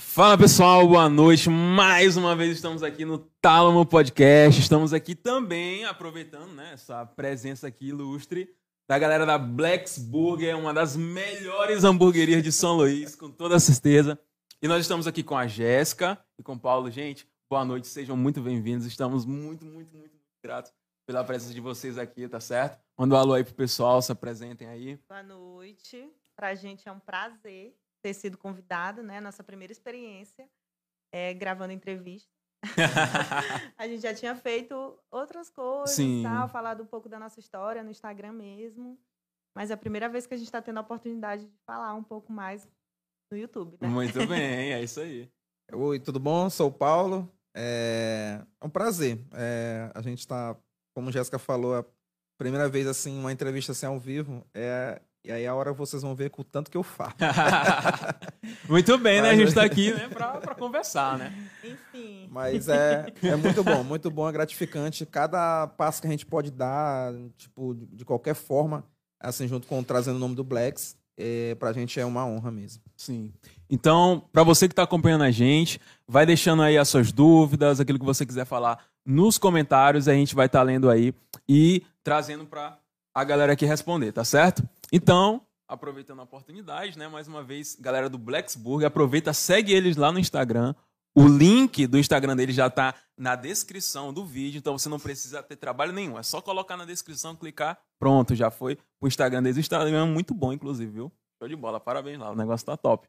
Fala pessoal, boa noite. Mais uma vez estamos aqui no Tálamo Podcast. Estamos aqui também aproveitando né, essa presença aqui ilustre da galera da Blacks Burger, uma das melhores hamburguerias de São Luís, com toda certeza. E nós estamos aqui com a Jéssica e com o Paulo. Gente, boa noite, sejam muito bem-vindos. Estamos muito, muito, muito gratos pela presença de vocês aqui, tá certo? Manda um alô aí pro pessoal, se apresentem aí. Boa noite. Pra gente é um prazer ter sido convidado, né? Nossa primeira experiência é, gravando entrevista. a gente já tinha feito outras coisas, Sim. tal, falado um pouco da nossa história no Instagram mesmo. Mas é a primeira vez que a gente está tendo a oportunidade de falar um pouco mais no YouTube, né? Muito bem, é isso aí. Oi, tudo bom? Sou o Paulo. É é um prazer. É, a gente está, como Jéssica falou, a primeira vez assim, uma entrevista assim ao vivo. É, e aí a hora vocês vão ver com o tanto que eu falo. Muito bem, né? A Mas- gente tá aqui né, pra, pra conversar, né? Enfim, Mas é, é muito bom, muito bom, é gratificante. Cada passo que a gente pode dar, tipo, de qualquer forma, assim, junto com trazendo o nome do Blacks, é, pra gente é uma honra mesmo. Sim. Então, para você que está acompanhando a gente, vai deixando aí as suas dúvidas, aquilo que você quiser falar nos comentários, a gente vai estar lendo aí e trazendo para a galera aqui responder, tá certo? Então, aproveitando a oportunidade, né, mais uma vez, galera do Blacksburg, aproveita, segue eles lá no Instagram. O link do Instagram deles já tá na descrição do vídeo, então você não precisa ter trabalho nenhum, é só colocar na descrição, clicar, pronto, já foi o Instagram deles. O Instagram é muito bom, inclusive, viu? Show de bola, parabéns lá, o negócio tá top.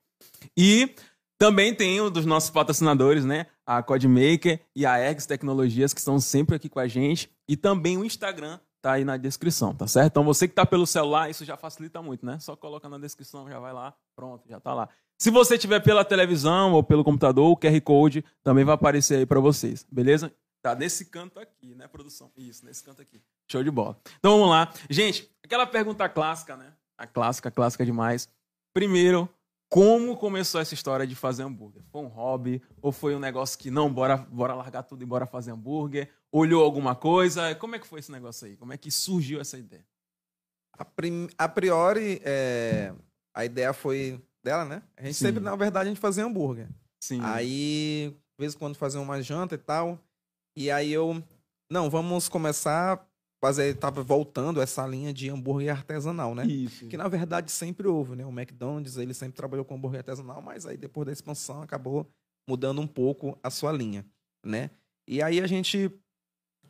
E também tem um dos nossos patrocinadores, né? A Codemaker e a Eggs Tecnologias, que estão sempre aqui com a gente. E também o Instagram tá aí na descrição, tá certo? Então você que tá pelo celular, isso já facilita muito, né? Só coloca na descrição, já vai lá, pronto, já tá lá. Se você tiver pela televisão ou pelo computador, o QR Code também vai aparecer aí para vocês, beleza? Tá nesse canto aqui, né, produção? Isso, nesse canto aqui. Show de bola. Então vamos lá. Gente, aquela pergunta clássica, né? A clássica, clássica demais. Primeiro, como começou essa história de fazer hambúrguer? Foi um hobby ou foi um negócio que não, bora, bora largar tudo e bora fazer hambúrguer? Olhou alguma coisa? Como é que foi esse negócio aí? Como é que surgiu essa ideia? A, prim- a priori, é, a ideia foi dela, né? A gente Sim. sempre, na verdade, a gente fazia hambúrguer. Sim. Aí, de vez em quando fazia uma janta e tal. E aí eu, não, vamos começar a fazer, tava voltando essa linha de hambúrguer artesanal, né? Isso. Que na verdade sempre houve, né? O McDonald's, ele sempre trabalhou com hambúrguer artesanal, mas aí depois da expansão acabou mudando um pouco a sua linha, né? E aí a gente,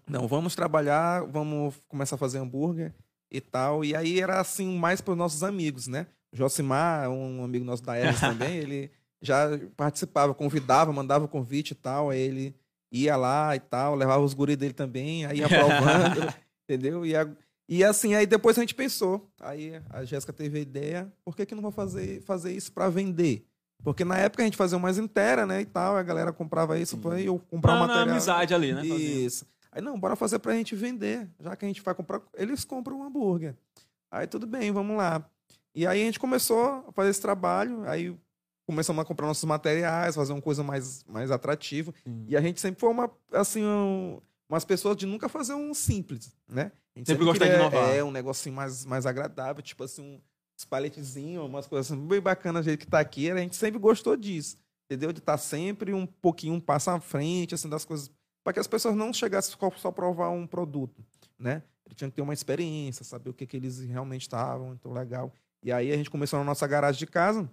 não, vamos trabalhar, vamos começar a fazer hambúrguer e tal. E aí era assim mais para os nossos amigos, né? O Josimar, um amigo nosso da Eres também, ele já participava, convidava, mandava o convite e tal, aí ele ia lá e tal, levava os guris dele também, aí ia provando, entendeu? E, a- e assim, aí depois a gente pensou, aí a Jéssica teve a ideia, por que que não vou fazer, fazer isso para vender? Porque na época a gente fazia umas inteira, né, e tal, a galera comprava isso para eu comprar Pra, um na material. amizade ali, né? Isso. Aí, não, bora fazer pra gente vender. Já que a gente vai comprar, eles compram um hambúrguer. Aí, tudo bem, vamos lá. E aí a gente começou a fazer esse trabalho, aí começamos a comprar nossos materiais, fazer uma coisa mais, mais atrativa. E a gente sempre foi uma, assim, um- umas pessoas de nunca fazer um simples, né? A gente Sempre gostar de inovar. É, um negocinho mais, mais agradável, tipo assim, um, uns paletezinhos, umas coisas assim, bem bacanas do jeito que tá aqui. A gente sempre gostou disso, entendeu? De estar sempre um pouquinho, um passo à frente, assim, das coisas, para que as pessoas não chegassem só, provar um produto, né? Ele tinha que ter uma experiência, saber o que, que eles realmente estavam, então legal. E aí a gente começou na nossa garagem de casa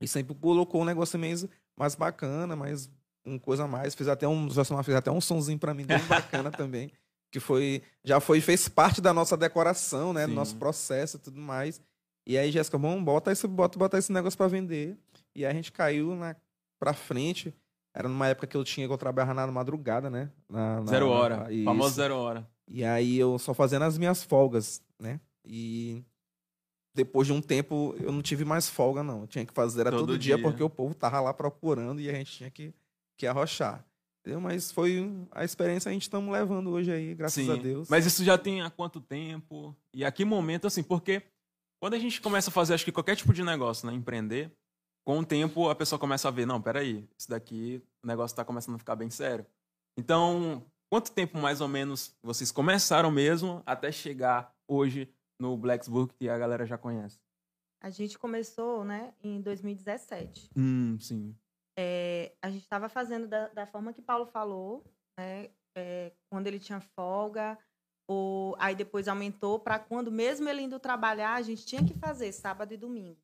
e sempre colocou um negócio mesmo mais bacana, mais uma coisa a mais. Fiz até um, já fez até um sonzinho para mim bem bacana também, que foi já foi fez parte da nossa decoração, né, do Sim. nosso processo e tudo mais. E aí Jéssica, vamos bota esse bota botar esse negócio para vender. E aí a gente caiu na para frente. Era numa época que eu tinha que eu trabalhava na madrugada, né? Na, na- Zero na- hora. isso. Famoso zero hora. E aí eu só fazendo as minhas folgas, né? E depois de um tempo eu não tive mais folga, não. Eu tinha que fazer era Todo todo, dia, dia. porque o povo tava lá procurando e a gente tinha que, que arrochar. Entendeu? Mas foi a experiência que a gente estamos levando hoje aí, graças Sim. a Deus. Mas isso já tem há quanto tempo? E a que momento, assim, porque quando a gente começa a fazer, acho que qualquer tipo de negócio, né? Empreender, com o tempo a pessoa começa a ver, não, peraí, isso daqui, o negócio tá começando a ficar bem sério. Então, quanto tempo mais ou menos vocês começaram mesmo até chegar hoje no Blacksburg que a galera já conhece? A gente começou, né, em 2017. Hum, sim. é, a gente estava fazendo da, da, forma que Paulo falou, né? É, quando ele tinha folga, ou aí depois aumentou para quando mesmo ele indo trabalhar, a gente tinha que fazer sábado e domingo.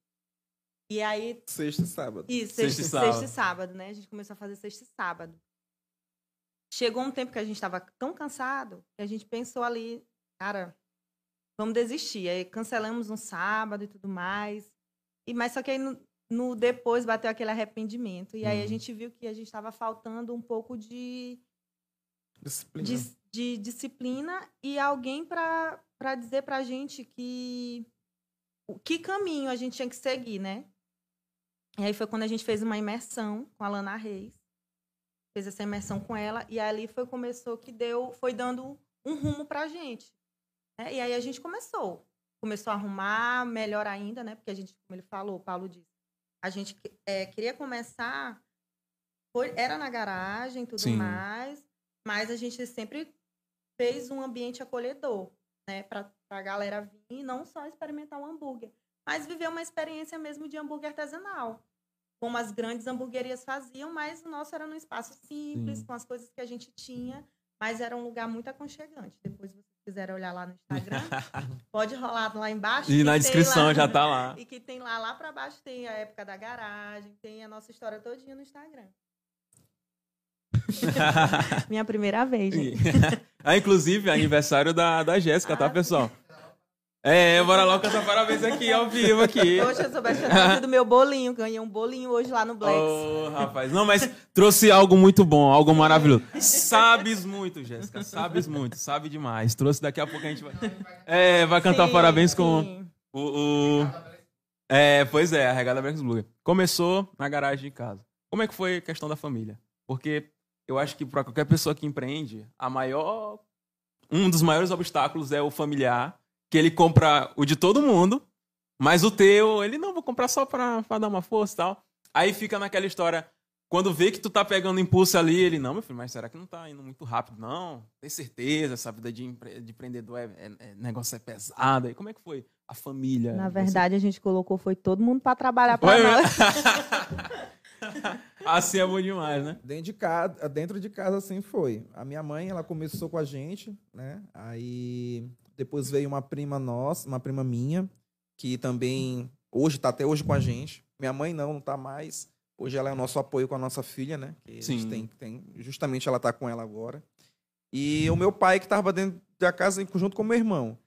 E aí. Sexta e sábado. Isso, sexta, sexta, sexta e sábado, né? A gente começou a fazer sexta e sábado. Chegou um tempo que a gente estava tão cansado que a gente pensou ali, cara, vamos desistir. Aí cancelamos um sábado e tudo mais. E, mas só que aí no, no depois bateu aquele arrependimento. E aí a uhum. gente viu que a gente estava faltando um pouco de disciplina, de, de disciplina e alguém para dizer para a gente que o que caminho a gente tinha que seguir, né? E aí foi quando a gente fez uma imersão com a Lana Reis. Fez essa imersão com ela e ali foi começou que deu, foi dando um rumo para a gente. Né? E aí a gente começou. Começou a arrumar melhor ainda, né? Porque a gente, como ele falou, o Paulo disse, a gente é, queria começar, foi, era na garagem tudo Sim. mais, mas a gente sempre fez um ambiente acolhedor, né? Para a galera vir e não só experimentar um hambúrguer, mas viver uma experiência mesmo de hambúrguer artesanal. Como as grandes hamburguerias faziam, mas o nosso era num espaço simples, Sim. com as coisas que a gente tinha, mas era um lugar muito aconchegante. Depois você quiserem olhar lá no Instagram, pode rolar lá embaixo. E na descrição lá, já tá lá. E que tem lá, lá para baixo tem a época da garagem, tem a nossa história todinha no Instagram. Minha primeira vez, gente. ah, inclusive, aniversário da, da Jéssica, tá, ah, tá, pessoal? É, bora logo cantar parabéns aqui, ao vivo aqui. Poxa, eu soubesse do meu bolinho. Ganhei um bolinho hoje lá no Blacks. Oh, rapaz. Não, mas trouxe algo muito bom, algo maravilhoso. Sabes muito, Jéssica. Sabes muito, sabe demais. Trouxe daqui a pouco a gente vai. É, vai cantar sim, parabéns com o, o. É, pois é, a regada Blacks Blue. Começou na garagem de casa. Como é que foi a questão da família? Porque eu acho que para qualquer pessoa que empreende, a maior. Um dos maiores obstáculos é o familiar que ele compra o de todo mundo, mas o teu, ele não, vou comprar só pra, pra dar uma força e tal. Aí fica naquela história, quando vê que tu tá pegando impulso ali, ele, não, meu filho, mas será que não tá indo muito rápido? Não, tem certeza, essa vida de, empre... de empreendedor é, é, é, negócio é pesado. E como é que foi a família? Na verdade, você... a gente colocou, foi todo mundo para trabalhar para nós. assim é bom demais, né? Dentro de, casa, dentro de casa, assim foi. A minha mãe, ela começou com a gente, né? Aí depois veio uma prima nossa, uma prima minha, que também hoje está até hoje com a gente. Minha mãe não, não está mais. Hoje ela é o nosso apoio com a nossa filha, né? Que Sim. tem, tem, justamente ela está com ela agora. E o meu pai que estava dentro da casa junto com o meu irmão.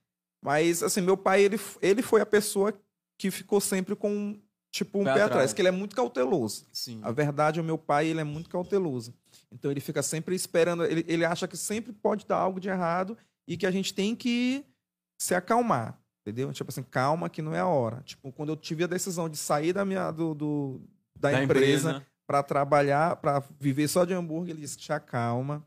Mas assim, meu pai ele, ele foi a pessoa que ficou sempre com tipo um pé, pé atrás. atrás, que ele é muito cauteloso. Sim. A verdade, o meu pai ele é muito cauteloso. Então ele fica sempre esperando, ele, ele acha que sempre pode dar algo de errado e que a gente tem que se acalmar, entendeu? Tipo assim, calma que não é a hora. Tipo, quando eu tive a decisão de sair da minha do, do da, da, empresa, empresa. para trabalhar, para viver só de hambúrguer, ele disse: "Já calma.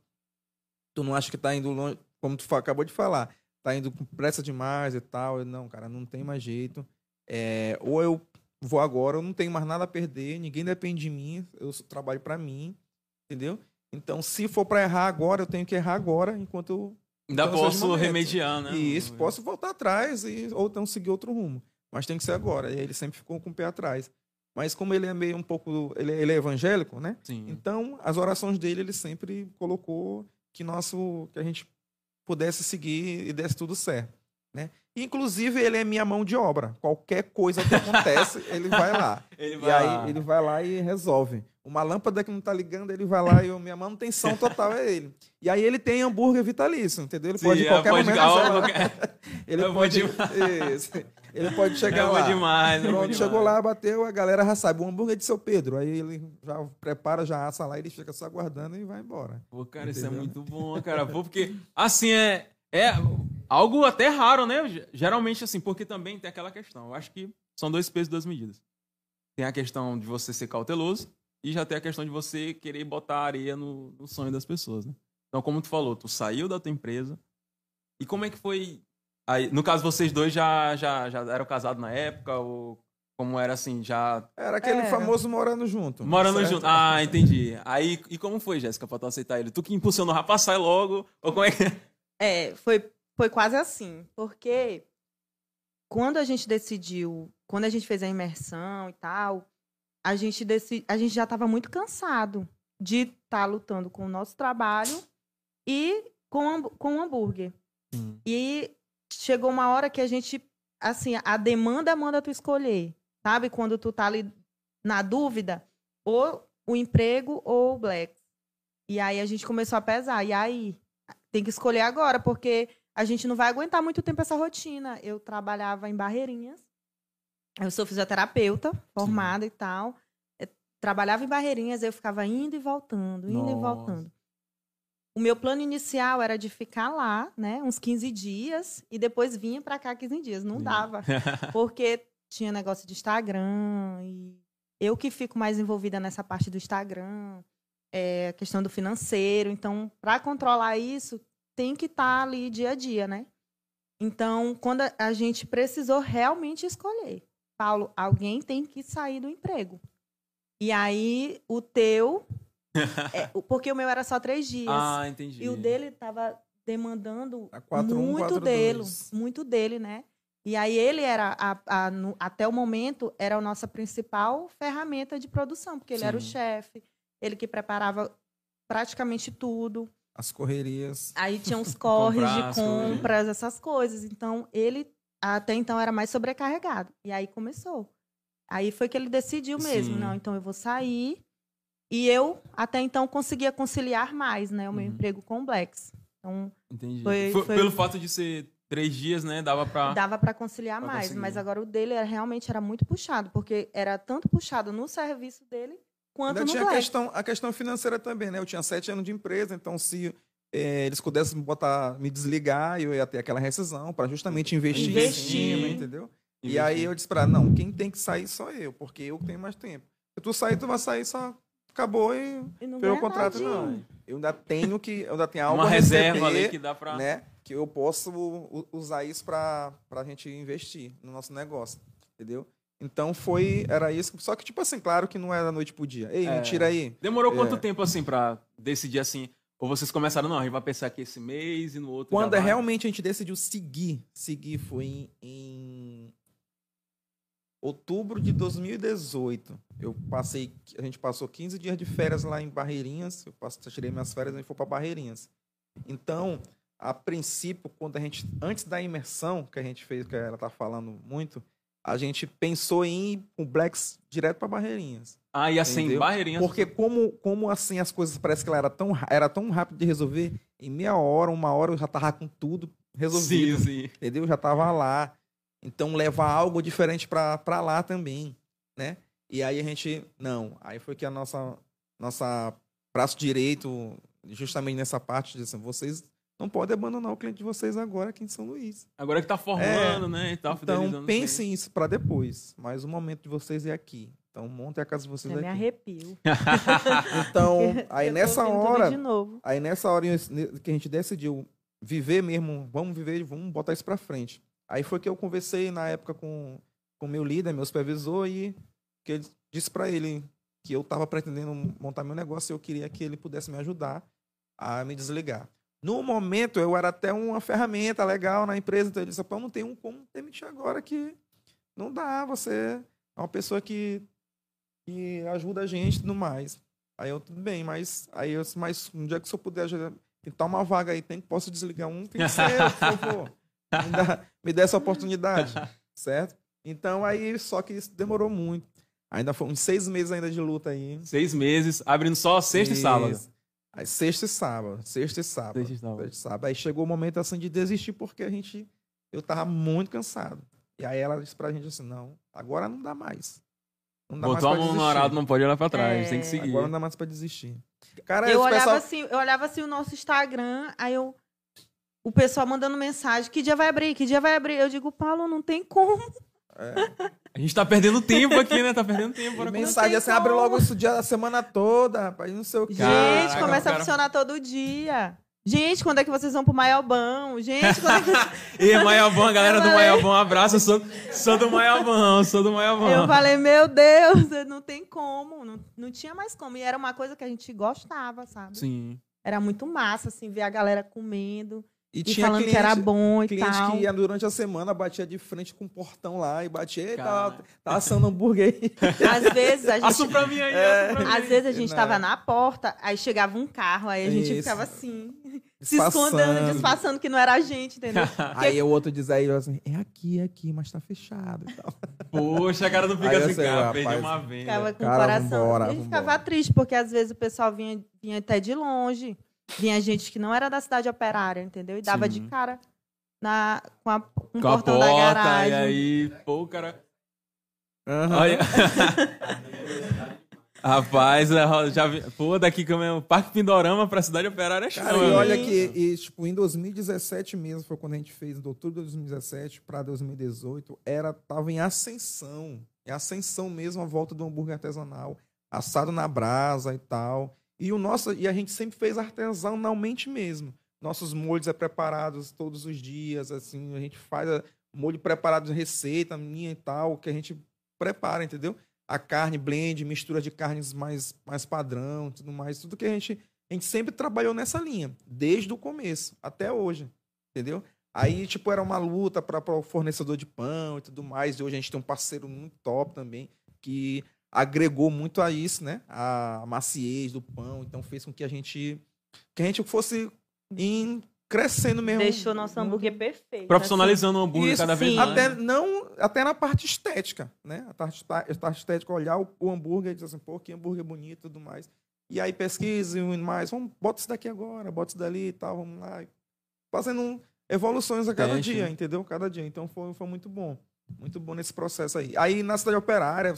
Tu não acha que tá indo longe, como tu acabou de falar, tá indo com pressa demais e tal". Eu, não, cara, não tem mais jeito. É, ou eu vou agora, eu não tenho mais nada a perder, ninguém depende de mim, eu trabalho para mim, entendeu? Então, se for para errar agora, eu tenho que errar agora, enquanto eu Ainda então, posso remediar, né? E isso, posso voltar atrás e, ou então seguir outro rumo. Mas tem que ser agora. E ele sempre ficou com o pé atrás. Mas como ele é meio um pouco. Ele, ele é evangélico, né? Sim. Então, as orações dele, ele sempre colocou que, nosso, que a gente pudesse seguir e desse tudo certo. Né? Inclusive, ele é minha mão de obra. Qualquer coisa que acontece, ele vai lá. ele vai e lá. aí ele vai lá e resolve. Uma lâmpada que não tá ligando, ele vai lá e eu, minha manutenção total é ele. E aí ele tem hambúrguer vitalício, entendeu? Ele Sim, pode em qualquer pode momento. ele, pode, ele pode chegar é lá. Demais, é Pronto, chegou lá, bateu, a galera já sabe. O hambúrguer é de seu Pedro. Aí ele já prepara, já assa lá, ele fica só aguardando e vai embora. Pô, cara, entendeu? isso é muito bom, cara. Pô, porque assim é. É algo até raro, né? Geralmente, assim, porque também tem aquela questão. Eu acho que são dois pesos e duas medidas. Tem a questão de você ser cauteloso e já tem a questão de você querer botar areia no, no sonho das pessoas, né? Então, como tu falou, tu saiu da tua empresa. E como é que foi? Aí, no caso, vocês dois já, já, já eram casados na época? Ou como era assim, já. Era aquele é. famoso morando junto. Morando certo? junto. Ah, entendi. Aí, e como foi, Jéssica, pra tu aceitar ele? Tu que impulsionou, rapaz, sai logo? Ou como é que. É, foi, foi quase assim. Porque quando a gente decidiu, quando a gente fez a imersão e tal, a gente, decidi, a gente já estava muito cansado de estar tá lutando com o nosso trabalho e com, com o hambúrguer. Hum. E chegou uma hora que a gente, assim, a demanda manda tu escolher, sabe? Quando tu tá ali na dúvida, ou o emprego ou o Black. E aí a gente começou a pesar. E aí, tem que escolher agora, porque a gente não vai aguentar muito tempo essa rotina. Eu trabalhava em Barreirinhas. Eu sou fisioterapeuta, formada Sim. e tal. Eu trabalhava em Barreirinhas, eu ficava indo e voltando, indo Nossa. e voltando. O meu plano inicial era de ficar lá, né, uns 15 dias, e depois vinha para cá 15 dias. Não dava, porque tinha negócio de Instagram, e eu que fico mais envolvida nessa parte do Instagram, é, a questão do financeiro. Então, para controlar isso, tem que estar tá ali dia a dia, né? Então, quando a gente precisou realmente escolher, Paulo, alguém tem que sair do emprego. E aí, o teu é, porque o meu era só três dias. Ah, entendi. E o dele estava demandando quatro, muito um, dele, dois. muito dele, né? E aí ele era, a, a, no, até o momento, era a nossa principal ferramenta de produção, porque ele Sim. era o chefe, ele que preparava praticamente tudo. As correrias. Aí tinha uns corres de compras, essas coisas. Então, ele até então era mais sobrecarregado. E aí começou. Aí foi que ele decidiu mesmo, Sim. não, então eu vou sair e eu, até então, conseguia conciliar mais, né? O meu uhum. emprego com o Blacks. Então, Entendi. Foi, foi, Pelo fato de ser três dias, né? Dava para Dava para conciliar pra mais. Conseguir. Mas agora o dele era, realmente era muito puxado. Porque era tanto puxado no serviço dele, quanto Ainda no tinha Black. A questão, a questão financeira também, né? Eu tinha sete anos de empresa, então se... É, eles pudessem botar, me desligar, eu ia ter aquela rescisão para justamente investir, investir. em cima, entendeu? Investir. E aí eu disse para não, quem tem que sair sou eu, porque eu tenho mais tempo. Se tu sair, tu vai sair só acabou e, e pelo contrato não. Eu ainda tenho que, eu ainda tenho algo uma reserva ali que dá para, né? Que eu posso usar isso para a gente investir no nosso negócio, entendeu? Então foi, era isso. Só que tipo assim, claro que não era da noite pro dia. Ei, é. me tira aí. Demorou é. quanto tempo assim para decidir assim? Ou vocês começaram, não, a gente vai pensar aqui esse mês e no outro. Quando realmente a gente decidiu seguir, seguir foi em, em outubro de 2018. Eu passei, a gente passou 15 dias de férias lá em Barreirinhas. Eu passei, tirei minhas férias e fui para Barreirinhas. Então, a princípio, quando a gente antes da imersão que a gente fez, que ela tá falando muito, a gente pensou em ir com o Blacks direto para Barreirinhas. Ah, e assim, entendeu? Barreirinhas. Porque como, como assim as coisas parece que ela era tão era tão rápido de resolver, em meia hora, uma hora eu já tava com tudo resolvido. Sim, sim. Entendeu? Eu já tava lá. Então levar algo diferente para lá também, né? E aí a gente não, aí foi que a nossa nossa braço direito justamente nessa parte disse, vocês não podem abandonar o cliente de vocês agora aqui em São Luís. Agora que tá formando, é, né? E tá então pensem isso para depois, mas o momento de vocês é aqui. Então montem a casa de vocês Eu aqui. Me arrepio. então aí nessa hora, aí nessa hora que a gente decidiu viver mesmo, vamos viver, vamos botar isso para frente. Aí foi que eu conversei na época com o meu líder, meu supervisor, e que ele disse para ele que eu estava pretendendo montar meu negócio e eu queria que ele pudesse me ajudar a me desligar. No momento, eu era até uma ferramenta legal na empresa, então ele disse: não tem um como demitir agora que não dá, você é uma pessoa que, que ajuda a gente e tudo mais. Aí eu, tudo bem, mas aí eu mas um dia que o senhor puder ajudar, tentar uma vaga aí, tem que posso desligar um, tem que ser eu, por favor. Me dá, me dá essa oportunidade, certo? Então aí, só que isso demorou muito. Ainda foi uns seis meses ainda de luta aí. Seis meses, abrindo só sexta e sábado. Aí, sexta e sábado, sexta e sábado. Sexta e sábado. Sexta e sábado. Aí chegou o momento assim de desistir porque a gente, eu tava muito cansado. E aí ela disse pra gente assim, não, agora não dá mais. Não dá Botou mais a mão no arado, não pode olhar pra trás, é... tem que seguir. Agora não dá mais pra desistir. Cara, eu olhava pessoal... assim, eu olhava assim o nosso Instagram, aí eu o pessoal mandando mensagem, que dia vai abrir, que dia vai abrir? Eu digo, Paulo, não tem como. É. A gente tá perdendo tempo aqui, né? Tá perdendo tempo. mensagem assim, como. abre logo isso dia, a semana toda, rapaz, não sei o que. Gente, Caraca, começa cara... a funcionar todo dia. Gente, quando é que vocês vão pro Maiobão? Gente, quando é que... e Maiobão, a galera do Maiobão, um abraço. Eu sou, sou do Maiobão, sou do Maiobão. Eu falei, meu Deus, não tem como. Não, não tinha mais como. E era uma coisa que a gente gostava, sabe? Sim. Era muito massa, assim, ver a galera comendo. E, e falando cliente, que era bom e cliente tal. que ia durante a semana, batia de frente com o portão lá e batia, eita, tá, tá assando hambúrguer aí. Às vezes a gente... Pra mim aí, é, pra mim. Às vezes a gente Não. tava na porta, aí chegava um carro, aí a gente Isso. ficava assim, se escondendo, disfarçando que não era a gente, entendeu? aí o outro diz aí, assim, é aqui, é aqui, mas tá fechado e tal. Poxa, a cara não fica aí assim, cara, perdi uma venda. Ficava com o coração. Vambora, a gente ficava triste, porque às vezes o pessoal vinha, vinha até de longe. Vinha gente que não era da cidade operária, entendeu? E dava Sim. de cara na, com, a, com, com a porta, da garagem. E aí, pô, cara. Uhum. Olha. Rapaz, é, já vi... Pô, daqui como é o Parque Pindorama pra cidade operária é. Cara, e olha que, e, tipo, em 2017 mesmo, foi quando a gente fez, em outubro de 2017 pra 2018, era, tava em ascensão. Em ascensão mesmo, a volta do hambúrguer artesanal, assado na brasa e tal. E, o nosso, e a gente sempre fez artesanalmente mesmo. Nossos molhos é preparados todos os dias, assim, a gente faz a, molho preparado de receita minha e tal, que a gente prepara, entendeu? A carne blend, mistura de carnes mais, mais padrão, tudo mais, tudo que a gente a gente sempre trabalhou nessa linha, desde o começo até hoje, entendeu? Aí, tipo, era uma luta para o fornecedor de pão e tudo mais. E hoje a gente tem um parceiro muito top também, que agregou muito a isso, né? A maciez do pão, então fez com que a gente que a gente fosse em crescendo mesmo. Deixou nosso hambúrguer perfeito. Profissionalizando assim. o hambúrguer isso, cada vez mais. Até, não, até na parte estética, né? A parte, a parte estética, olhar o, o hambúrguer e dizer assim, pô, que hambúrguer bonito e tudo mais. E aí pesquisa e mais, vamos, bota isso daqui agora, bota isso dali e tal, vamos lá. Fazendo evoluções a cada Teste. dia, entendeu? Cada dia. Então foi, foi muito bom. Muito bom nesse processo aí. Aí na cidade operária,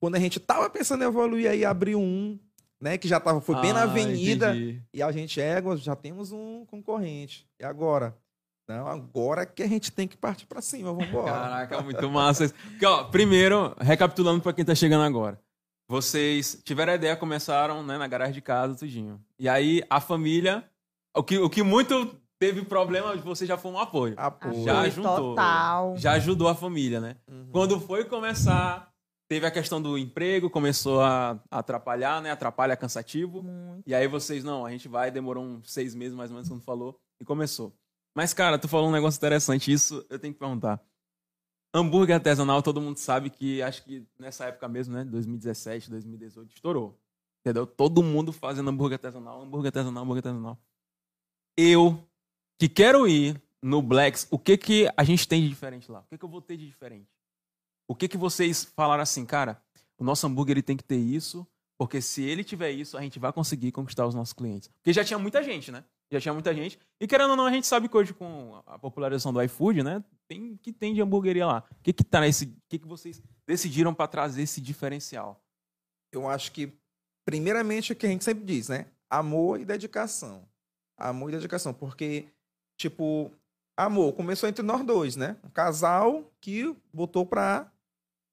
quando a gente tava pensando em evoluir, aí abriu um, né? Que já tava, foi ah, bem na ah, avenida. Entendi. E a gente, é, já temos um concorrente. E agora? Não, agora que a gente tem que partir para cima, vamos embora. Caraca, muito massa. Porque, ó, primeiro, recapitulando para quem tá chegando agora. Vocês tiveram a ideia, começaram né, na garagem de casa, tudinho. E aí a família, o que, o que muito teve problema, você já foi um apoio. Apoio. Já juntou. Total. Já ajudou a família, né? Uhum. Quando foi começar Teve a questão do emprego, começou a atrapalhar, né? Atrapalha cansativo. Muito. E aí vocês, não, a gente vai, demorou uns seis meses mais ou menos, quando falou, e começou. Mas, cara, tu falou um negócio interessante, isso eu tenho que perguntar. Hambúrguer artesanal, todo mundo sabe que, acho que nessa época mesmo, né? 2017, 2018, estourou. Entendeu? Todo mundo fazendo hambúrguer artesanal, hambúrguer artesanal, hambúrguer artesanal. Eu, que quero ir no Blacks, o que que a gente tem de diferente lá? O que que eu vou ter de diferente? O que, que vocês falaram assim, cara? O nosso hambúrguer ele tem que ter isso, porque se ele tiver isso, a gente vai conseguir conquistar os nossos clientes. Porque já tinha muita gente, né? Já tinha muita gente. E querendo ou não, a gente sabe que hoje com a popularização do iFood, né? Tem que tem de hamburgueria lá. O que que tá nesse, o que que vocês decidiram para trazer esse diferencial? Eu acho que primeiramente o que a gente sempre diz, né? Amor e dedicação. Amor e dedicação, porque tipo, amor começou entre nós dois, né? Um casal que botou para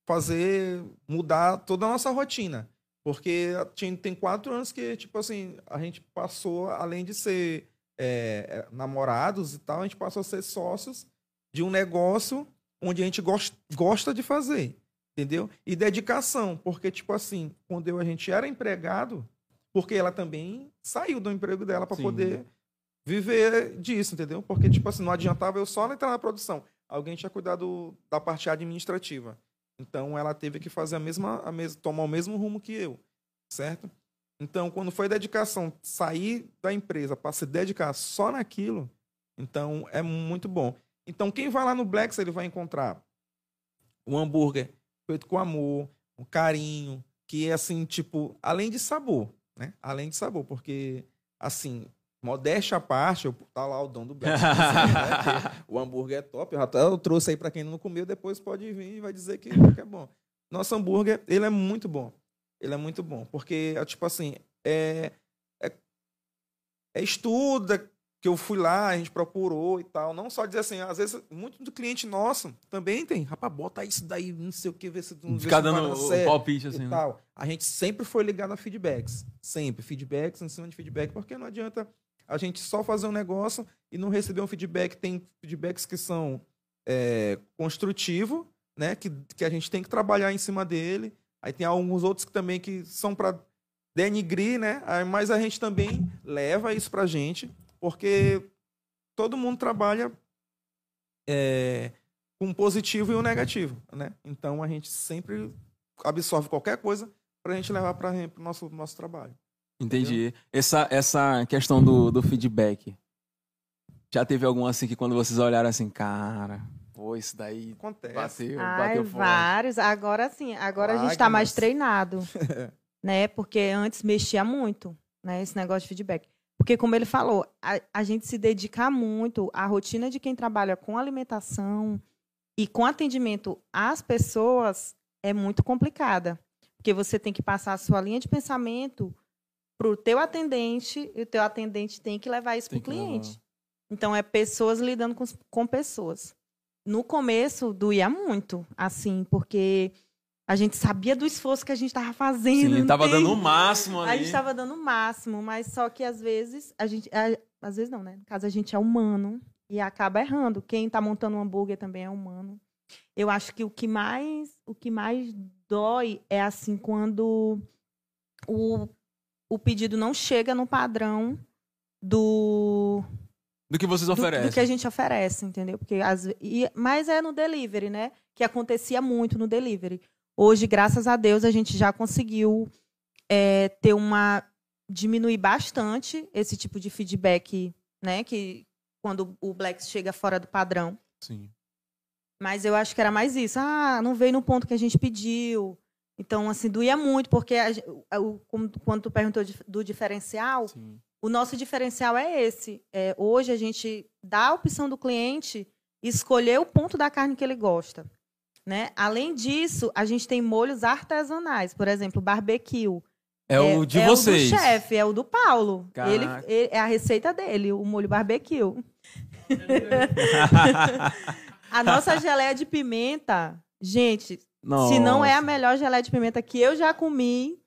fazer mudar toda a nossa rotina. Porque tem quatro anos que, tipo assim, a gente passou, além de ser é, é, namorados e tal, a gente passou a ser sócios de um negócio onde a gente gosta, gosta de fazer, entendeu? E dedicação, porque, tipo assim, quando eu, a gente era empregado, porque ela também saiu do emprego dela para poder viver disso, entendeu? Porque, tipo assim, não adiantava eu só entrar na produção. Alguém tinha cuidado da parte administrativa. Então ela teve que fazer a mesma, a mesma, tomar o mesmo rumo que eu, certo? Então, quando foi dedicação, sair da empresa para se dedicar só naquilo, então é muito bom. Então, quem vai lá no Blacks, ele vai encontrar um hambúrguer feito com amor, um carinho, que é assim, tipo, além de sabor, né? Além de sabor, porque, assim, Modéstia à parte, eu, tá lá o dono do né? O hambúrguer é top. Eu, até, eu trouxe aí para quem não comeu, depois pode vir e vai dizer que, que, é bom. Nosso hambúrguer, ele é muito bom. Ele é muito bom. Porque, é, tipo assim, é, é, é estuda que eu fui lá, a gente procurou e tal. Não só dizer assim, às vezes, muito do cliente nosso também tem. Rapaz, bota isso daí, não sei o que, ver se não Ficar dando o palpite assim. Né? A gente sempre foi ligado a feedbacks. Sempre. Feedbacks em cima de feedback, porque não adianta a gente só fazer um negócio e não receber um feedback. Tem feedbacks que são é, construtivos, né? Que, que a gente tem que trabalhar em cima dele. Aí tem alguns outros que também que são para denigrir, né? Mas a gente também leva isso para a gente, porque todo mundo trabalha é, com um positivo e um negativo, né? Então a gente sempre absorve qualquer coisa para a gente levar para o nosso, nosso trabalho. Entendi. Essa, essa questão do, do feedback. Já teve algum assim que quando vocês olharam assim, cara, pô, isso daí Acontece. bateu, Ai, bateu forte. vários. Agora sim, agora a gente está mais Lágrimas. treinado, né? Porque antes mexia muito, né? Esse negócio de feedback. Porque, como ele falou, a, a gente se dedica muito à rotina de quem trabalha com alimentação e com atendimento às pessoas é muito complicada. Porque você tem que passar a sua linha de pensamento para o teu atendente e o teu atendente tem que levar isso para o levar. cliente. Então, é pessoas lidando com, com pessoas. No começo, doía muito, assim, porque a gente sabia do esforço que a gente estava fazendo. Sim, não tava tem- dando o máximo ali. a gente estava dando o máximo, mas só que às vezes a gente. a- às vezes não, né? No caso, a gente é humano e acaba errando. Quem está montando um hambúrguer também é humano. Eu acho que o que mais, o que mais dói é assim quando o, o pedido não chega no padrão do, Do que vocês do, oferecem. do que a gente oferece, entendeu? Porque ve- e, mas é no delivery, né? Que acontecia muito no delivery. Hoje, graças a Deus, a gente já conseguiu é, ter uma diminuir bastante esse tipo de feedback, né? Que quando o Black chega fora do padrão. Sim. Mas eu acho que era mais isso. Ah, não veio no ponto que a gente pediu. Então, assim, doía muito, porque a o- quando tu perguntou do diferencial, Sim. o nosso diferencial é esse. É, hoje a gente dá a opção do cliente escolher o ponto da carne que ele gosta. Né? Além disso, a gente tem molhos artesanais, por exemplo, barbecue. É, o de é vocês. o do chefe, é o do Paulo. Ele, ele- é a receita dele, o molho barbecue. A nossa geleia de pimenta, gente, se não é a melhor geleia de pimenta que eu já comi,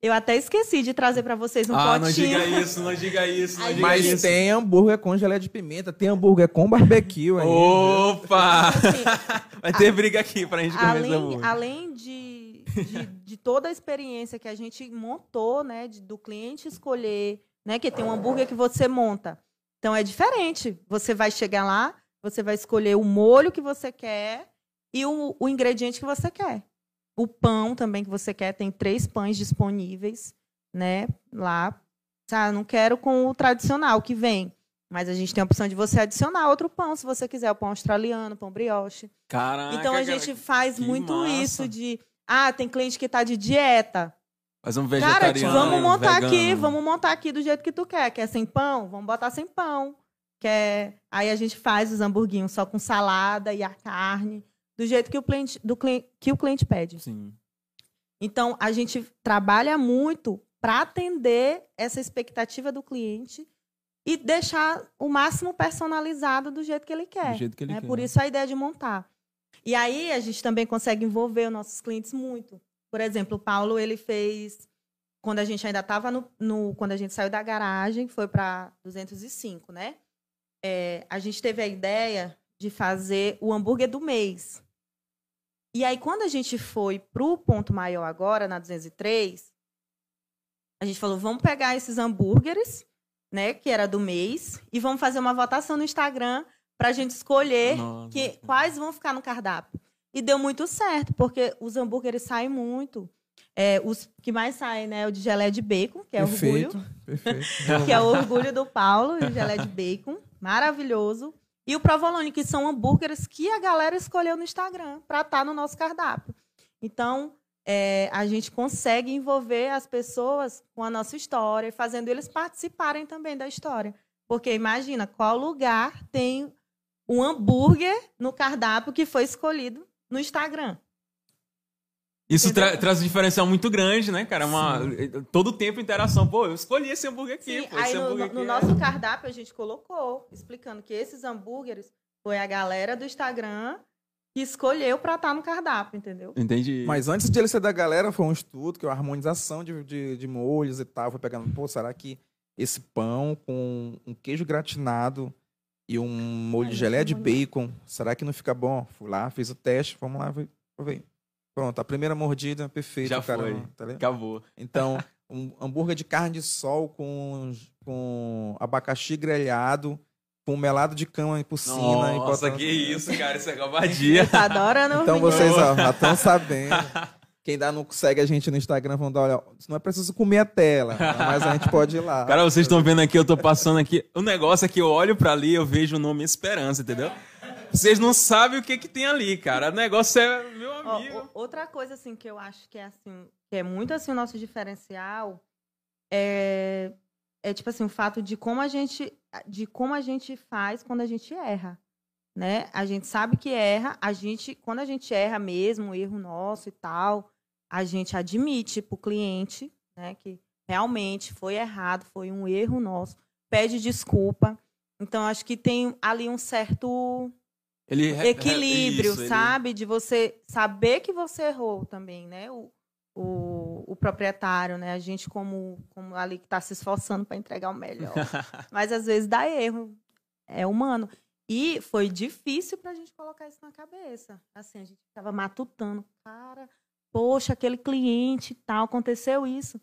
eu até esqueci de trazer para vocês um ah, não potinho. diga isso, não diga isso, não diga Mas isso. tem hambúrguer com geleia de pimenta, tem hambúrguer com barbecue aí. Opa! Assim, Vai ter briga aqui pra gente comer além, hambúrguer. além de, de, de toda a experiência que a gente montou, né, de- do cliente escolher, né, que tem um hambúrguer que você monta. Então é diferente. Você vai chegar lá, você vai escolher o molho que você quer e o, o ingrediente que você quer. O pão também que você quer, tem três pães disponíveis, né, lá. Ah, não quero com o tradicional que vem. Mas a gente tem a opção de você adicionar outro pão, se você quiser, o pão australiano, pão brioche. Caraca, Então a cara, gente faz muito massa. isso de ah, tem cliente que está de dieta. Faz um Cara, vegetariano. vamos montar vegano. aqui, vamos montar aqui do jeito que tu quer. Quer sem pão? Vamos botar sem pão. Quer... Aí a gente faz os hamburguinhos só com salada e a carne, do jeito que o cliente, do que o cliente pede. Sim. Então a gente trabalha muito para atender essa expectativa do cliente e deixar o máximo personalizado do jeito que ele quer. Do jeito que ele né? quer. Por isso a ideia de montar. E aí a gente também consegue envolver os nossos clientes muito. Por exemplo, o Paulo ele fez quando a gente ainda estava no, no- quando a gente saiu da garagem foi para 205, né? É, a gente teve a ideia de fazer o hambúrguer do mês. E aí quando a gente foi pro ponto maior agora na 203, a gente falou vamos pegar esses hambúrgueres, né, que era do mês, e vamos fazer uma votação no Instagram para a gente escolher Nossa. que, quais vão ficar no cardápio. E deu muito certo, porque os hambúrgueres saem muito. É, os que mais saem, né? O de gelé de bacon, que é perfeito, orgulho. perfeito. Que é o orgulho do Paulo, o gelé de bacon. Maravilhoso. E o provolone, que são hambúrgueres que a galera escolheu no Instagram para estar no nosso cardápio. Então, é, a gente consegue envolver as pessoas com a nossa história, fazendo eles participarem também da história. Porque imagina, qual lugar tem um hambúrguer no cardápio que foi escolhido no Instagram? Isso tra- traz um diferencial muito grande, né, cara? Uma, todo o tempo interação. Pô, eu escolhi esse hambúrguer aqui. Sim, pô, aí esse no, hambúrguer no- no aqui é- nosso cardápio a gente colocou, explicando que esses hambúrgueres foi a galera do Instagram que escolheu para estar no cardápio, entendeu? Entendi. Mas antes de ele ser da galera, foi um estudo, que é uma harmonização de, de, de molhos e tal. Foi pegando, pô, será que esse pão com um queijo gratinado e um molho de geleia de bacon, será que não fica bom? Fui lá, fiz o teste, vamos lá, ver. Pronto, a primeira mordida, perfeito. Já cara, foi. tá ligado? Acabou. Então, um hambúrguer de carne de sol com, com abacaxi grelhado com melado de cama por cima. e Nossa, botando- que isso, cara. Isso é covardia. Tá adorando Então ouvir. vocês ó, já estão sabendo. Quem ainda não segue a gente no Instagram, vão dar, olha, não é preciso comer a tela, mas a gente pode ir lá. Cara, vocês estão vendo aqui, eu tô passando aqui. O negócio é que eu olho pra ali, eu vejo o nome Esperança, entendeu? Vocês não sabem o que que tem ali, cara. O negócio é Ó, o- outra coisa assim que eu acho que é assim, que é muito assim o nosso diferencial é é tipo assim o fato de como a gente de como a gente faz quando a gente erra, né? A gente sabe que erra, a gente quando a gente erra mesmo, um erro nosso e tal, a gente admite pro cliente, né, que realmente foi errado, foi um erro nosso, pede desculpa. Então acho que tem ali um certo Ele equilíbrio, isso, ele- sabe? De você saber que você errou também, né? O, o, o proprietário, né? A gente como, como ali que está se esforçando para entregar o melhor. Mas às vezes dá erro. É humano. E foi difícil para a gente colocar isso na cabeça. Assim, a gente ficava matutando. Cara, poxa, aquele cliente e tal, aconteceu isso.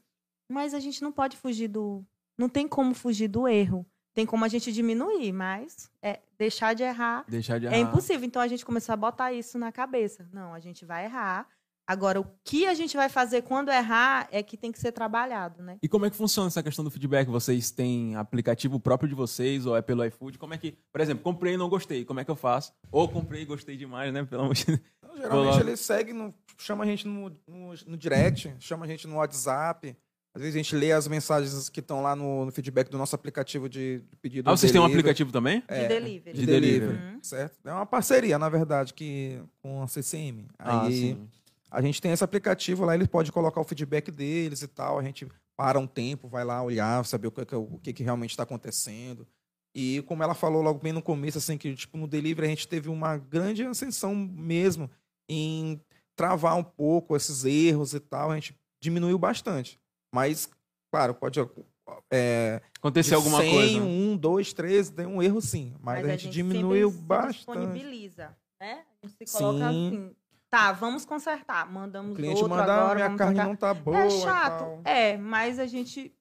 Mas a gente não pode fugir do... Não tem como fugir do erro. Tem como a gente diminuir, mas é deixar de errar Deixar de é errar. impossível. Então a gente começou a botar isso na cabeça. Não, a gente vai errar. Agora, o que a gente vai fazer quando errar é que tem que ser trabalhado, né? E como é que funciona essa questão do feedback? Vocês têm aplicativo próprio de vocês ou é pelo iFood? Como é que, por exemplo, comprei e não gostei, como é que eu faço? Ou comprei e gostei demais, né? Pelo amor de Deus. Então, geralmente Olá. ele segue, no- chama a gente no, no, no direct, chama a gente no WhatsApp. Às vezes a gente lê as mensagens que estão lá no, no feedback do nosso aplicativo de, de pedido. Ah, vocês têm um aplicativo também? De É, delivery. De De delivery, delivery. certo? É uma parceria, na verdade, que com a CCM. Ah, Aí sim. a gente tem esse aplicativo lá, ele pode colocar o feedback deles e tal. A gente para um tempo, vai lá olhar, saber o que, que- o que, que realmente está acontecendo. E como ela falou logo bem no começo, assim, que tipo, no delivery a gente teve uma grande ascensão mesmo em travar um pouco esses erros e tal. A gente diminuiu bastante. Mas, claro, pode. É, Aconteceu de alguma 100, coisa? Um, dois, três, tem um erro sim. Mas, a gente, diminuiu sempre se bastante. disponibiliza, né? A gente se coloca Sim. assim. Tá, vamos consertar. Mandamos O cliente outro manda, "Ah, agora, minha vamos carne trocar." não tá boa. É chato, é, mas a gente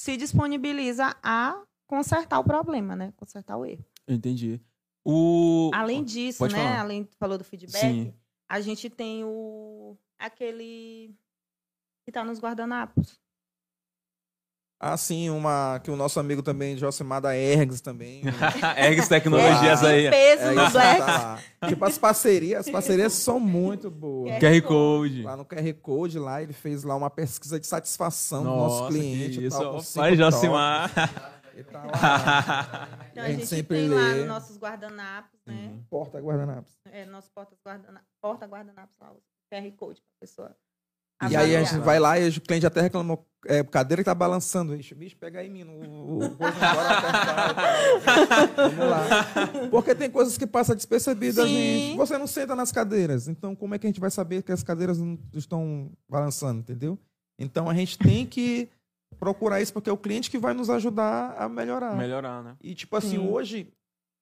se disponibiliza a consertar o problema, né? Consertar o erro. Entendi. O... Além disso, Pode né? falar. Além tu falou do feedback, Sim. a gente tem o aquele que tá nos guardanapos. Ah, sim, uma que o nosso amigo também, Josimar da Ergs também. Ergs Tecnologias É, aí. Peso É no isso, Black. tá lá. Tipo, as parcerias, as parcerias são muito boas. QR Code. Lá no QR Code, lá, ele fez lá uma pesquisa de satisfação do nosso Nossa, cliente. e tal, isso. cinco Pai toques. Josimar. Tá lá, Então, A a gente gente sempre tem lá lê. nos nossos guardanapos, né? Uhum. porta guardanapos. É, nosso porta guardana porta guardanapos lá, o QR Code pra pessoa. E aí a gente vai lá e o cliente até reclamou, é, cadeira que tá balançando. Bicho, bicho pega aí, menino. O, o coisa apertar e tal. Vamos lá. Porque tem coisas que passam despercebidas, Sim. gente. Você não senta nas cadeiras. Então, como é que a gente vai saber que as cadeiras não estão balançando, entendeu? Então, a gente tem que procurar isso, porque é o cliente que vai nos ajudar a melhorar. Melhorar, né? E, tipo assim, Sim. hoje,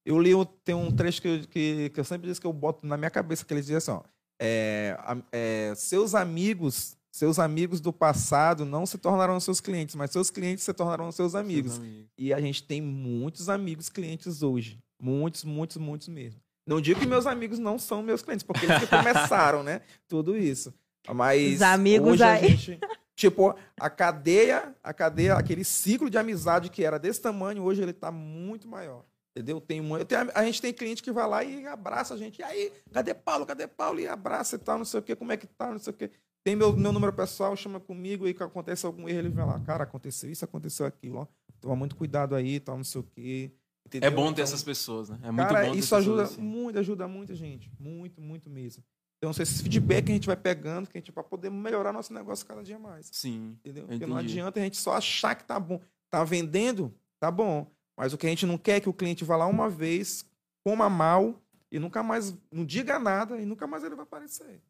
eu li, tem um trecho que, eu- que, que eu sempre disse que eu boto na minha cabeça, que ele diz assim, ó, é, a- é, seus amigos, seus amigos do passado não se tornarão seus clientes, mas seus clientes se tornarão seus amigos. Seus amigos. E a gente tem muitos amigos clientes hoje. Muitos, muitos, muitos mesmo. Não digo que meus amigos não são meus clientes, porque eles que começaram, né? Tudo isso. Mas Os amigos hoje a aí. gente, tipo, a cadeia, a cadeia, aquele ciclo de amizade que era desse tamanho, hoje ele tá muito maior. Entendeu? Tem, tenho- a gente tem cliente que vai lá e abraça a gente. E aí, cadê Paulo? Cadê Paulo? E abraça e tal, não sei o quê, como é que tá, não sei o quê. Tem meu, meu número pessoal, chama comigo e que acontece algum erro, ele vai lá, cara, aconteceu isso, aconteceu aquilo, ó. Toma muito cuidado aí, tal, não sei o quê. É Entendeu? bom ter Então, essas pessoas, né? É muito Cara, bom ter isso ajuda assim. muito, ajuda muita gente. Muito, muito mesmo. Então, esse feedback que a gente vai pegando, que a gente vai poder melhorar nosso negócio cada dia mais. Sim. Entendeu? Porque não Entendi. adianta a gente só achar que tá bom. Tá vendendo? Tá bom. Mas o que a gente não quer é que o cliente vá lá uma vez, coma mal e nunca mais, não diga nada e nunca mais ele vai aparecer.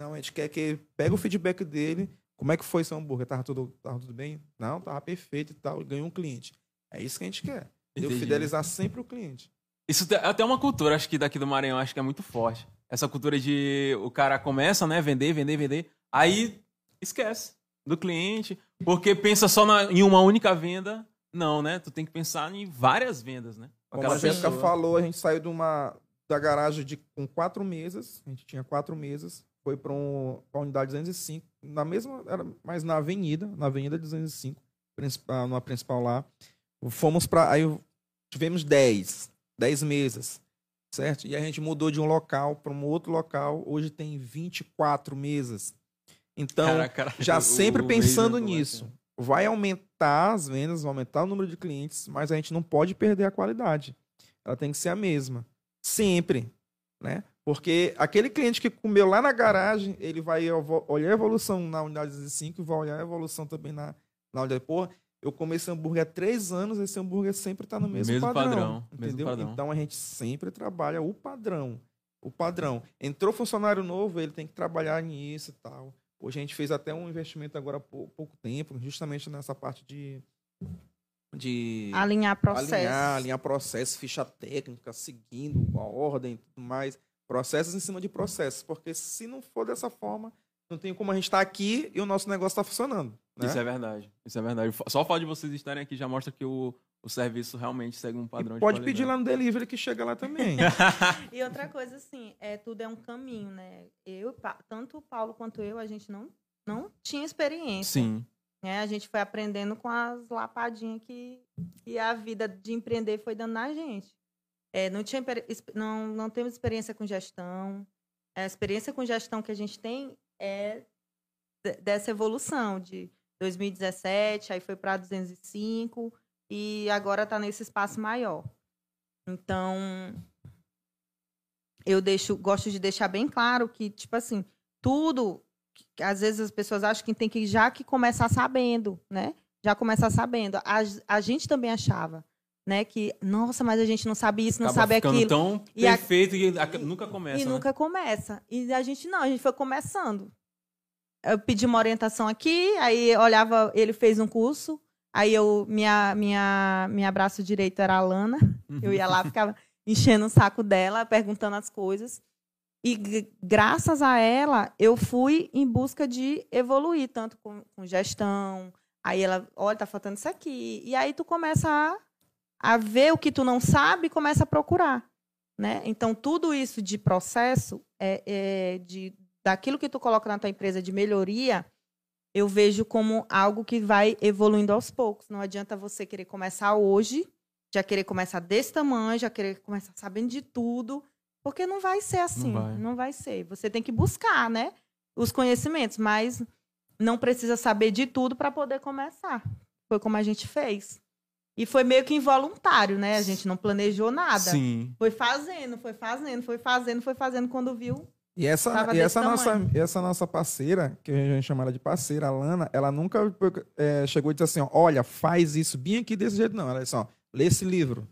Não, a gente quer que ele pegue o feedback dele. Como é que foi seu hambúrguer? Tava tudo, tava tudo bem? Não, tava perfeito e tal. E ganhou um cliente. É isso que a gente quer. Entendeu? Entendi. Fidelizar sempre o cliente. Isso é até uma cultura, acho que daqui do Maranhão, acho que é muito forte. Essa cultura de o cara começa, né, vender, vender, vender, aí esquece do cliente, porque pensa só na- em uma única venda. Não, né? Tu tem que pensar em várias vendas, né? Como aquela a Jéssica pessoa. falou, a gente saiu de uma, da garagem de, com quatro mesas. A gente tinha quatro mesas. Foi para um, a unidade 205. Na mesma, era, mas na avenida, na avenida 205, principal, numa principal lá. Fomos para. Aí tivemos 10. 10 mesas. Certo? E a gente mudou de um local para um outro local. Hoje tem 24 mesas. Então, Caraca, já o- sempre o pensando Waze é nisso. Vai aumentar as vendas, vai aumentar o número de clientes, mas a gente não pode perder a qualidade. Ela tem que ser a mesma. Sempre. Né? Porque aquele cliente que comeu lá na garagem, ele vai olhar a evolução na unidade 5 e vai olhar a evolução também na, na unidade. Pô, eu comi esse hambúrguer há três anos, esse hambúrguer sempre está no mesmo, Mesmo padrão. padrão, mesmo entendeu? padrão. Então a gente sempre trabalha o padrão. O padrão. Entrou funcionário novo, ele tem que trabalhar nisso e tal. Hoje a gente fez até um investimento agora há pou- pouco tempo, justamente nessa parte de. de Alinhar processo. alinhar, alinhar processo, ficha técnica, seguindo a ordem e tudo mais. Processos em cima de processos. Porque se não for dessa forma, não tem como a gente estar aqui e o nosso negócio está funcionando. Né? Isso é verdade. Isso é verdade. Só o fato de vocês estarem aqui já mostra que o, o serviço realmente segue um padrão E de pode qualidade. pedir lá no delivery que chega lá também. E outra coisa, assim, é, tudo é um caminho, né? Eu, tanto o Paulo quanto eu, a gente não, não tinha experiência. Sim. né? A gente foi aprendendo com as lapadinhas que, que a vida de empreender foi dando na gente. É, não, tinha, não, não temos experiência com gestão. A experiência com gestão que a gente tem é de- dessa evolução de 2017, aí foi para 205 e agora está nesse espaço maior. Então, eu deixo, gosto de deixar bem claro que, tipo assim, tudo que às vezes as pessoas acham que tem que já que começar sabendo, né? Já começar sabendo. A, a gente também achava, né? Que, nossa, mas a gente não sabe isso, não Acaba sabe aquilo. tão E a- perfeito que a- nunca começa. e né? nunca começa. E a gente não, a gente foi começando. Eu pedi uma orientação aqui, aí olhava, ele fez um curso, aí eu, minha, minha, minha braço direito era a Lana, eu ia lá, ficava enchendo o saco dela, perguntando as coisas. E graças a ela, eu fui em busca de evoluir, tanto com, com gestão. Aí ela, olha, tá faltando isso aqui. E aí tu começa a, a ver o que tu não sabe e começa a procurar. Né? Então, tudo isso de processo, é, é de, daquilo que tu coloca na tua empresa de melhoria, eu vejo como algo que vai evoluindo aos poucos. Não adianta você querer começar hoje, já querer começar desse tamanho, já querer começar sabendo de tudo, porque não vai ser assim. vai. Não vai ser. Você tem que buscar, né? Os conhecimentos, mas não precisa saber de tudo para poder começar. Foi como a gente fez. E foi meio que involuntário, né? A gente não planejou nada. Sim. Foi fazendo, foi fazendo, foi fazendo, foi fazendo quando viu. E essa, Tava e essa, nossa, tamanho. essa nossa parceira, que a gente chama ela de parceira, a Lana, ela nunca é, chegou e disse assim: ó, olha, faz isso bem aqui desse jeito, não. Ela disse: ó, lê esse livro.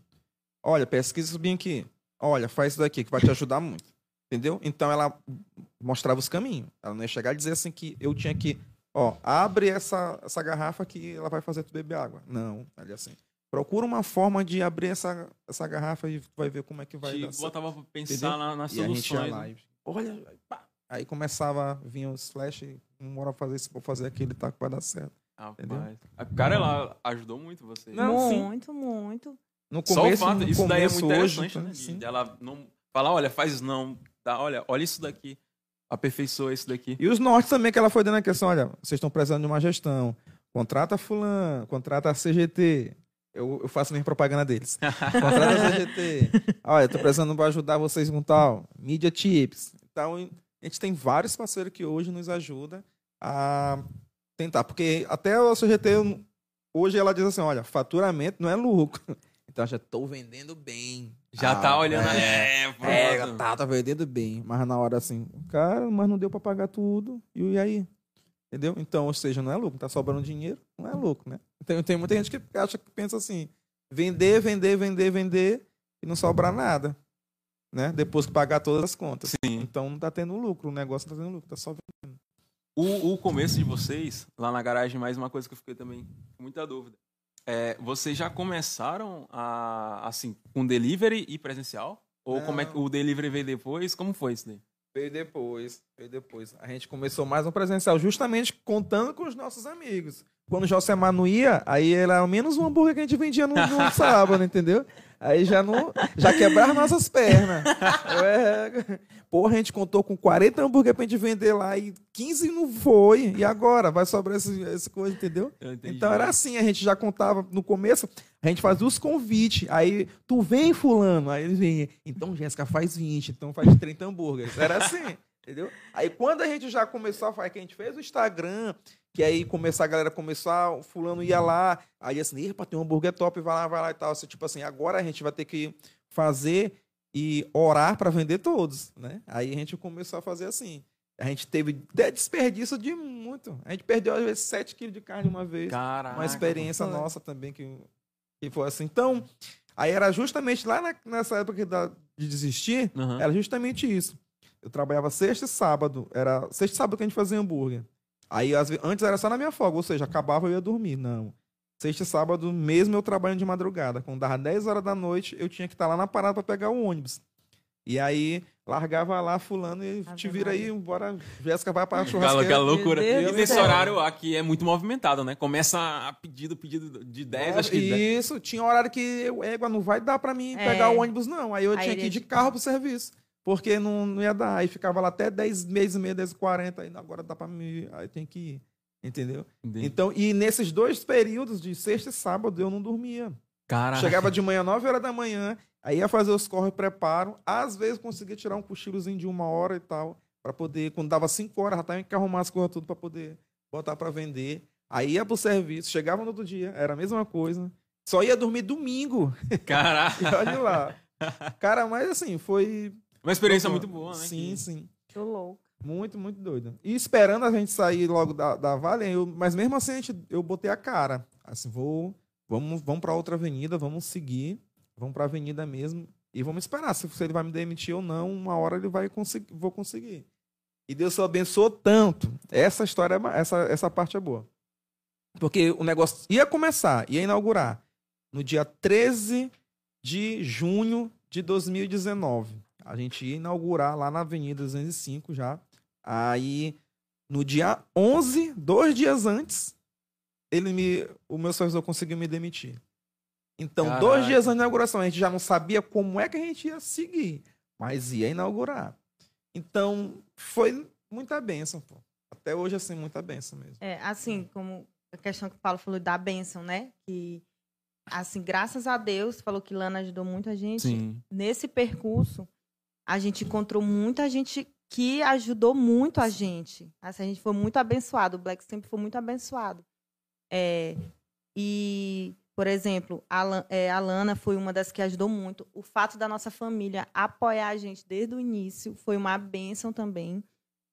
Olha, pesquisa isso bem aqui. Olha, faz isso daqui, que vai te ajudar muito. Entendeu? Então ela mostrava os caminhos. Ela não ia chegar e dizer assim que eu tinha que, ó, abre essa, essa garrafa que ela vai fazer tu beber água. Não, ela ia assim. Procura uma forma de abrir essa, essa garrafa e tu vai ver como é que vai Te dar certo. botava pra pensar na, nas E a gente ia soluções. Né? olha, aí, pá. aí começava, vinha os flash, uma hora fazer isso, vou fazer aquele, tá, que vai dar certo. Entendeu? Rapaz. A cara, ela ajudou muito você. Não, sim. muito, muito. No Só o começo, fato, no isso daí é começo muito hoje, interessante, né? sim. De ela não falar, olha, faz isso não. Tá, olha, olha isso daqui. Aperfeiçoa isso daqui. E os nortes também que ela foi dando a questão, olha, vocês estão precisando de uma gestão, contrata fulano, contrata a CGT. Eu, eu faço nem propaganda deles. Contrata a CGT. Olha, tô precisando para ajudar vocês com tal. Media Tips. Então, a gente tem vários parceiros que hoje nos ajudam a tentar. Porque até a CGT, hoje ela diz assim, olha, faturamento não é lucro. Então, já tô vendendo bem. Já Ah, tá olhando ali. é. É. É, tá, tá vendendo bem. Mas na hora assim, cara, mas não deu pra pagar tudo. E aí? Entendeu? Então, ou seja, não é lucro. Tá sobrando dinheiro, não é lucro, né? Tem, tem muita gente que acha que pensa assim: vender, vender, vender, vender e não sobrar nada. Né? Depois que pagar todas as contas. Sim. Então não tá tendo lucro, o negócio não tá tendo lucro, tá só vendendo. O, o começo de vocês, lá na garagem, mais uma coisa que eu fiquei também com muita dúvida. É, vocês já começaram a, assim, com delivery e presencial? Ou como é que Não. o delivery veio depois? Como foi isso daí? Veio depois, veio depois. A gente começou mais no presencial, justamente contando com os nossos amigos. Quando o Josemar não ia, aí era menos um hambúrguer que a gente vendia no, no sábado, entendeu? Aí já não. Já quebraram nossas pernas. É, porra, a gente contou com 40 hambúrguer pra gente vender lá e 15 não foi. E agora? Vai sobrar esse, essa coisa, entendeu? Então era assim, a gente já contava no começo, a gente fazia os convites. Aí, tu vem, fulano. Aí ele vinha. Então, Jéssica, faz 20, então faz 30 hambúrgueres. Era assim. Entendeu? Aí quando a gente já começou a fazer, que a gente fez o Instagram, que aí começar a galera começar, o fulano ia lá, aí assim, epa, tem um hambúrguer top, vai lá, vai lá e tal. Assim, tipo assim, agora a gente vai ter que fazer e orar para vender todos, né? Aí a gente começou a fazer assim. A gente teve desperdício de muito. A gente perdeu, às vezes, 7 quilos de carne uma vez. Caraca, uma experiência nossa também que, que foi assim. Então, aí era justamente lá na, nessa época da, de desistir, Uhum. era justamente isso. Eu trabalhava sexta e sábado. Era sexta e sábado que a gente fazia hambúrguer. Aí, antes era só na minha folga, ou seja, acabava eu ia dormir. Não. Sexta e sábado, mesmo eu trabalhando de madrugada. Quando dava 10 horas da noite, eu tinha que estar lá na parada para pegar o ônibus. E aí, largava lá, fulano, e Ave te vira aí, bora, Jéssica vai pra churrasqueira. aquela loucura. Meu Deus E nesse céu. horário aqui é muito movimentado, né? Começa a pedido, pedido de 10, acho que 10. Isso, tinha horário que eu, égua, não vai dar pra mim É. pegar o ônibus, não. Aí eu Aí tinha que ir de carro pro serviço. Porque não, não ia dar. Aí ficava lá até 10 meses e meio, 10 e 40. Aí agora dá pra mim. Aí tem que ir. Entendeu? Então, e nesses dois períodos, de sexta e sábado, eu não dormia. Caraca. Chegava de manhã, 9 horas da manhã, aí ia fazer os corre preparo. Às vezes conseguia tirar um cochilozinho de uma hora e tal, pra poder, quando dava 5 horas, já tava que arrumar as coisas tudo pra poder botar pra vender. Aí ia pro serviço, chegava no outro dia, era a mesma coisa. Só ia dormir domingo. Caraca. E olha lá. Cara, mas assim, foi. Uma experiência muito boa, né? Sim, Que- sim. Tô louco. Muito, muito doido. E esperando a gente sair logo da, da Vale, eu, mas mesmo assim a gente, eu botei a cara. Assim, vou. Vamos, vamos para outra avenida, vamos seguir. Vamos para a avenida mesmo. E vamos esperar. Se, se ele vai me demitir ou não, uma hora ele vai conseguir. Vou conseguir. E Deus abençoou tanto. Essa história, é essa, essa parte é boa. Porque o negócio ia começar, ia inaugurar no dia 13 de junho de 2019. A gente ia inaugurar lá na Avenida 205 já. Aí, no dia 11, dois dias antes, ele me, o meu supervisor conseguiu me demitir. Então, Caraca. dois dias antes da inauguração, a gente já não sabia como é que a gente ia seguir, mas ia inaugurar. Então, foi muita bênção, pô. Até hoje, assim, muita bênção mesmo. É, assim, como a questão que o Paulo falou da bênção, né? Que, assim, graças a Deus, falou que Lana ajudou muita gente. Sim. Nesse percurso, a gente encontrou muita gente que ajudou muito a gente. Assim, a gente foi muito abençoado. O Black sempre foi muito abençoado. É, e, por exemplo, a, é, a Lana foi uma das que ajudou muito. O fato da nossa família apoiar a gente desde o início foi uma bênção também.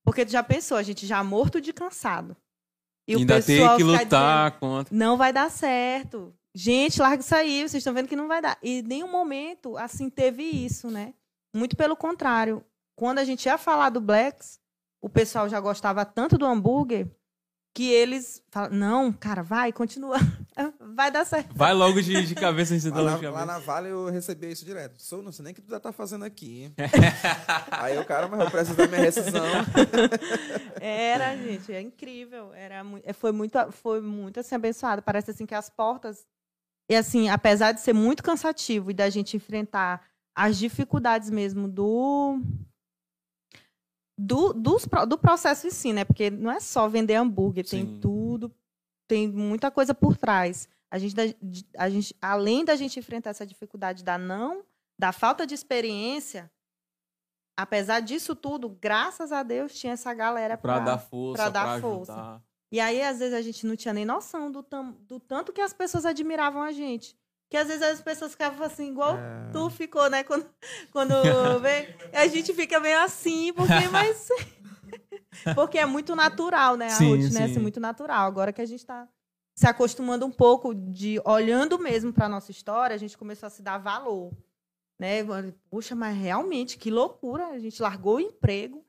Porque tu já pensou, a gente já morto de cansado. E Ainda ter pessoal que lutar contra. não vai dar certo. Gente, larga isso aí, vocês estão vendo que não vai dar. E em nenhum momento, assim, teve isso, né? Muito pelo contrário. Quando a gente ia falar do Blacks, o pessoal já gostava tanto do hambúrguer que eles falaram, não, cara, vai, continua. vai dar certo. Vai logo de, de cabeça em Lá dor na, de lá na Vale eu recebia isso direto. Sou, não sei nem o que tu já tá fazendo aqui. Aí o cara, mas eu preciso da minha rescisão. Era, gente, é incrível. Era é, foi muito, foi muito assim, abençoado. Parece assim que as portas. E assim, apesar de ser muito cansativo e da gente enfrentar as dificuldades mesmo do. Do, dos do processo em si, né? Porque não é só vender hambúrguer, Sim. tem tudo, tem muita coisa por trás. A gente, a gente, além da gente enfrentar essa dificuldade da não, da falta de experiência, apesar disso tudo, graças a Deus tinha essa galera pra, dar força, pra, dar ajudar. força. E aí, às vezes, a gente não tinha nem noção do, tam, do tanto que as pessoas admiravam a gente. Que às vezes as pessoas ficavam assim, igual É. tu ficou, né? Quando, quando vem, a gente fica meio assim, porque, mas. porque é muito natural, né? A Sim, rotina é sim. assim, muito natural. Agora que a gente tá se acostumando um pouco de olhando mesmo para nossa história, a gente começou a se dar valor. Né? Puxa, mas realmente, que loucura! A gente largou o emprego,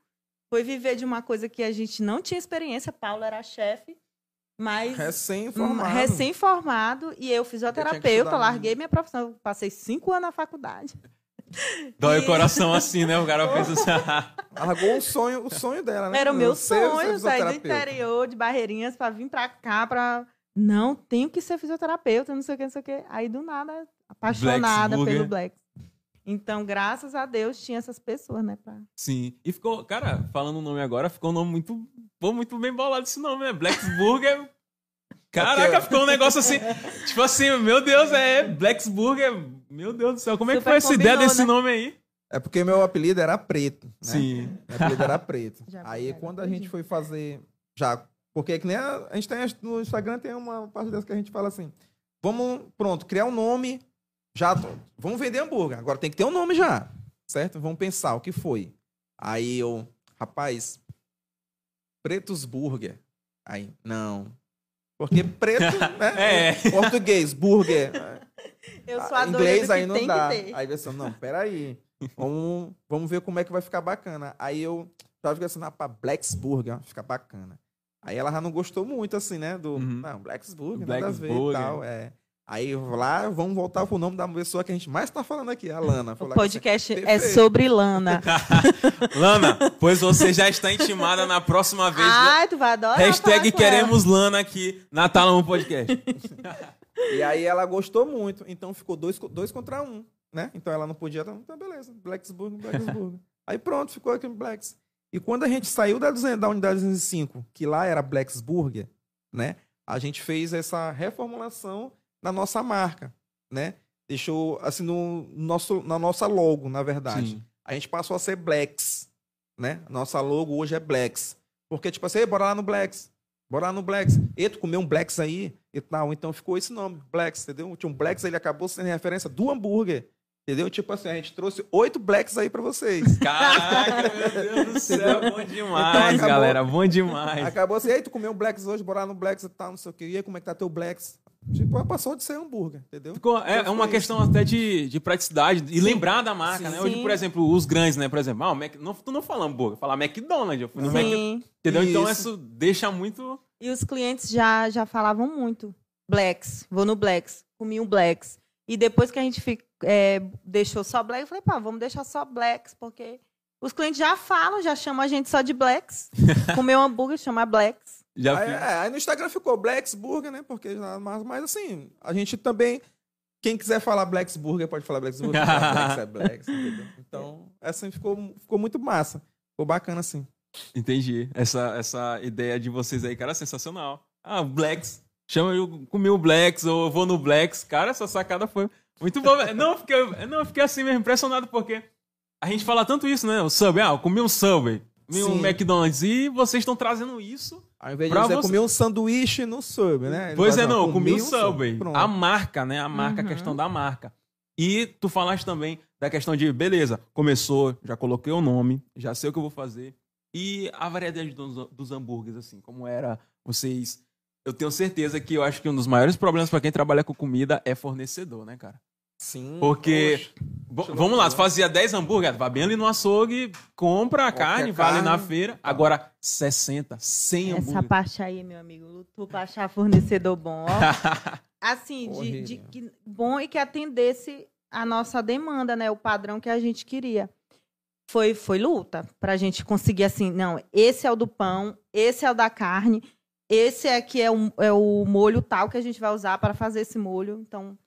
foi viver de uma coisa que a gente não tinha experiência. Paulo era chefe, mas Recém-formado. Hum, recém-formado e eu fisioterapeuta, estudar larguei minha profissão, eu passei cinco anos na faculdade. Dói E- o coração assim, né? O cara pensa assim. Largou o sonho, o sonho dela, né? Era o meu Ser- sonho sair do interior de Barreirinhas para vir para cá para Não, tenho que ser fisioterapeuta, não sei o que, não sei o que. Aí, do nada, apaixonada Blacks pelo Burger. Então, graças a Deus, tinha essas pessoas, né? Pra... Sim. E ficou, cara, falando o nome agora, ficou um nome muito. Pô, muito bem bolado esse nome, né? Black's Burger. Caraca, ficou um negócio assim. Tipo assim, meu Deus, é Black's Burger. Meu Deus do céu, como é que Super foi essa ideia desse né? nome aí? É porque meu apelido era preto. Né? Sim. Meu apelido era preto. Já Aí quando a entendi. gente foi fazer. Já. Porque que nem a, a gente tem no Instagram tem uma parte dessa que a gente fala assim. Vamos, pronto, criar um nome. Já. tô- Vamos vender hambúrguer. Agora tem que ter um nome já. Certo? Vamos pensar o que foi. Aí eu, rapaz, Pretos Burger. Aí, não. Porque preto, né? É. Português, burger. Eu sou Ah, a inglês que aí não tem dá. que ter. Aí você, não, peraí. Vamos, vamos ver como é que vai ficar bacana. Aí eu tava pensando, ah, pra Black's Burger, ó, fica bacana. Aí ela já não gostou muito, assim, né? Do. Uhum. Não, Black's Burger, Black's nada a ver Burger. e tal. É. Aí lá, vamos voltar pro nome da pessoa que a gente mais tá falando aqui, a Lana. Foi O podcast é sobre Lana. Lana, pois você já está intimada na próxima vez. Ai, tu vai adorar. Hashtag queremos Lana aqui na Talamo Podcast. E aí ela gostou muito, então ficou dois, dois contra um, né? Então ela não podia, então beleza, Blacksburg, Blacksburg. aí pronto, ficou aqui no Blacks. E quando a gente saiu da, 200 da unidade 205, que lá era Blacksburger, né? A gente fez essa reformulação na nossa marca, né? Deixou assim no nosso, na nossa logo, na verdade. Sim. A gente passou a ser Blacks, né? Nossa logo hoje é Blacks. Porque, tipo assim, "Ei, bora lá no Blacks. Bora lá no Blacks. E tu comeu um Blacks aí e tal. Então ficou esse nome, Blacks, entendeu? Tinha um Blacks, ele acabou sendo referência do hambúrguer. Entendeu? Tipo assim, a gente trouxe oito Blacks aí pra vocês. Caraca, meu Deus do céu, bom demais, Então acabou- galera, bom demais. Acabou assim, ei, tu comeu um Blacks hoje, bora lá no Blacks e tal, não sei o quê. E aí, como é que tá teu Blacks? Tipo, passou de ser hambúrguer, entendeu? Ficou- é, Então é uma questão até de, de praticidade e lembrar da marca, Sim. né? Hoje, Sim. por exemplo, os grandes, né? Por exemplo, ah, o Mac, não, tu não fala hambúrguer, fala McDonald's. Eu fui no Mac, Sim. entendeu? Então Isso. isso deixa muito. E os clientes já, já falavam muito. Blacks, vou no Blacks, comi um Blacks. E depois que a gente fi- é, deixou só Blacks, eu falei, pá, vamos deixar só Blacks, porque os clientes já falam, já chamam a gente só de Blacks. Comer um hambúrguer, chama Blacks. Já Aí, é, aí no Instagram ficou Blacks Burger, né? Porque, mas, mas assim, a gente também. Quem quiser falar Blacks Burger pode falar Blacks Burger. falar Blacks é Blacks, entendeu? Então, assim ficou, ficou muito massa. Ficou bacana, assim. Entendi. Essa, essa ideia de vocês aí, cara, é sensacional. Ah, o Blacks. Chama eu comi o Blacks ou eu vou no Blacks. Cara, essa sacada foi muito boa. não, eu fiquei, não, fiquei assim mesmo, impressionado, porque a gente fala tanto isso, né? O Subway, ah, eu comi um Subway, comi um Sim. McDonald's, e vocês estão trazendo isso. Ao invés de você- comer um sanduíche no sub, né? Ele Pois é, não, eu comi um Subway. Pronto. A marca, né? A marca, a Uhum. questão da marca. E tu falaste também da questão de, beleza, começou, já coloquei o nome, já sei o que eu vou fazer. E a variedade dos, dos hambúrgueres, assim, como era vocês. Eu tenho certeza que eu acho que um dos maiores problemas pra quem trabalha com comida é fornecedor, né, cara? Sim. Porque- vamos lá, tu fazia 10 hambúrguer, vai bem ali no açougue, compra a carne, vai ali na carne. feira. Agora, 60, 100 Essa hambúrguer. parte aí, meu amigo, lutou pra achar fornecedor bom, ó. Assim, de, de que, bom e que atendesse a nossa demanda, né? O padrão que a gente queria. Foi, foi luta pra gente conseguir assim, não, esse é o do pão, esse é o da carne, esse aqui é o, é o molho tal que a gente vai usar para fazer esse molho. Então,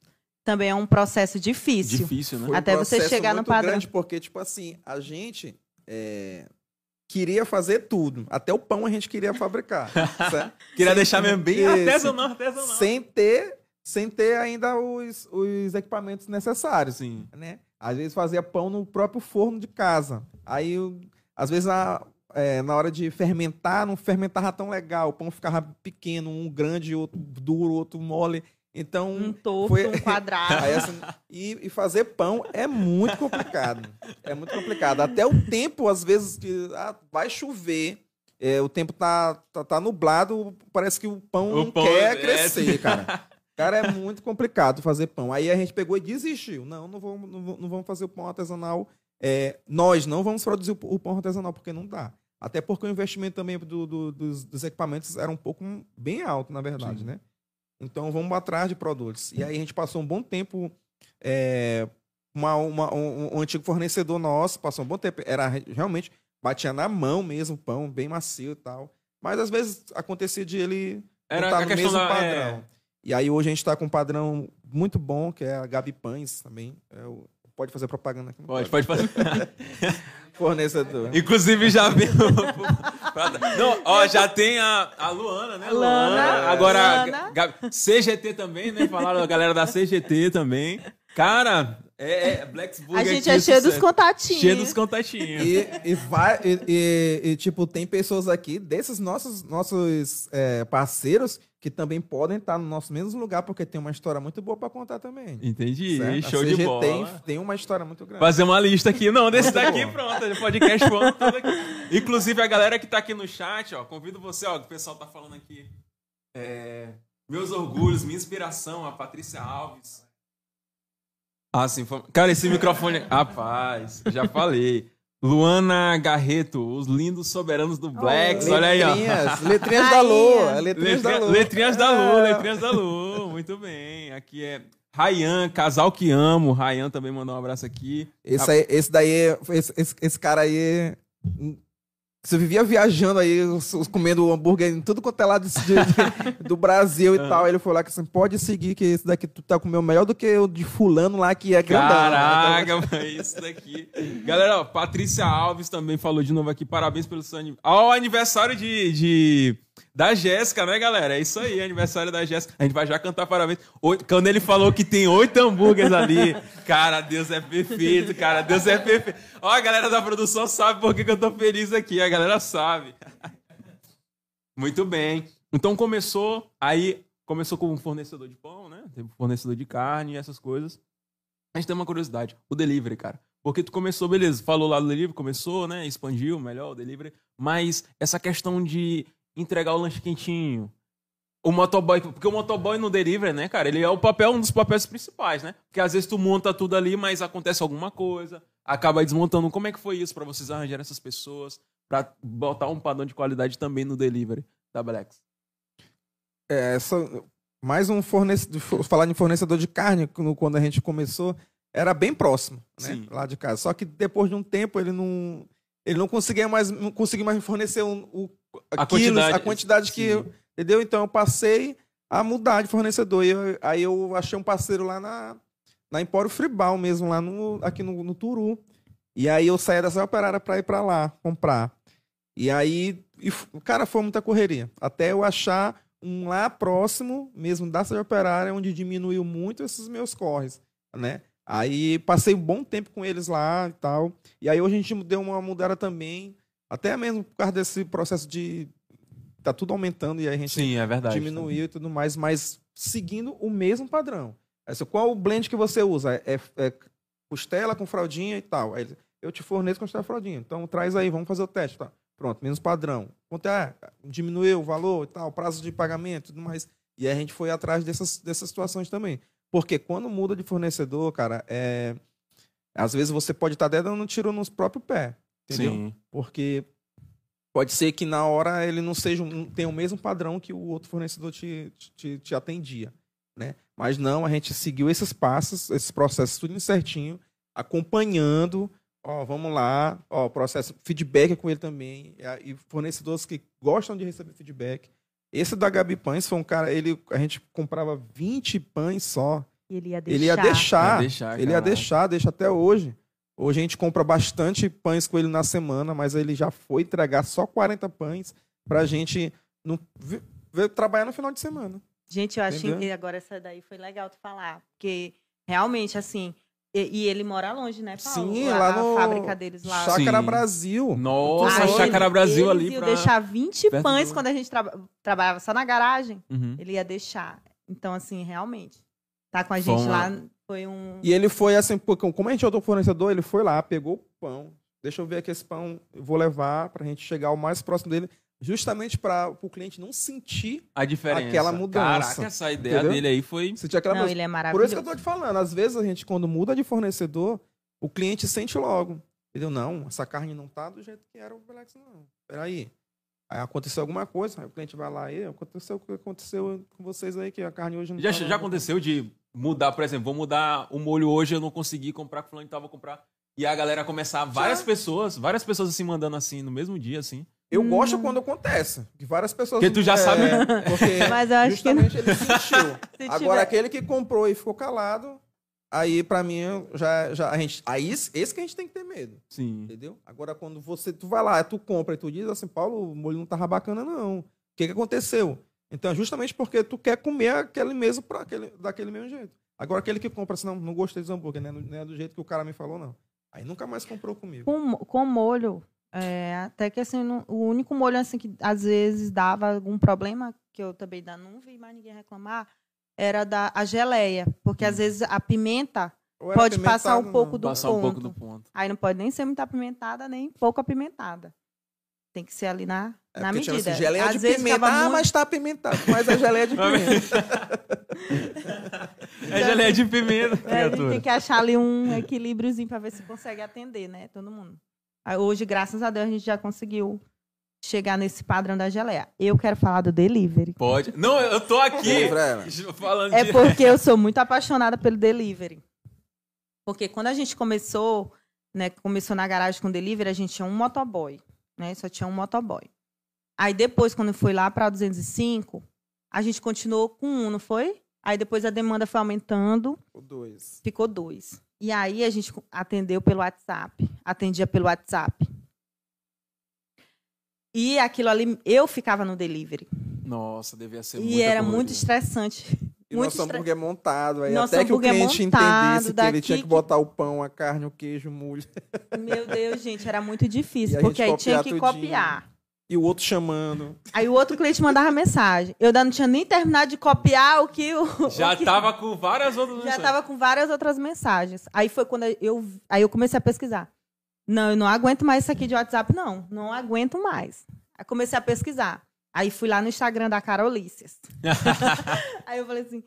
também é um processo difícil. Difícil, né? Foi um Até você processo chegar no muito padrão. grande, porque, tipo assim, a gente é, queria fazer tudo. Até o pão a gente queria fabricar. certo? Queria Sem- deixar mesmo bem artesanal, artesanal. Sem ter, sem ter ainda os, os equipamentos necessários. Sim. né? Às vezes fazia pão no próprio forno de casa. Aí, eu- às vezes, na, é, na hora de fermentar, não fermentava tão legal. O pão ficava pequeno, um grande, outro duro, outro mole. Então, Um torto, Foi- um quadrado. aí, assim, e, e fazer pão é muito complicado. É muito complicado. Até o tempo, às vezes, que ah, vai chover, é, o tempo tá, tá, tá nublado, parece que o pão O não pão quer é- crescer, cara. Cara, é muito complicado fazer pão. Aí a gente pegou e desistiu. Não, não vamos, não vamos- não vamos fazer o pão artesanal. É, nós não vamos produzir o o pão artesanal, porque não dá. Até porque o investimento também do- do- dos, dos equipamentos era um pouco bem alto, na verdade, Sim. né? Então vamos atrás de produtos. E aí a gente passou um bom tempo. é, uma, uma- um, um antigo fornecedor nosso passou um bom tempo. Era re- realmente, batia na mão mesmo o pão, bem macio e tal. Mas às vezes acontecia de ele Era a no questão mesmo da- padrão. é. E aí hoje a gente tá com um padrão muito bom, que é a Gabi Pães também. É o- Pode fazer propaganda aqui? Pode, pode fazer. Fornecedor. Inclusive já viu. Não, ó, já tem a, a Luana, né? Luana, Agora, Luana. CGT também, né? Falaram a galera da CGT também. Cara, é, é Black's Burger A gente aqui, é cheio dos contatinhos. Cheio dos contatinhos. E, e, vai, e, e- e, tipo, tem pessoas aqui, desses nossos, nossos é, parceiros, que também podem estar no nosso mesmo lugar, porque tem uma história muito boa pra contar também. Entendi, certo? show a de CG bola. Tem, tem uma história muito grande. Fazer uma lista aqui. Não, desse daqui, bom. pronto. Podcast pronto. tudo aqui. Inclusive, a galera que tá aqui no chat, ó, convido você, ó, o pessoal tá falando aqui. É, meus orgulhos, minha inspiração, a Patrícia Alves. Ah, sim. Cara, esse microfone. Rapaz, já falei. Luana Garreto, os lindos soberanos do Blacks. Olha aí, ó. Letrinhas, letrinhas da Lua. Letrinhas da Lua. Letrinhas da Lu, É. letrinhas da Lu. Muito bem. Aqui é Rayan, casal que amo. Rayan também mandou um abraço aqui. Esse, aí, esse daí, é- esse, esse, esse cara aí. Você vivia viajando aí, comendo hambúrguer em tudo quanto é lado de- de- do Brasil e tal. Ele foi lá que assim, pode seguir, que esse daqui tu tá comendo melhor do que o de fulano lá, que é grandão. Caraca, mano, isso daqui. Galera, ó, Patrícia Alves também falou de novo aqui. Parabéns pelo seu aniversário. Ó, o aniversário de, de- da Jéssica, né, galera? É isso aí, aniversário da Jéssica. A gente vai já cantar parabéns. Oito- quando ele falou que tem oito hambúrgueres ali. Cara, Deus é perfeito, cara. Deus é perfeito. Ó, a galera da produção sabe por que, que eu tô feliz aqui. A galera sabe. Muito bem. Então começou, aí começou com um fornecedor de pão, né? Teve fornecedor de carne e essas coisas. A gente tem uma curiosidade, o delivery, cara. Porque tu começou, beleza, falou lá do delivery, começou, né? Expandiu melhor o delivery. Mas essa questão de entregar o lanche quentinho. O motoboy, porque o motoboy no delivery, né, cara, ele é o papel, um dos papéis principais, né? Porque às vezes tu monta tudo ali, mas acontece alguma coisa, acaba desmontando. Como é que foi isso pra vocês arranjarem essas pessoas, pra botar um padrão de qualidade também no delivery da Blacks? É, essa- mais um fornecedor. Falar em fornecedor de carne, quando a gente começou, era bem próximo, né? Sim. Lá de casa. Só que depois de um tempo ele não. Ele não conseguia mais, não conseguia mais fornecer um, o, A quilos, quantidade. a quantidade que eu. Entendeu? Então eu passei a mudar de fornecedor. E eu- aí eu achei um parceiro lá na, na Empório Fribal mesmo, lá no, aqui no, no Turu. E aí eu saía dessa operária para ir para lá comprar. E aí, e cara, foi muita correria. Até eu achar um lá próximo, mesmo da cidade operária, onde diminuiu muito esses meus corres, né? Aí passei um bom tempo com eles lá e tal. E aí hoje a gente deu uma mudada também, até mesmo por causa desse processo de tá tudo aumentando e aí a gente Sim, é verdade. diminuiu e tudo mais, mas seguindo o mesmo padrão. Essa, qual o blend que você usa? É, é costela com fraldinha e tal. Aí eu te forneço costela e fraldinha. Então traz aí, vamos fazer o teste. Tá? Pronto, mesmo padrão. Quanto é? Diminuiu o valor e tal, prazo de pagamento e tudo mais. E aí a gente foi atrás dessas, dessas situações também. Porque quando muda de fornecedor, cara, é... às vezes você pode estar até dando um tiro no próprio pé. Entendeu? Sim. Porque pode ser que na hora ele não seja não tenha o mesmo padrão que o outro fornecedor te, te, te atendia, né? Mas não, a gente seguiu esses passos, esses processos tudo certinho, acompanhando, ó, vamos lá, ó, processo feedback com ele também, e a- e fornecedores que gostam de receber feedback. Esse da Gabi Pães foi um cara, ele a gente comprava 20 pães só. E ele ia deixar. Ele ia deixar. Ia deixar, ele ia deixar, deixa até hoje. Hoje a gente compra bastante pães com ele na semana, mas ele já foi entregar só 40 pães pra gente no, trabalhar no final de semana. Gente, eu achei Entendeu? que agora essa daí foi legal tu falar. Porque realmente, assim. E, e ele mora longe, né, Paulo? Sim, a, lá a no fábrica deles lá. Chácara Sim. Brasil. Nossa, Aí a Chácara ele- Brasil ali iam pra... deixar 20 perto pães do- quando a gente traba- trabalhava só na garagem. Uhum. Ele ia deixar. Então, assim, realmente. Tá com a gente lá foi um. E ele foi assim, porque como a gente é outro fornecedor, ele foi lá, pegou o pão. Deixa eu ver aqui esse pão, eu vou levar pra gente chegar o mais próximo dele, justamente para o cliente não sentir, A diferença. Aquela mudança. Caraca, essa ideia Entendeu? dele aí foi... sentir aquela Não, mudança. ele é Por maravilhoso. isso que eu tô te falando, às vezes a gente, quando muda de fornecedor, o cliente sente logo. Entendeu? Não, essa carne não tá do jeito que era o Belex, não. Peraí. Aí aconteceu alguma coisa, aí o cliente vai lá e aconteceu o que aconteceu com vocês aí, que a carne hoje não Já, tá já aconteceu de mudar, por exemplo, vou mudar o molho hoje, eu não consegui comprar com o fulano que tava comprar. E a galera começar, várias pessoas, várias pessoas assim mandando assim no mesmo dia, assim. Eu Hum. gosto quando acontece. Que várias pessoas. Porque tu já sabe. Porque Mas eu acho que não. justamente ele sentiu. Se Agora, tiver- aquele que comprou e ficou calado, aí pra mim já, já a gente. Aí esse esse que a gente tem que ter medo. Sim. Entendeu? Agora, quando você tu vai lá, tu compra e tu diz assim, Paulo, o molho não tava bacana, não. O que, que aconteceu? Então, é justamente porque tu quer comer aquele mesmo pra aquele, daquele mesmo jeito. Agora, aquele que compra assim, não, não gostei desse hambúrguer, né? Não é do jeito que o cara me falou, não. Aí nunca mais comprou comigo. Com, com molho, é, até que assim, não- o único molho assim que às vezes dava algum problema, que eu também ainda não vi mais ninguém reclamar, era da a geleia. Porque às vezes a pimenta pode passar um pouco Passar um pouco ponto. do ponto. Aí não pode nem ser muito apimentada, nem pouco apimentada. Tem que ser ali na, É na medida. assim, geleia Às de vezes pimenta. Ah, muito- mas tá apimentado. Mas é geleia de pimenta. É geleia de pimenta, É, a gente tem que achar ali um equilíbriozinho para ver se consegue atender, né? Todo mundo. Hoje, graças a Deus, a gente já conseguiu chegar nesse padrão da geleia. Eu quero falar do delivery. Pode. Não, eu tô aqui falando É porque eu sou muito apaixonada pelo delivery. Porque quando a gente começou, né, começou na garagem com delivery, a gente tinha um motoboy, né? Só tinha um motoboy. Aí depois, quando foi lá para 205, a gente continuou com um, não foi? Aí depois a demanda foi aumentando, O dois. ficou dois. E aí a gente atendeu pelo WhatsApp, atendia pelo WhatsApp. E aquilo ali, eu ficava no delivery. Nossa, devia ser E era muito estressante. E muito nosso estre- hambúrguer montado. Aí Nosso até que o hambúrguer cliente montado, entendesse que ele tinha que que- botar o pão, a carne, o queijo, o molho. Meu Deus, gente, era muito difícil, porque aí tinha que tudinho. copiar. E o outro chamando. Aí o outro cliente mandava mensagem. Eu ainda não tinha nem terminado de copiar o que o. Já o que- tava com várias outras Já mensagens. tava com várias outras mensagens. Aí foi quando eu, aí eu comecei a pesquisar. Não, eu não aguento mais isso aqui de WhatsApp, não. Não aguento mais. Aí comecei a pesquisar. Aí fui lá no Instagram da Carolices. aí eu falei assim,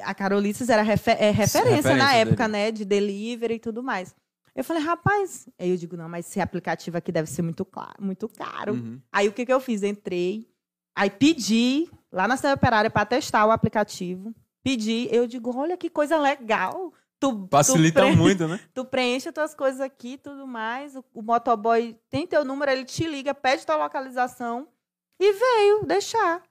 a Carolices era refe- é, referência, na referência época, dele. né, de delivery e tudo mais. Eu falei, rapaz, aí eu digo, não, mas esse aplicativo aqui deve ser muito, claro, muito caro. Uhum. Aí o que, que eu fiz? Entrei, aí pedi lá na cidade operária para testar o aplicativo. Pedi, eu digo, olha que coisa legal. Tu, Facilita tu, muito, né? tu preenche as tuas coisas aqui e tudo mais. O, o motoboy tem teu número, ele te liga, pede tua localização e veio deixar.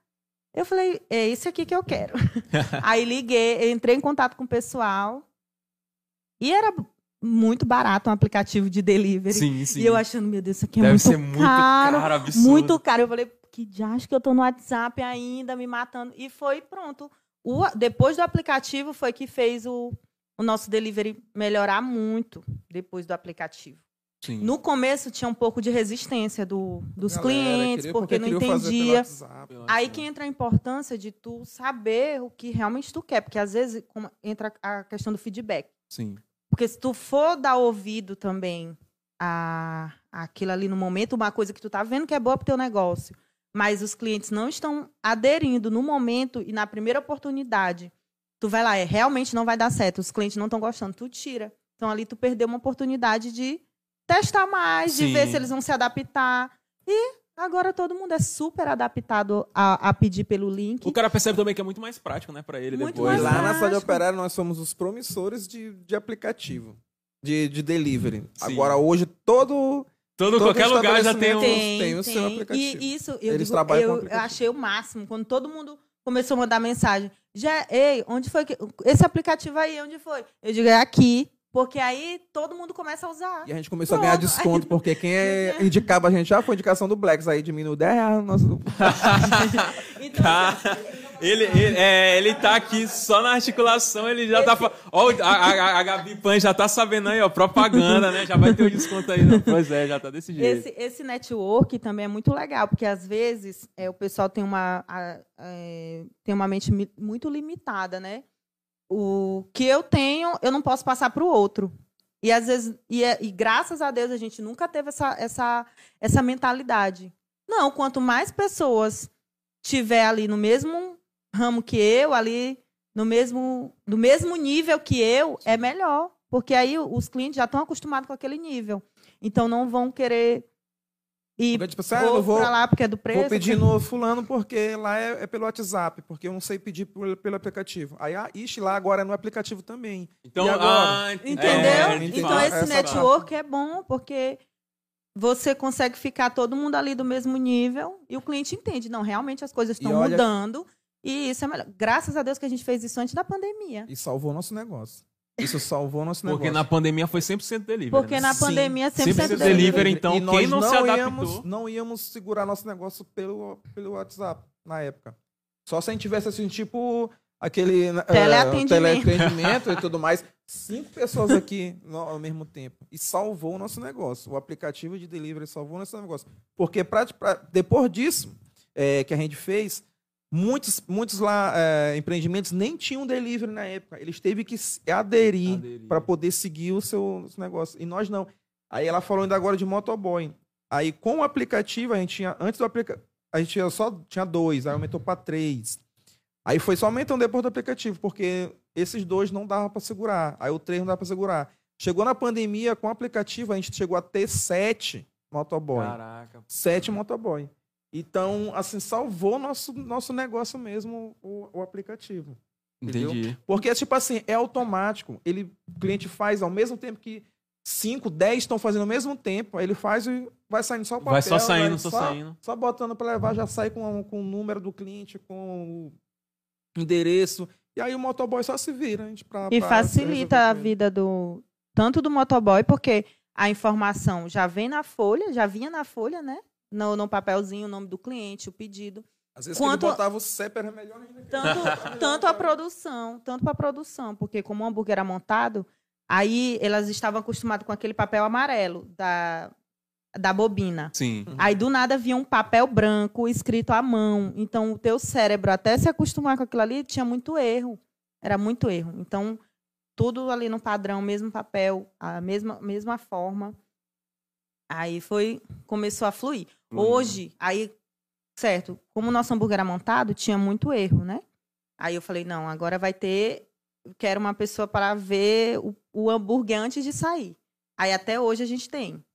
Eu falei, é esse aqui que eu quero. aí liguei, entrei em contato com o pessoal. E era muito barato um aplicativo de delivery. Sim, sim. E eu achando, meu Deus, isso aqui é Deve muito ser muito caro. caro, absurdo. Muito caro. Eu falei, que diacho que eu tô no WhatsApp ainda, me matando. E foi pronto. O, depois do aplicativo foi que fez o, o nosso delivery melhorar muito depois do aplicativo. Sim. No começo tinha um pouco de resistência do, dos Galera, clientes, queria- porque, não fazer pelo entendia. WhatsApp. Aí que entra a importância de tu saber o que realmente tu quer, porque às vezes entra a questão do feedback. Sim. Porque se tu for dar ouvido também a aquilo ali no momento, uma coisa que tu tá vendo que é boa pro teu negócio, mas os clientes não estão aderindo no momento e na primeira oportunidade, tu vai lá, é realmente não vai dar certo, os clientes não estão gostando, tu tira. Então ali tu perdeu uma oportunidade de testar mais, de ver Sim. se eles vão se adaptar. E agora todo mundo é super adaptado a, a pedir pelo link. O cara percebe também que é muito mais prático, né, pra ele Muito depois. Mais lá na cidade prático. operária nós somos os promissores de, de aplicativo. De, de delivery. Sim. Agora, hoje, todo. Todo, Todo qualquer lugar já tem um... estabelecimento tem o seu aplicativo. E isso, eu, Eles digo, trabalham com eu, eu achei o máximo. Quando todo mundo começou a mandar mensagem. Já, ei, onde foi que. Esse aplicativo aí, onde foi? Eu digo, é aqui. Porque aí todo mundo começa a usar. E a gente começou a ganhar Pronto. desconto, porque quem é, indicava a gente já foi indicação do Blacks, aí diminuiu 10 reais. no Nosso... Então, Tá. Ele, ele, é, ele tá aqui só na articulação, ele já tá. Ó, a, a, a Gabi Pan já tá sabendo aí, ó, propaganda, né? Já vai ter o desconto aí. Não. Pois é, já tá desse jeito. Esse, esse network também é muito legal, porque às vezes é, o pessoal tem uma, a- é, tem uma mente muito limitada, né? O que eu tenho, eu não posso passar para o outro. E às vezes, e, é- e graças a Deus, a gente nunca teve essa, essa, essa mentalidade. Não, quanto mais pessoas tiver ali no mesmo ramo que eu, ali no mesmo, no mesmo nível que eu, é melhor. Porque aí os clientes já estão acostumados com aquele nível. Então não vão querer ir Porque, tipo assim, ah, vou, pra lá porque é do preço. vou pedir porque- no fulano porque lá é, é pelo WhatsApp, porque eu não sei pedir pelo, pelo aplicativo. Aí, ah, ixi, lá agora é no aplicativo também. Então, agora? ah, Entendeu? é, entendeu? então esse Essa network é bom, porque você consegue ficar todo mundo ali do mesmo nível e o cliente entende. Não, realmente as coisas estão olha- mudando e isso é melhor. Graças a Deus que a gente fez isso antes da pandemia. E salvou nosso negócio. Isso salvou nosso negócio. Porque na pandemia foi 100% delivery. Porque né? na Sim, pandemia sempre 100% sempre delivery, delivery. então, E nós quem não se adaptou- Íamos, não íamos segurar nosso negócio pelo, pelo WhatsApp na época. Só se a gente tivesse assim, tipo, aquele eh, Teleatendimento. teleatendimento e tudo mais. Cinco pessoas aqui no- ao mesmo tempo. E salvou o nosso negócio. O aplicativo de delivery salvou o nosso negócio. Porque pra, pra- depois disso eh, que a gente fez, muitos, muitos lá eh, empreendimentos nem tinham delivery na época. Eles teve que aderir Aderir. para poder seguir o seu, seu negócio. E nós não. Aí ela falou ainda agora de motoboy. Aí com o aplicativo, a gente tinha. Antes do aplicativo, a gente tinha só tinha dois, aí aumentou para três. Aí foi só aumentando depois do aplicativo, porque esses dois não dava para segurar. Aí o três não dava para segurar. Chegou na pandemia, com o aplicativo, a gente chegou a ter sete motoboy. Caraca. Sete motoboy. Então, assim, salvou nosso, nosso negócio mesmo, o, o aplicativo. Entendeu? Entendi. Porque, tipo assim, é automático. Ele, o cliente faz ao mesmo tempo que 5, 10 estão fazendo ao mesmo tempo. Aí ele faz e vai saindo só o papel. Vai só saindo, vai só saindo. Só botando para levar, já sai com, com o número do cliente, com o endereço. E aí o motoboy só se vira. A gente, pra, E pra facilita a vida do tanto do motoboy, porque a informação já vem na folha, já vinha na folha, né? No, no papelzinho, o nome do cliente, o pedido. Às vezes Quanto- que ele botava o CEP era melhor ainda. Tanto, tanto a produção, tanto para a produção, porque como o hambúrguer era montado, aí elas estavam acostumadas com aquele papel amarelo da, da bobina. Sim. Aí do nada vinha um papel branco escrito à mão. Então o teu cérebro até se acostumar com aquilo ali tinha muito erro. Era muito erro. Então tudo ali no padrão, mesmo papel, a mesma mesma forma. Aí foi começou a fluir. Hoje, aí certo, como o nosso hambúrguer era montado, tinha muito erro, né? Aí eu falei, não, agora vai ter eu quero uma pessoa para ver o, o hambúrguer antes de sair. Aí até hoje a gente tem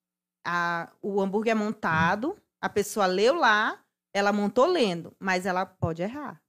a- o hambúrguer é montado, a pessoa leu lá, ela montou lendo, mas ela pode errar.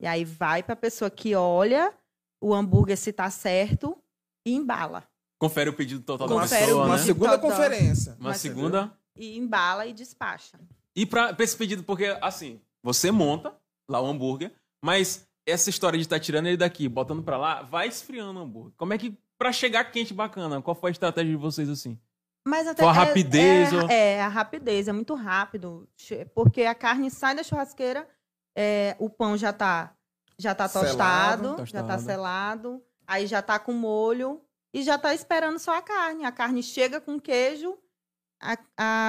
E aí vai para a pessoa que olha o hambúrguer se tá certo e embala. Confere o pedido total da Confere pessoa, o uma né? segunda Total. conferência. Uma Mas- segunda. E embala e despacha. E pra, pra esse pedido, porque assim, você monta lá o hambúrguer, mas essa história de estar tirando ele daqui, botando pra lá, vai esfriando o hambúrguer. Como é que, pra chegar quente bacana, qual foi a estratégia de vocês assim? Mas até Qual a é- rapidez, É, ou- é, a rapidez, é muito rápido. Porque a carne sai da churrasqueira, é, o pão já tá, já tá Selado. tostado, já tá Tostado. selado, aí já tá com molho e já tá esperando só a carne. A carne chega com queijo, a,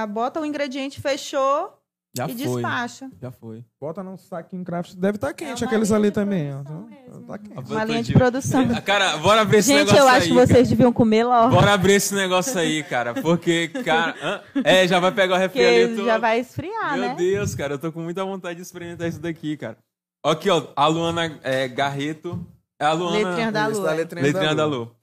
a- bota o ingrediente, fechou Já e foi. despacha. Já foi. Bota num saquinho craft. Deve estar quente uma aqueles ali também. ó. Tá quente. Uma linha de produção. Cara, bora abrir esse Gente, negócio eu aí. acho que vocês deviam comer cara. logo, Bora abrir esse negócio aí, cara. Porque, cara. É, já vai pegar o refri ali. tu- já vai esfriar, Meu né? Deus, cara, eu tô com muita vontade de experimentar isso daqui, cara. Aqui, ó, a Luana é, Garreto. É a Luana. Letrinha da da letrinha Letrinha da Lu. Lu.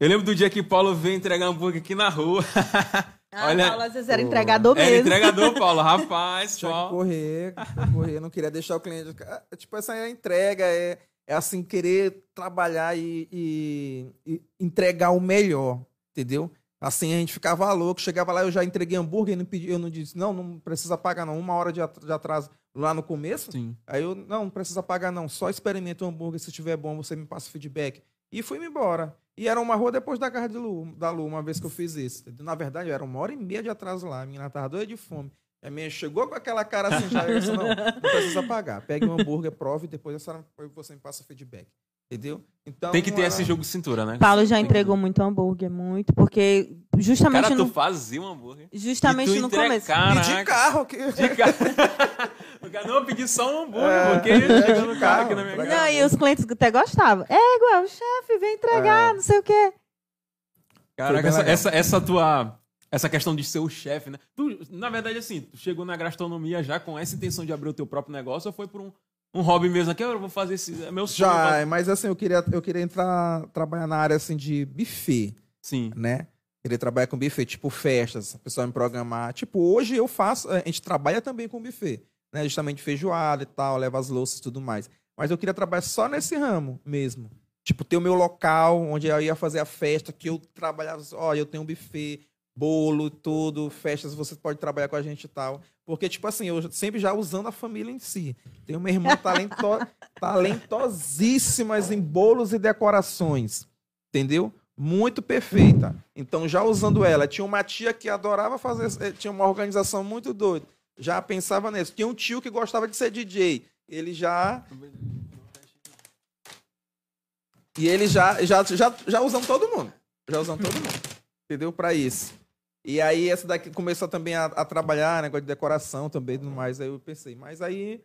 Eu lembro do dia que Paulo veio entregar hambúrguer aqui na rua. Ah, Olha- Paulo, às vezes era Pô. entregador Era mesmo. entregador, Paulo. Rapaz, Tinha que Paulo. correr, correr, não queria deixar o cliente. Ah, Tipo, essa é a entrega, é, é assim, querer trabalhar e, e- e entregar o melhor, entendeu? Assim a gente ficava louco, chegava lá, eu já entreguei hambúrguer, não pedi, eu não disse, não, não precisa pagar não, uma hora de at- de atraso lá no começo. Sim. Aí eu, não, não precisa pagar não, só experimenta o hambúrguer, se estiver bom você me passa feedback. E fui-me embora. E era uma rua depois da casa de Lu, da Lu, uma vez que eu fiz isso. Na verdade, era uma hora e meia de atraso lá, a menina tava doida de fome. A minha chegou com aquela cara assim, já eu disse, não, não precisa pagar. Pegue um hambúrguer, prove e depois a senhora- você me passa feedback. Entendeu? Então, Tem que ter era- esse jogo de cintura, né? Paulo já Tem que- entregou muito hambúrguer, muito, porque justamente Cara, tu no, fazia um hambúrguer. justamente E tu no entrega- começo. Caraca. E de carro, que... De cara. O não, eu pedi só um hambúrguer, É, porque é, chegou no carro aqui na minha casa. Não, e os clientes até gostavam. É igual, chefe, vem entregar, É. não sei o quê. Caraca, essa, essa, essa tua. Essa questão de ser o chefe, né? Tu, na verdade, assim, tu chegou na gastronomia já com essa intenção de abrir o teu próprio negócio ou foi por um, um hobby mesmo? Aqui eu vou fazer esse. É meu sonho. Já, mas assim, eu queria, eu queria entrar, trabalhar na área assim de buffet. Sim. né? Querer trabalhar com buffet, tipo festas, a pessoa me programar. Tipo, hoje eu faço, a gente trabalha também com buffet, né? Justamente feijoada e tal, leva as louças e tudo mais. Mas eu queria trabalhar só nesse ramo mesmo. Tipo, ter o meu local onde eu ia fazer a festa, que eu trabalhava, ó, eu tenho um buffet, bolo, tudo, festas, você pode trabalhar com a gente e tal. Porque, tipo assim, eu sempre já usando a família em si. Tenho uma irmã talento, talentosíssimas em bolos e decorações. Entendeu? Muito perfeita. Então, já usando ela, tinha uma tia que adorava fazer, eh, tinha uma organização muito doida. Já pensava nisso. Tinha um tio que gostava de ser DJ. Ele já e ele já, já, já, já usamos todo mundo. Já usamos todo mundo. Entendeu? Pra isso. E aí essa daqui começou também a, a trabalhar, negócio de decoração também tudo mais. Aí eu pensei, mas aí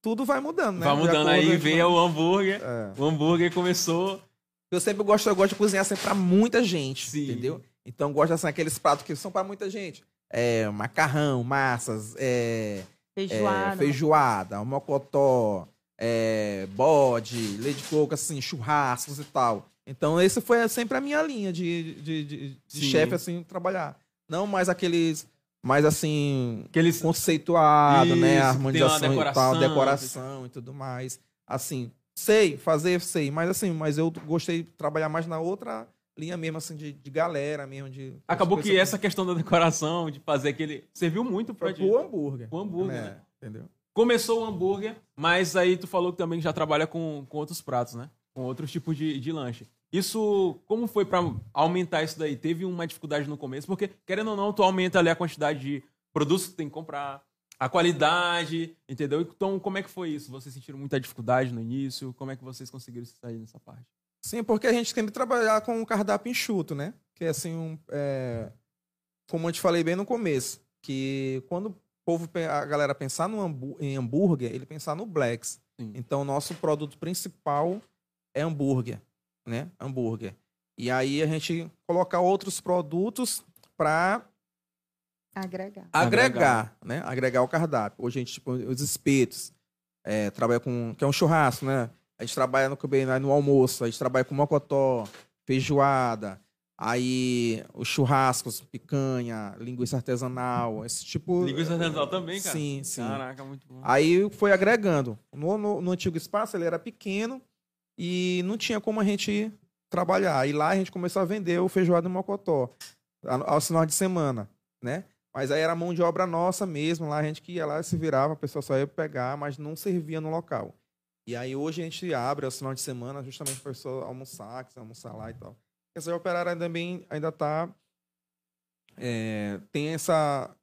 tudo vai mudando, né? Vai mudando aí, vai- o hambúrguer. É. O hambúrguer começou. Eu sempre gosto, eu gosto de cozinhar sempre pra muita gente, Sim. entendeu? Então gosto assim, aqueles pratos que são pra muita gente. É, macarrão, massas, é, é, Feijoada. feijoada, mocotó, é, bode, leite de coco, assim, churrascos e tal. Então, esse foi sempre a minha linha de, de, de, de chefe, assim, trabalhar. Não mais aqueles, mais assim, Aqueles. conceituado, Isso, né? uma Harmonização e tal, decoração e tudo mais. Assim, sei fazer, sei, mas assim, mas eu gostei de trabalhar mais na outra linha mesmo, assim, de, de galera mesmo, de... Acabou que essa questão da decoração, de fazer aquele. Serviu muito pra ti. pro hambúrguer. O hambúrguer, né? né? Entendeu? Começou o hambúrguer, mas aí tu falou que também já trabalha com, com outros pratos, né? Com outros tipos de, de lanche. Isso, como foi pra aumentar isso daí? Teve uma dificuldade no começo? Porque, querendo ou não, tu aumenta ali a quantidade de produtos que tu tem que comprar, a qualidade, entendeu? Então, como é que foi isso? Vocês sentiram muita dificuldade no início? Como é que vocês conseguiram sair nessa parte? Sim, porque a gente tem que trabalhar com um cardápio enxuto, né? Que é assim, um, é, como eu te falei bem no começo, que quando o povo, a galera pensar no hambú- em hambúrguer, ele pensar no Blacks. Sim. Então, o nosso produto principal é hambúrguer, né? Hambúrguer. E aí a gente colocar outros produtos para Agregar. agregar, né? Agregar o cardápio. Hoje a gente, tipo, os espetos, é, trabalha com, que é um churrasco, né? A gente trabalha no, no almoço, a gente trabalha com mocotó, feijoada, aí os churrascos, picanha, linguiça artesanal, esse tipo... Linguiça artesanal também, cara? Sim, sim. Caraca, muito bom. Aí foi agregando. No, no, no antigo espaço ele era pequeno e não tinha como a gente trabalhar. E lá a gente começou a vender o feijoada e mocotó a- aos finais de semana, né? Mas aí era mão de obra nossa mesmo, lá a gente que ia lá se virava, a pessoa só ia pegar, mas não servia no local. E aí hoje a gente abre aos finais de semana justamente para a pessoa almoçar, quiser almoçar lá e tal. Essa operária também ainda está tem essa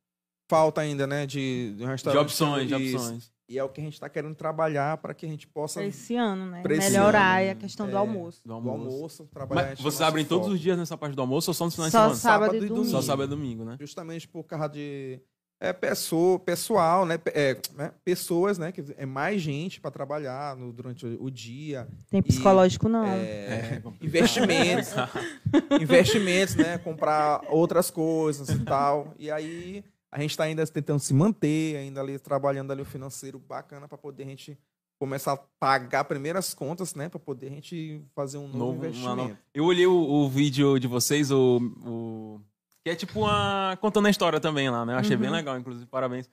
falta ainda, né, de, de um De restaurante. opções, de opções. E é o que a gente está querendo trabalhar para que a gente possa Esse ano, né? Melhorar ano, a questão do é. almoço. Do do almoço. almoço, trabalhar. Mas vocês abrem todos os dias nessa parte do almoço ou só nos finais Só de semana? sábado e domingo. Só sábado e domingo, né? Justamente por causa de é, pessoa, pessoal, né, é, né, pessoas, né, que é mais gente para trabalhar no, durante o, o dia, Tem psicológico, não. é, É, investimentos, investimentos, né, comprar outras coisas e tal. E aí a gente está ainda tentando se manter, ainda ali trabalhando ali o financeiro bacana para poder a gente começar a pagar primeiras contas, né, para poder a gente fazer um novo, Novo- uma investimento. nova- Eu olhei o, o vídeo de vocês, o, o- que é tipo uma contando a história também lá, né? Eu achei bem Uhum. legal, inclusive, parabéns.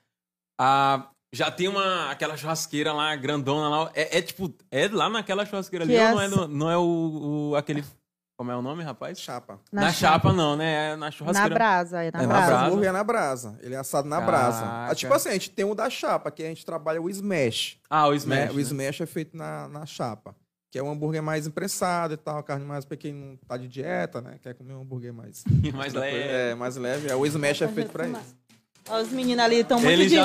Ah, já tem uma aquela churrasqueira lá grandona lá, é, é tipo é lá naquela churrasqueira ali, Que ou é não é, no- não é o, o- aquele como é o nome, rapaz? Chapa. Na, chapa, não, né? É na Na churrasqueira. brasa, é na É na brasa. brasa. hambúrguer é na brasa. Ele é assado na brasa. Caraca. Ah, tipo assim, a gente tem o da chapa, que a gente trabalha o smash. Ah, o né? smash. O né? smash é feito na, na chapa. Que é um hambúrguer mais imprensado e tal, carne mais pra quem não tá de dieta, né? Quer comer um hambúrguer mais... mais leve. É, mais leve. É, o smash é feito pra isso. Ó, Os meninos ali estão muito Eles de...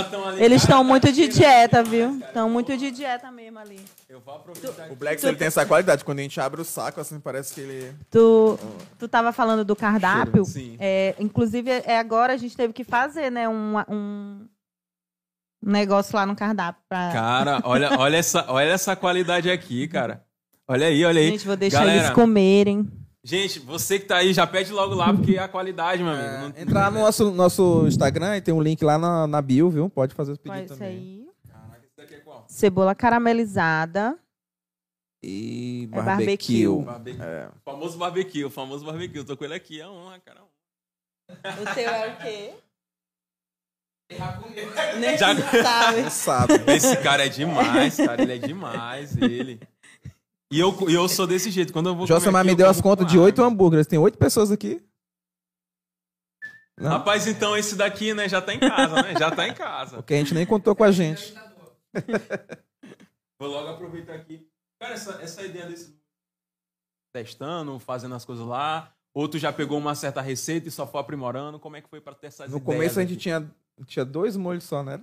Eles estão muito de dieta, viu? Estão muito de dieta mesmo ali. Eu vou aproveitar. O Black ele tem essa qualidade. Quando a gente abre o saco, assim, parece que ele... Tu, tu tava falando do cardápio. Sim. É, inclusive, é, agora a gente teve que fazer, né, um, um negócio lá no cardápio. Pra... Cara, olha, olha, essa, olha essa qualidade aqui, cara. Olha aí, olha aí. Gente, vou deixar Galera. eles comerem. Gente, você que tá aí, já pede logo lá, porque é a qualidade, meu amigo. É, Não- entrar no nosso, nosso Instagram e tem um link lá na, na bio, viu? Pode fazer os é pedidos isso também. aí? Caraca, esse daqui é qual? Cebola caramelizada. E É barbecue. barbecue. Barbecue. É. Famoso barbecue, o famoso barbecue. Tô com ele aqui, é uma, cara. O teu é o quê? Nem Já- sabe. Sabe. Esse cara é demais, cara. Ele é demais, ele. E eu, e eu sou desse jeito. Quando eu vou. comer Josemar aqui, me eu deu as contas de oito hambúrgueres. Tem oito pessoas aqui. Não? Rapaz, então esse daqui, né, já tá em casa, né? Já tá em casa. Porque a gente nem contou com a gente. Vou logo aproveitar aqui. Cara, essa, essa ideia desse. Testando, fazendo as coisas lá. Outro já pegou uma certa receita e só foi aprimorando. Como é que foi pra ter essas No ideias começo a gente aqui? tinha, tinha dois molhos só, né?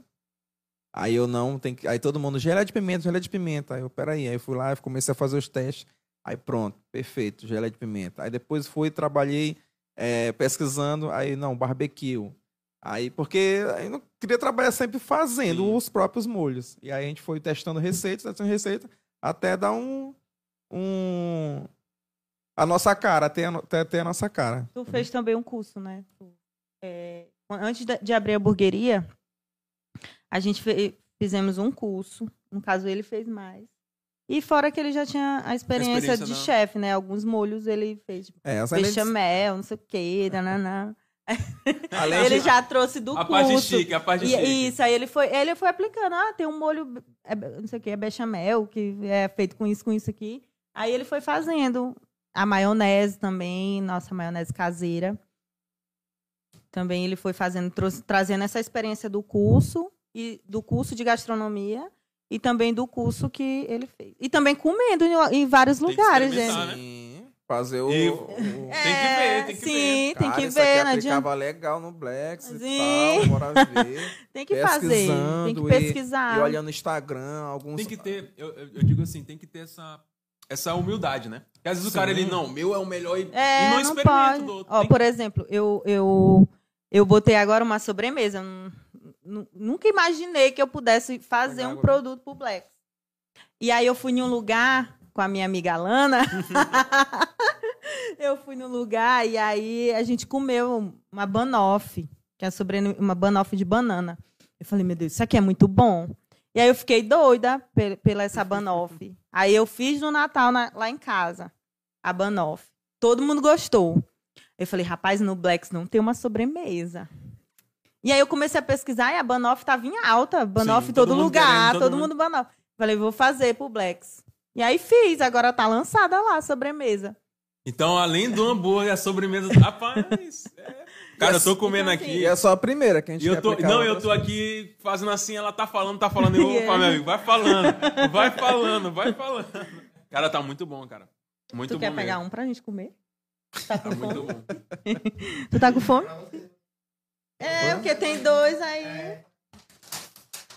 Aí eu não, tem que, aí todo mundo, gelé de pimenta, gelé de pimenta. Aí eu, peraí, aí eu fui lá e comecei a fazer os testes. Aí pronto, perfeito, gelé de pimenta. Aí depois fui, trabalhei é, pesquisando, aí não, barbecue. Aí, porque aí não queria trabalhar sempre fazendo Sim. os próprios molhos. E aí a gente foi testando receitas, testando receita, até dar um, um... A nossa cara, até a, até, até a nossa cara. Tu fez também um curso, né? Tu, é, antes de, de abrir a hamburgueria, a gente fe- fizemos um curso. No caso, ele fez mais. E fora que ele já tinha a experiência, experiência de na- chefe, né? Alguns molhos ele fez. Tipo, É, bechamel, não sei o quê, nananã. além Ele de- já trouxe do A curso. parte chique, a parte E- chique. isso, aí ele foi, ele foi aplicando. Ah, tem um molho, é, não sei o que, é bechamel, que é feito com isso, com isso aqui. Aí ele foi fazendo a maionese também, nossa maionese caseira. Também ele foi fazendo, trouxe- trazendo essa experiência do curso, e do curso de gastronomia, e também do curso que ele fez. E também comendo em, em vários Tem que lugares, gente. né? Sim, fazer o... E- o- Tem que ver, tem que sim, ver. tem Cara, que isso aqui ver, adianta. aplicava legal no Blacks e Sim. tal, bora ver. Tem que fazer, tem que pesquisando e- pesquisar. e olhando no Instagram, alguns... Tem que ter, eu, eu- digo assim, tem que ter essa, essa humildade, né? Porque às vezes o cara, Sim. ele, não, meu é o melhor e, É, e não não experimenta pode. do outro. Ó, Tem por exemplo, eu, eu, eu botei agora uma sobremesa. Nunca imaginei que eu pudesse fazer um produto pro Blex. E aí eu fui em um lugar com a minha amiga Alana. eu fui no lugar e aí a gente comeu uma banoffee, que é sobre uma banoffee de banana. Eu falei, meu Deus, isso aqui é muito bom. E aí eu fiquei doida pe- pela essa banoffee. Aí eu fiz no Natal na- lá em casa, a banoffee. Todo mundo gostou. Eu falei, rapaz, no Blacks não tem uma sobremesa. E aí eu comecei a pesquisar e a Banoff estava em alta. Banoff em todo, todo mundo lugar, querendo, todo, todo mundo Banoff. Falei, vou fazer pro Blacks. E aí fiz, agora tá lançada lá a sobremesa. Então, além do hambúrguer, a sobremesa. Rapaz, é. Cara, eu tô comendo Então, assim, aqui. E é só a primeira que a gente eu tô, não, eu tô coisas. aqui fazendo assim, ela tá falando, tá falando. Eu, Yeah. opa, meu amigo, vai falando, vai falando, vai falando. Cara, tá muito bom, cara. Muito tu bom quer mesmo. pegar um pra gente comer? Tá com Tá fome? muito bom. Tu tá com fome? É, porque tem dois aí.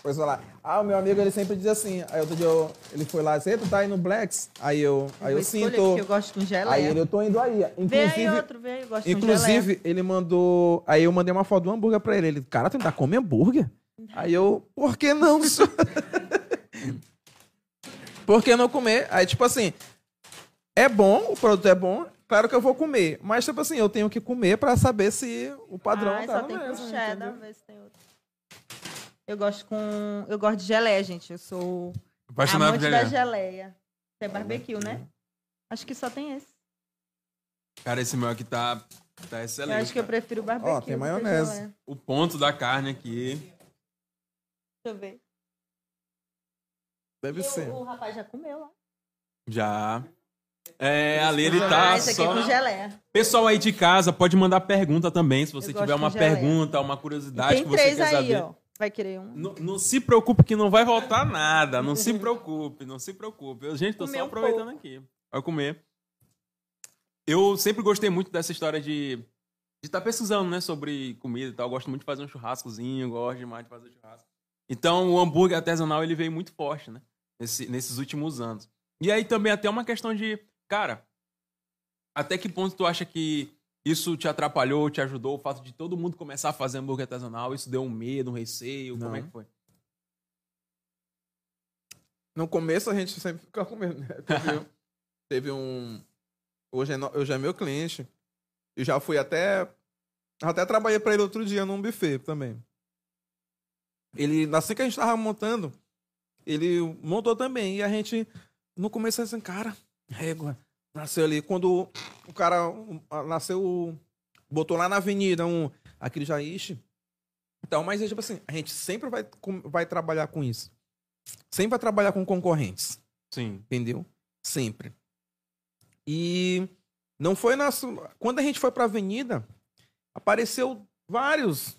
Pois vai lá. Ah, o meu amigo, ele sempre diz assim. Aí outro dia eu- ele foi lá, você tu tá aí no Blacks? Aí eu, aí eu, escolher, sinto. eu gosto com Aí geleia. ele, eu tô indo aí. Vê aí Inclusive, outro, vê aí, eu gosto com inclusive ele mandou. Aí eu mandei uma foto do hambúrguer pra ele. Ele, cara, tu ainda come hambúrguer? Aí eu, por que não, por que não comer? Aí, tipo assim, é bom, o produto é bom, claro que eu vou comer. Mas, tipo assim, eu tenho que comer pra saber se o padrão Ai, tá só no tem mesmo, com cheddar, vê se tem outro. Eu gosto com... Eu gosto de geleia, gente. Eu sou Apaixonado amante por da geleia. É barbecue, né? Acho que só tem esse. Cara, esse meu aqui tá, tá Eu excelente. acho que eu prefiro barbecue. Ó, tem maionese. O ponto da carne aqui. Deixa eu ver. Deve E ser. o, o rapaz já comeu lá. Já. É, ali ele tá ah, esse aqui só. é. Pessoal aí de casa, pode mandar pergunta também, se você Eu tiver uma pergunta, uma curiosidade Tem que você três quer aí, saber. ó. Vai querer um? Não, não se preocupe que não vai voltar nada. Não se preocupe, não se preocupe. Gente, tô só um aproveitando aqui. Vai comer. Eu sempre gostei muito dessa história de de estar pesquisando, né, sobre comida e tal. Eu gosto muito de fazer um churrascozinho, gosto demais de fazer churrasco. Então, o hambúrguer artesanal, ele veio muito forte, né, nesse- nesses últimos anos. E aí também até uma questão de, cara, até que ponto tu acha que isso te atrapalhou, te ajudou, o fato de todo mundo começar a fazer hambúrguer artesanal? Isso deu um medo, um receio? Como é Não. que foi? No começo a gente sempre fica com medo, né? Teve, teve um. Hoje é, no- hoje é meu cliente. Eu já fui até. Até trabalhei pra ele outro dia num buffet também. Ele, assim que a gente tava montando, ele montou também. E a gente, no começo, assim, cara, régua. Nasceu ali. Quando o cara um, nasceu, botou lá na avenida um. Aquele já, ixi. Então, mas é tipo assim, a gente sempre vai, vai trabalhar com isso. Sempre vai trabalhar com concorrentes. Sim. Entendeu? Sempre. E não foi nosso. Quando a gente foi pra avenida, apareceu Vários.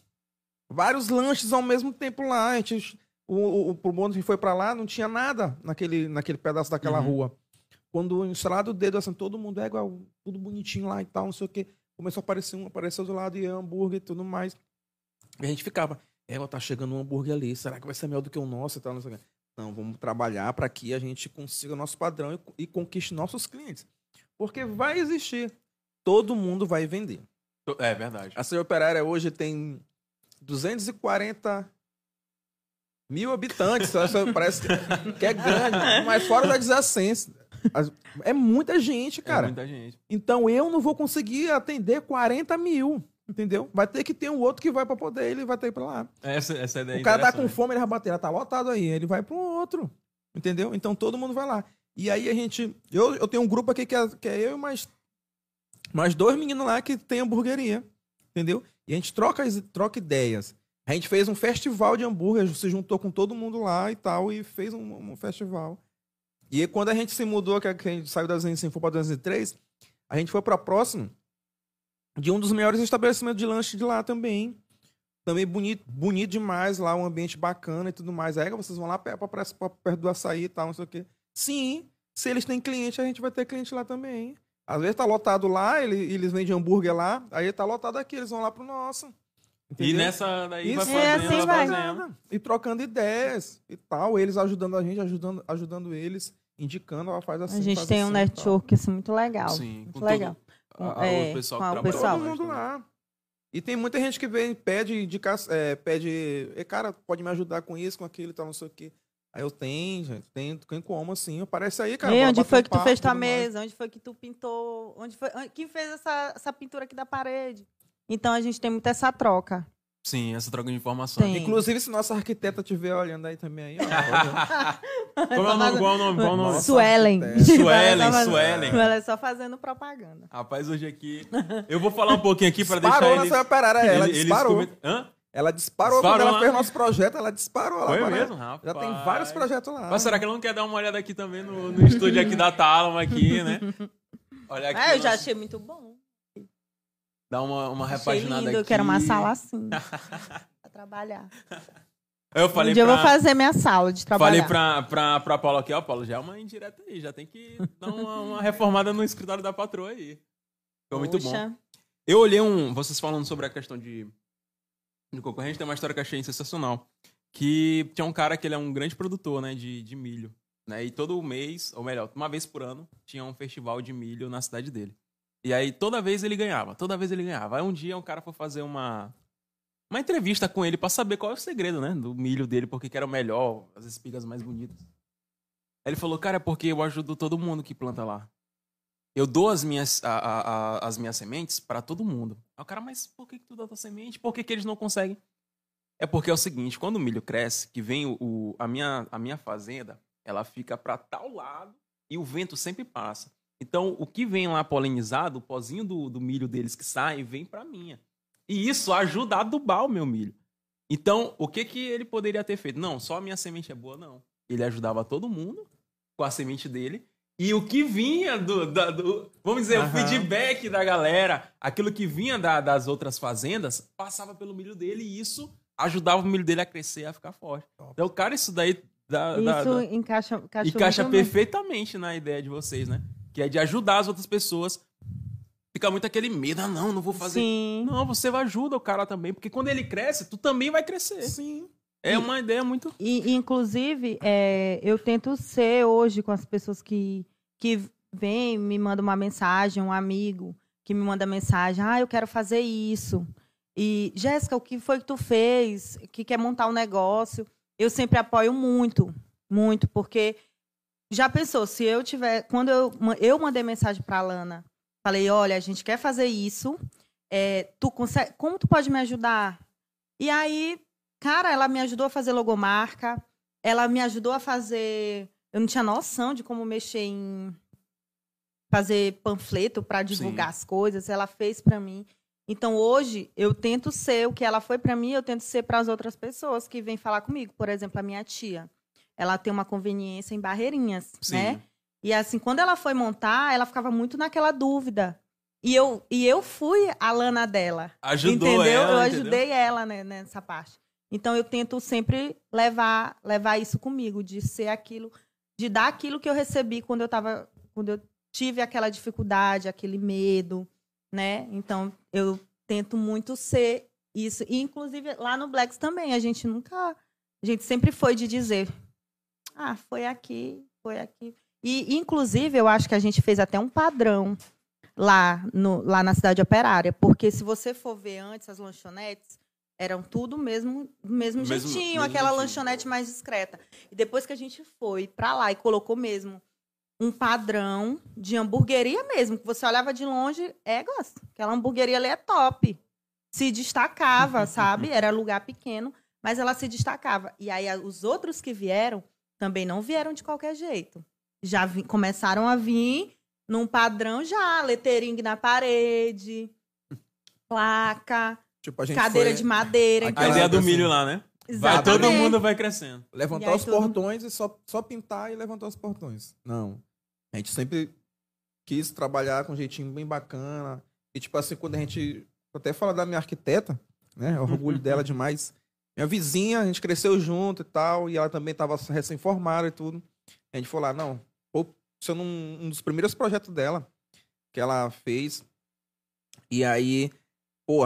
Vários lanches ao mesmo tempo lá. A gente, o, o, mundo que foi pra lá, não tinha nada naquele, naquele pedaço daquela Uhum. rua. Quando instalado o dedo, assim, todo mundo é igual, tudo bonitinho lá e tal, não sei o quê. Começou a aparecer um, apareceu do lado e hambúrguer e tudo mais. E a gente ficava, é, ó, tá chegando um hambúrguer ali, será que vai ser melhor do que o nosso e tal, não sei o quê. Não, vamos trabalhar para que a gente consiga nosso padrão e, e conquiste nossos clientes. Porque vai existir. Todo mundo vai vender. É verdade. A Cidade Operária hoje tem 240 mil habitantes. Parece que é grande, mas fora da adjacência. As- É muita gente, cara. É muita gente. Então eu não vou conseguir atender 40 mil. Entendeu? Vai ter que ter um outro que vai para poder, ele vai ter ir pra lá. Essa, essa ideia o cara tá com fome, ele vai bater, tá lotado aí. Ele vai para um outro. Entendeu? Então todo mundo vai lá. E aí a gente. Eu, eu tenho um grupo aqui que é, que é eu e mais, mais dois meninos lá que tem hamburgueria. Entendeu? E a gente troca, troca ideias. A gente fez um festival de hambúrguer, se juntou com todo mundo lá e tal, e fez um, um festival. E aí, quando a gente se mudou, que a que a gente saiu da 205 para 203, a gente foi para próximo de um dos melhores estabelecimentos de lanche de lá também. Também bonito, bonito demais lá, um ambiente bacana e tudo mais. Aí vocês vão lá pra perto do açaí e tal, não sei o quê. Sim, se eles têm cliente, a gente vai ter cliente lá também. Às vezes tá lotado lá, ele- eles vendem hambúrguer lá, aí tá lotado aqui, eles vão lá pro nosso. E Entendeu? nessa daí vai Isso, fazendo, é assim vai vai. fazendo. E trocando ideias e tal, eles ajudando a gente, ajudando, ajudando eles, indicando, ela faz assim. A gente faz tem um assim e tal. network assim, muito legal. Sim, muito com legal. todo a- Com- a- é, o pessoal com que o trabalha pessoal. Todo mundo também. lá. E tem muita gente que vem, pede indicação, é, pede, "Ei, cara, pode me ajudar com isso, com aquilo e tal, não sei o quê. Aí eu tenho, gente, tem, tem como assim, aparece aí, cara. Bora onde foi um que tu fez tua tudo mais. mesa? Onde foi que tu pintou? Onde foi? Quem fez essa, essa pintura aqui da parede? Então a gente tem muito essa troca. Sim, essa troca de informações. Tem. Inclusive, se nossa arquiteta estiver olhando aí também, aí, ó, Qual é o nome? Qual é o nome? Qual é o nome? Suelen. Suelen, faz- Suelen. Ela é só fazendo propaganda. Rapaz, hoje aqui. Eu vou falar um pouquinho aqui pra disparou deixar na eles. sua operária, ela eles- eles disparou. Hã? Ela disparou, Disparou quando ela lá? fez nosso projeto, ela disparou lá. Foi para- mesmo, rapaz. Já tem vários projetos lá. Mas será que ela não quer dar uma olhada aqui também no, no estúdio aqui da Talma aqui, né? Olha aqui. Ah, eu o já nosso- achei muito bom. Dá uma, uma repaginada lindo. aqui. Eu quero uma sala assim. pra trabalhar. Eu Um falei dia pra... eu vou fazer minha sala de trabalhar. Falei pra, pra, pra Paulo aqui, ó, Paulo, já é uma indireta aí, já tem que dar uma, uma reformada no escritório da patroa aí. Ficou muito bom. Poxa. Eu olhei um. Vocês falando sobre a questão de, de concorrente, tem uma história que eu achei sensacional. Que tinha um cara que ele é um grande produtor, né, de, de milho. Né, e todo mês, ou melhor, uma vez por ano, tinha um festival de milho na cidade dele. E aí toda vez ele ganhava, toda vez ele ganhava. Aí um dia um cara foi fazer uma. Uma entrevista com ele pra saber qual é o segredo, né? Do milho dele, porque que era o melhor, as espigas mais bonitas. Aí ele falou, cara, é porque eu ajudo todo mundo que planta lá. Eu dou as minhas, a- a- a- as minhas sementes para todo mundo. Aí o cara, mas por que, que tu dá tua semente? Por que, que eles não conseguem? É porque é o seguinte, quando o milho cresce, que vem o, o- a, minha, a minha fazenda, ela fica para tal lado e o vento sempre passa. Então, o que vem lá polinizado, o pozinho do, do milho deles que sai, vem para minha. E isso ajuda a adubar o meu milho. Então, o que, que ele poderia ter feito? Não, só a minha semente é boa, não. Ele ajudava todo mundo com a semente dele. E o que vinha do, da- do- vamos dizer, o Aham. feedback da galera, aquilo que vinha da- das outras fazendas, passava pelo milho dele e isso ajudava o milho dele a crescer, a ficar forte. Então, cara, isso daí dá, dá- Isso dá- encaixa, encaixa, perfeitamente na ideia de vocês, né? Que é de ajudar as outras pessoas. Fica muito aquele medo, ah, não, não vou fazer. Sim. Não, você ajuda o cara também, porque quando ele cresce, tu também vai crescer. Sim. É uma ideia muito. E, inclusive, é, eu tento ser hoje com as pessoas que, que vêm, me mandam uma mensagem, um amigo que me manda mensagem, ah, eu quero fazer isso. E, Jéssica, o que foi que tu fez? Que quer montar um negócio? Eu sempre apoio muito, muito, porque já pensou, se eu tiver. Quando eu, eu mandei mensagem para Lana, falei, olha, a gente quer fazer isso. é, tu consegue, como tu pode me ajudar? E aí, cara, ela me ajudou a fazer logomarca, ela me ajudou a fazer. Eu não tinha noção de como mexer em fazer panfleto para divulgar as coisas. Ela fez para mim. Então hoje eu tento ser o que ela foi para mim, eu tento ser para as outras pessoas que vêm falar comigo. Por exemplo, a minha tia, ela tem uma conveniência em Barreirinhas, Sim. né? E assim, quando ela foi montar, ela ficava muito naquela dúvida. E eu, e eu fui a lana dela. Ajudou entendeu? ela, eu entendeu? ajudei ela né, nessa parte. Então eu tento sempre levar levar isso comigo, de ser aquilo, de dar aquilo que eu recebi quando eu tava, quando eu tive aquela dificuldade, aquele medo, né? Então eu tento muito ser isso. E inclusive lá no Blacks também, a gente nunca, a gente sempre foi de dizer, ah, foi aqui, foi aqui. E inclusive eu acho que a gente fez até um padrão lá, no, lá na cidade operária, porque se você for ver antes as lanchonetes, eram tudo mesmo, do mesmo, Mesmo- jeitinho, mesmo aquela jeitinho. lanchonete mais discreta. E depois que a gente foi pra lá e colocou mesmo um padrão de hamburgueria mesmo, que você olhava de longe, é, gosto. Aquela hamburgueria ali é top. Se destacava, sabe? Era lugar pequeno, mas ela se destacava. E aí os outros que vieram também não vieram de qualquer jeito. Já vi- começaram a vir num padrão já, lettering na parede, placa, Tipo, a gente cadeira foi de madeira. A Aquela ideia do milho lá, né? Vai, Exatamente. todo mundo vai crescendo. Levantar os portões e só, só pintar e levantar os portões. Não. A gente sempre quis trabalhar com um jeitinho bem bacana. E, tipo assim, quando a gente. Até fala da minha arquiteta, né? Eu orgulho dela demais. Minha vizinha, a gente cresceu junto e tal. E ela também tava recém-formada e tudo. A gente falou lá, não. Pô, isso é um, um dos primeiros projetos dela que ela fez. E aí, pô,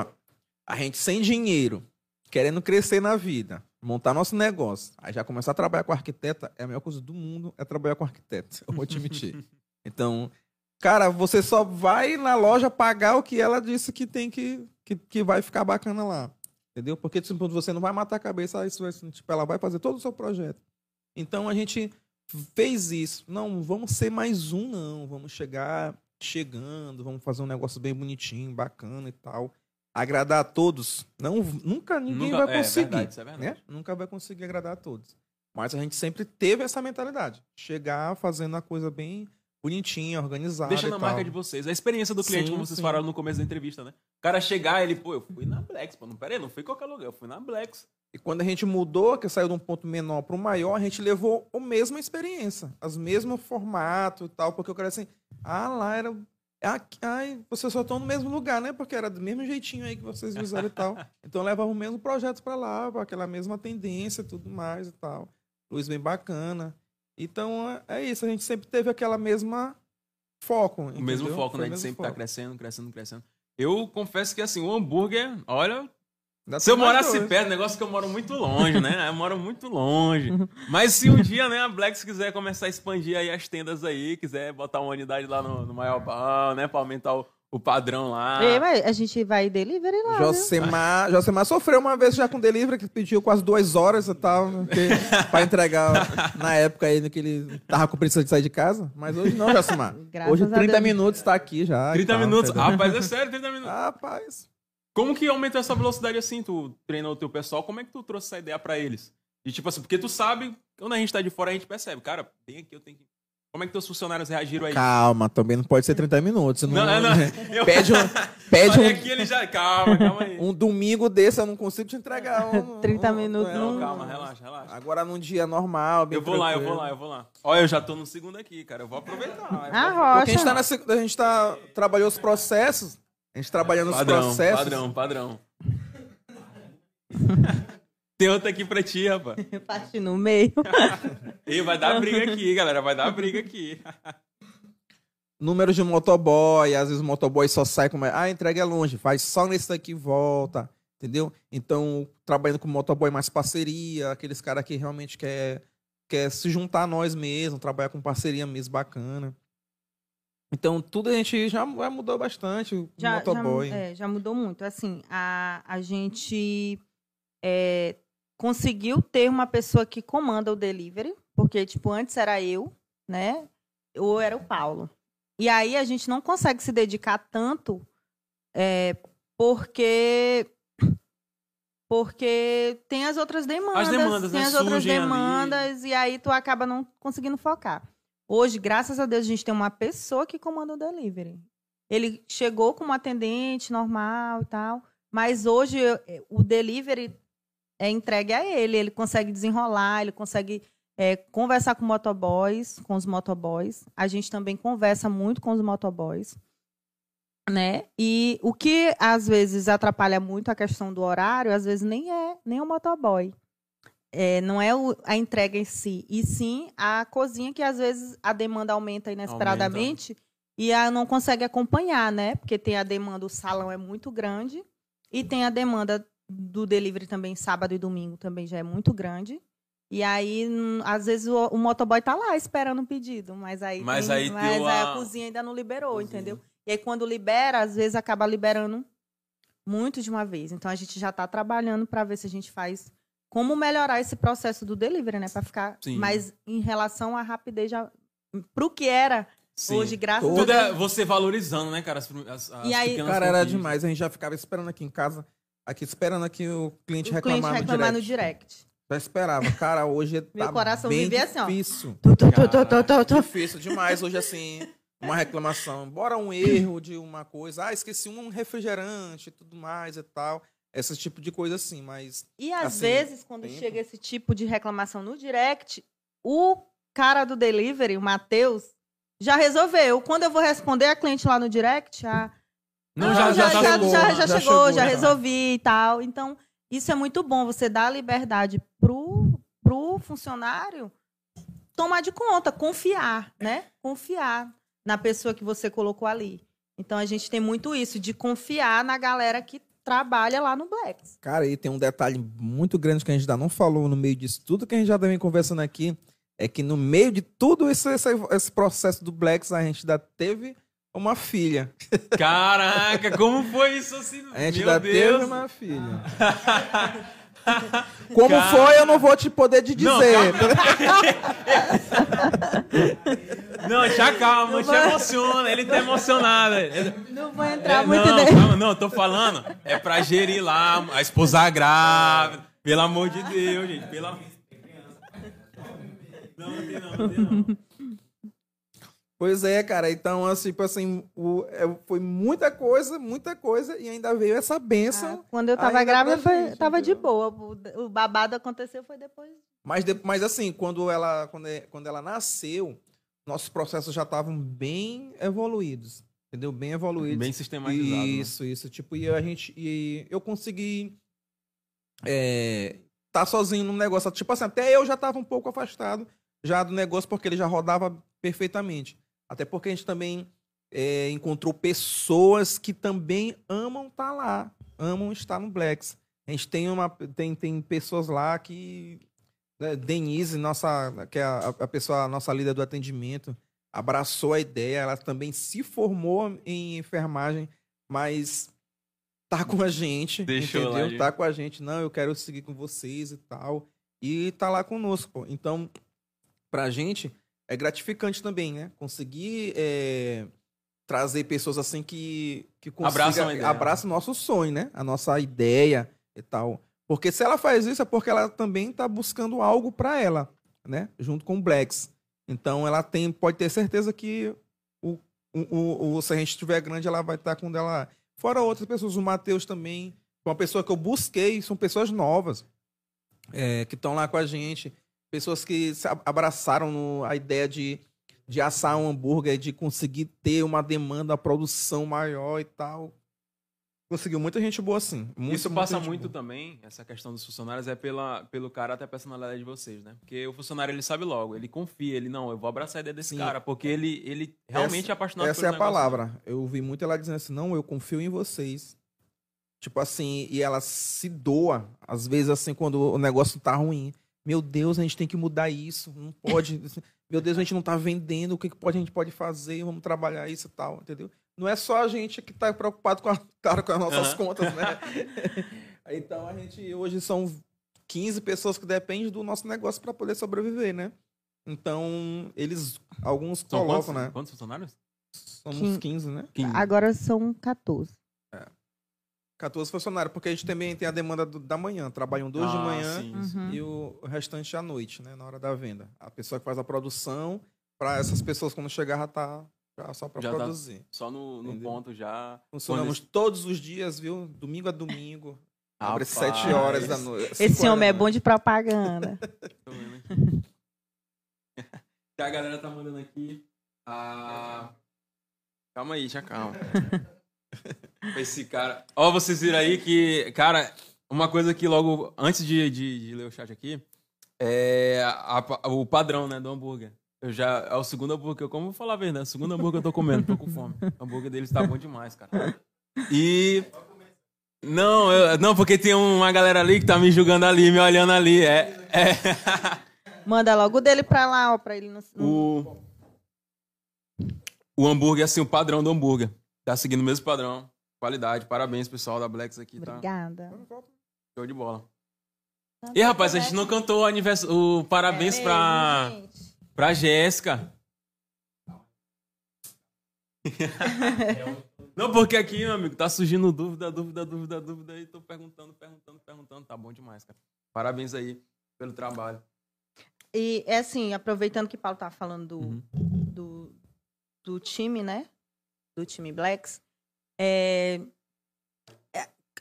a gente sem dinheiro, querendo crescer na vida, montar nosso negócio, aí já começar a trabalhar com arquiteta, é a melhor coisa do mundo é trabalhar com arquiteta, eu vou te mentir. Então, cara, você só vai na loja pagar o que ela disse que tem que, que, que vai ficar bacana lá. Entendeu? Porque tipo, você não vai matar a cabeça, isso vai, tipo, ela vai fazer todo o seu projeto. Então a gente fez isso. Não, vamos ser mais um, não. Vamos chegar chegando, vamos fazer um negócio bem bonitinho, bacana e tal. Agradar a todos. Não, nunca ninguém Nunca- vai é conseguir. verdade, isso é verdade. né? Nunca vai conseguir agradar a todos. Mas a gente sempre teve essa mentalidade. Chegar fazendo a coisa bem bonitinha, organizada. Deixa na marca de vocês. A experiência do cliente, Sim, como vocês sim. falaram no começo da entrevista, né? O cara chegar, ele, pô, eu fui na Blacks, pô. Não, pera aí, não fui em qualquer lugar, eu fui na Blacks. E quando a gente mudou, que saiu de um ponto menor para um maior, a gente levou a mesma experiência, as mesmo formato e tal, porque eu quero assim, ah, lá era. Aqui, ai, vocês só estão no mesmo lugar, né? Porque era do mesmo jeitinho aí que vocês usaram e tal. Então levava o mesmo projeto para lá, aquela mesma tendência e tudo mais e tal. Luz bem bacana. Então é- é isso, a gente sempre teve aquela mesma foco. O mesmo entendeu? foco, Foi né? De mesmo sempre tá foco. crescendo, crescendo, crescendo. Eu confesso que, assim, o hambúrguer, olha, Ainda Se eu morasse dois. perto, negócio que eu moro muito longe, né? Eu moro muito longe. Mas se um dia, né, a Blacks quiser começar a expandir aí as tendas aí, quiser botar uma unidade lá no, no maior bar, né, pra aumentar o, o padrão lá. Ei, mas a gente vai delivery lá. viu? Josemar, Josemar sofreu uma vez já com delivery, que pediu quase duas horas e tal, né, pra entregar na época aí que ele tava com preguiça de sair de casa. Mas hoje não, Josemar. Graças hoje a 30 Deus. minutos tá aqui já. e 30 tal, minutos. entendeu? Rapaz, é sério, 30 minutos. Rapaz. Como que aumentou essa velocidade assim? Tu treinou o teu pessoal, como é que tu trouxe essa ideia pra eles? E tipo assim, porque tu sabe, quando a gente tá de fora, a gente percebe, cara, bem aqui eu tenho que. Como é que teus funcionários reagiram aí? Calma, também não pode ser 30 minutos. Não, Não, não. Eu- Pede um, pede um, aqui ele já. Calma, calma aí. um domingo desse, eu não consigo te entregar. Um, 30 um- minutos é, Não, não- calma, relaxa, relaxa. Agora num dia normal, bem Eu vou lá, eu vou tranquilo. lá, eu vou lá. Olha, eu já tô no segundo aqui, cara. Eu vou aproveitar. Eu vou Ah, aproveitar. Porque a gente rocha. tá, na, a gente tá trabalhou os processos, a gente trabalhando os Padrão, processos. padrão, padrão. Tem outra aqui pra ti, rapaz. Parte no meio. E vai dar briga aqui, galera. Vai dar briga aqui. Números de motoboy, às vezes o motoboy só sai com. Ah, a entrega é longe, faz só nesse daqui e volta. Entendeu? Então, trabalhando com motoboy mais parceria, aqueles caras que realmente quer, quer se juntar a nós mesmo, trabalhar com parceria mesmo bacana. Então, tudo a gente já, já mudou bastante. O já, motoboy. Já, é, já mudou muito. Assim, a, a gente é, conseguiu ter uma pessoa que comanda o delivery, porque, tipo, antes era eu, né? Ou era o Paulo. E aí a gente não consegue se dedicar tanto é, porque porque tem as outras demandas, demandas, tem né, as outras surgem ali. demandas e aí tu acaba não conseguindo focar. Hoje, graças a Deus, a gente tem uma pessoa que comanda o delivery. Ele chegou como atendente normal e tal, mas hoje eu- o delivery é entregue a ele. Ele consegue desenrolar, ele consegue é, conversar com motoboys, com os motoboys. A gente também conversa muito com os motoboys. né? E o que às vezes atrapalha muito a questão do horário, às vezes nem é nem o motoboy. É, não é o, a entrega em si, e sim a cozinha que às vezes a demanda aumenta inesperadamente e a não consegue acompanhar, né? Porque tem a demanda, o salão é muito grande e tem a demanda do delivery também sábado e domingo também já é muito grande. E aí, hum, às vezes, o, o motoboy tá lá esperando o pedido, mas aí, Mas tem- aí mas aí a- a cozinha ainda não liberou, Cozinha. entendeu? E aí, quando libera, às vezes acaba liberando muito de uma vez. Então, a gente já tá trabalhando para ver se a gente faz como melhorar esse processo do delivery, né? Para ficar Sim. mais em relação à rapidez já pro que era Sim. hoje, graças Tudo a é Deus. você valorizando, né, cara? As, as, E aí- pequenas Cara, era demais. A gente já ficava esperando aqui em casa, aqui esperando aqui o cliente O reclamar, cliente no, reclamar direct. no direct. Já esperava. Cara, hoje Meu tá coração bem vivia assim, ó. difícil. Tu, tu, tu, tu, tu, tu, tu. Difícil demais hoje, assim, uma reclamação. Bora um erro de uma coisa. Ah, esqueci um refrigerante e tudo mais e tal. Esse tipo de coisa assim, mas... E às Assim, vezes, quando tempo. chega esse tipo de reclamação no direct, o cara do delivery, o Matheus, já resolveu. Quando eu vou responder a cliente lá no direct, já. Não, "Não, já, já, já, tá já, bom. já, já chegou, chegou, já já. resolvi e tal. Então, isso é muito bom. Você dá liberdade pro, pro funcionário tomar de conta, confiar, né? Confiar na pessoa que você colocou ali. Então, a gente tem muito isso, de confiar na galera que trabalha lá no Blacks. Cara, e tem um detalhe muito grande que a gente ainda não falou no meio disso tudo que a gente já vem conversando aqui. É que no meio de tudo isso, esse, esse processo do Blacks, a gente ainda teve uma filha. Caraca, como foi isso assim? A gente Meu ainda Deus. teve uma filha. Como Cara. foi, eu não vou te poder te Não, dizer. Não, já calma, te emociona. Ele tá emocionado. Não vou entrar É, muito não, nele. calma, não, eu tô falando. É pra gerir lá a esposa grávida. Pelo amor de Deus, gente. Pelo amor Não, não tem não, não tem não. Pois é, cara. Então, assim, tipo assim, o- é, foi muita coisa, muita coisa, e ainda veio essa Ah, benção. quando eu tava grávida, pra foi, gente, tava de entendeu? boa. O, o babado aconteceu foi depois. Mas, de- mas assim, quando ela, quando, quando ela nasceu, nossos processos já estavam bem evoluídos. Entendeu? Bem evoluídos. Bem sistematizado. né? Isso, isso. Tipo, e a gente. E eu consegui. É, tá sozinho no negócio. Tipo assim, até eu já tava um pouco afastado já do negócio, porque ele já rodava perfeitamente. Até porque a gente também é, encontrou pessoas que também amam estar lá, amam estar no Blacks. A gente tem uma. Tem, tem pessoas lá que. né, Denise, nossa, que é a, a pessoa, a nossa líder do atendimento, abraçou a ideia, ela também se formou em enfermagem, mas tá com a gente, Deixou lá, entendeu? gente. Tá com a gente, não, eu quero seguir com vocês e tal. E tá lá conosco, pô. Então, pra gente, é gratificante também, né? Conseguir é, trazer pessoas assim que, que Abraçam abraçam o nosso sonho, né? A nossa ideia e tal. Porque se ela faz isso é porque ela também tá buscando algo pra ela, né? Junto com o Blacks. Então ela tem, pode ter certeza que o, o, o- se a gente estiver grande, ela vai estar com ela. Fora outras pessoas, o Matheus também, uma pessoa que eu busquei, são pessoas novas é, que estão lá com a gente, pessoas que abraçaram no- a ideia de, de assar um hambúrguer, de conseguir ter uma demanda, uma produção maior e tal. Conseguiu muita gente boa assim. Muito, Isso passa muito boa. também, essa questão dos funcionários, é pela, pelo caráter e a personalidade de vocês, né? Porque o funcionário, ele sabe logo, ele confia, ele, não, eu vou abraçar a ideia desse Sim. cara, porque ele, ele realmente é apaixonado Essa é a negócio. palavra. Eu ouvi muito ela dizendo assim: não, eu confio em vocês. Tipo assim, e ela se doa, às vezes, assim, quando o negócio tá ruim. Meu Deus, a gente tem que mudar isso. Não pode. Meu Deus, a gente não tá vendendo. O que, que pode, a gente pode fazer? Vamos trabalhar isso e tal, entendeu? Não é só a gente que tá preocupado com, a, claro, com as nossas Aham. contas, né? então a gente hoje são 15 pessoas que dependem do nosso negócio para poder sobreviver, né? Então, eles, alguns São colocam, quantos, né? quantos funcionários? Somos Quin- 15, né? Agora são 14. 14 funcionários, porque a gente também tem a demanda do- da manhã. Trabalham dois de Ah, manhã sim, sim. Uhum. e o restante à noite, né? Na hora da venda. A pessoa que faz a produção, para essas pessoas quando chegar já tá já só para tá produzir. Só no, no ponto já. Funcionamos Quando todos os dias, viu? Domingo a domingo. Abre Rapaz. 7 horas da noite. Esse homem é bom de propaganda. Tô vendo aqui. Que a galera tá mandando aqui. Ah... Calma aí, já calma. Esse cara. Ó, vocês viram aí que, cara, uma coisa que logo, antes de, de, de ler o chat aqui, é a- a- o padrão, né, do hambúrguer. Eu já, é o segundo hambúrguer que eu como, vou falar a verdade, é o segundo hambúrguer que eu tô comendo, tô com fome. O hambúrguer deles tá bom demais, cara. E. Não, eu- não, porque tem uma galera ali que tá me julgando ali, me olhando ali. É. é. Manda logo o dele pra lá, ó, pra ele não. não- o. O hambúrguer, assim, o padrão do hambúrguer. Tá seguindo o mesmo padrão. Qualidade. Parabéns, pessoal da Blacks aqui, tá? Obrigada. Show de bola. E rapaz, a gente não cantou o, anivers... o parabéns É pra, gente. pra Jéssica. não, porque aqui, meu amigo, tá surgindo dúvida, dúvida, dúvida, dúvida. E tô perguntando, perguntando, perguntando. Tá bom demais, cara. Parabéns aí pelo trabalho. E é assim, aproveitando que o Paulo tá falando do, Uhum. do, do time, né? Do time Blacks. É,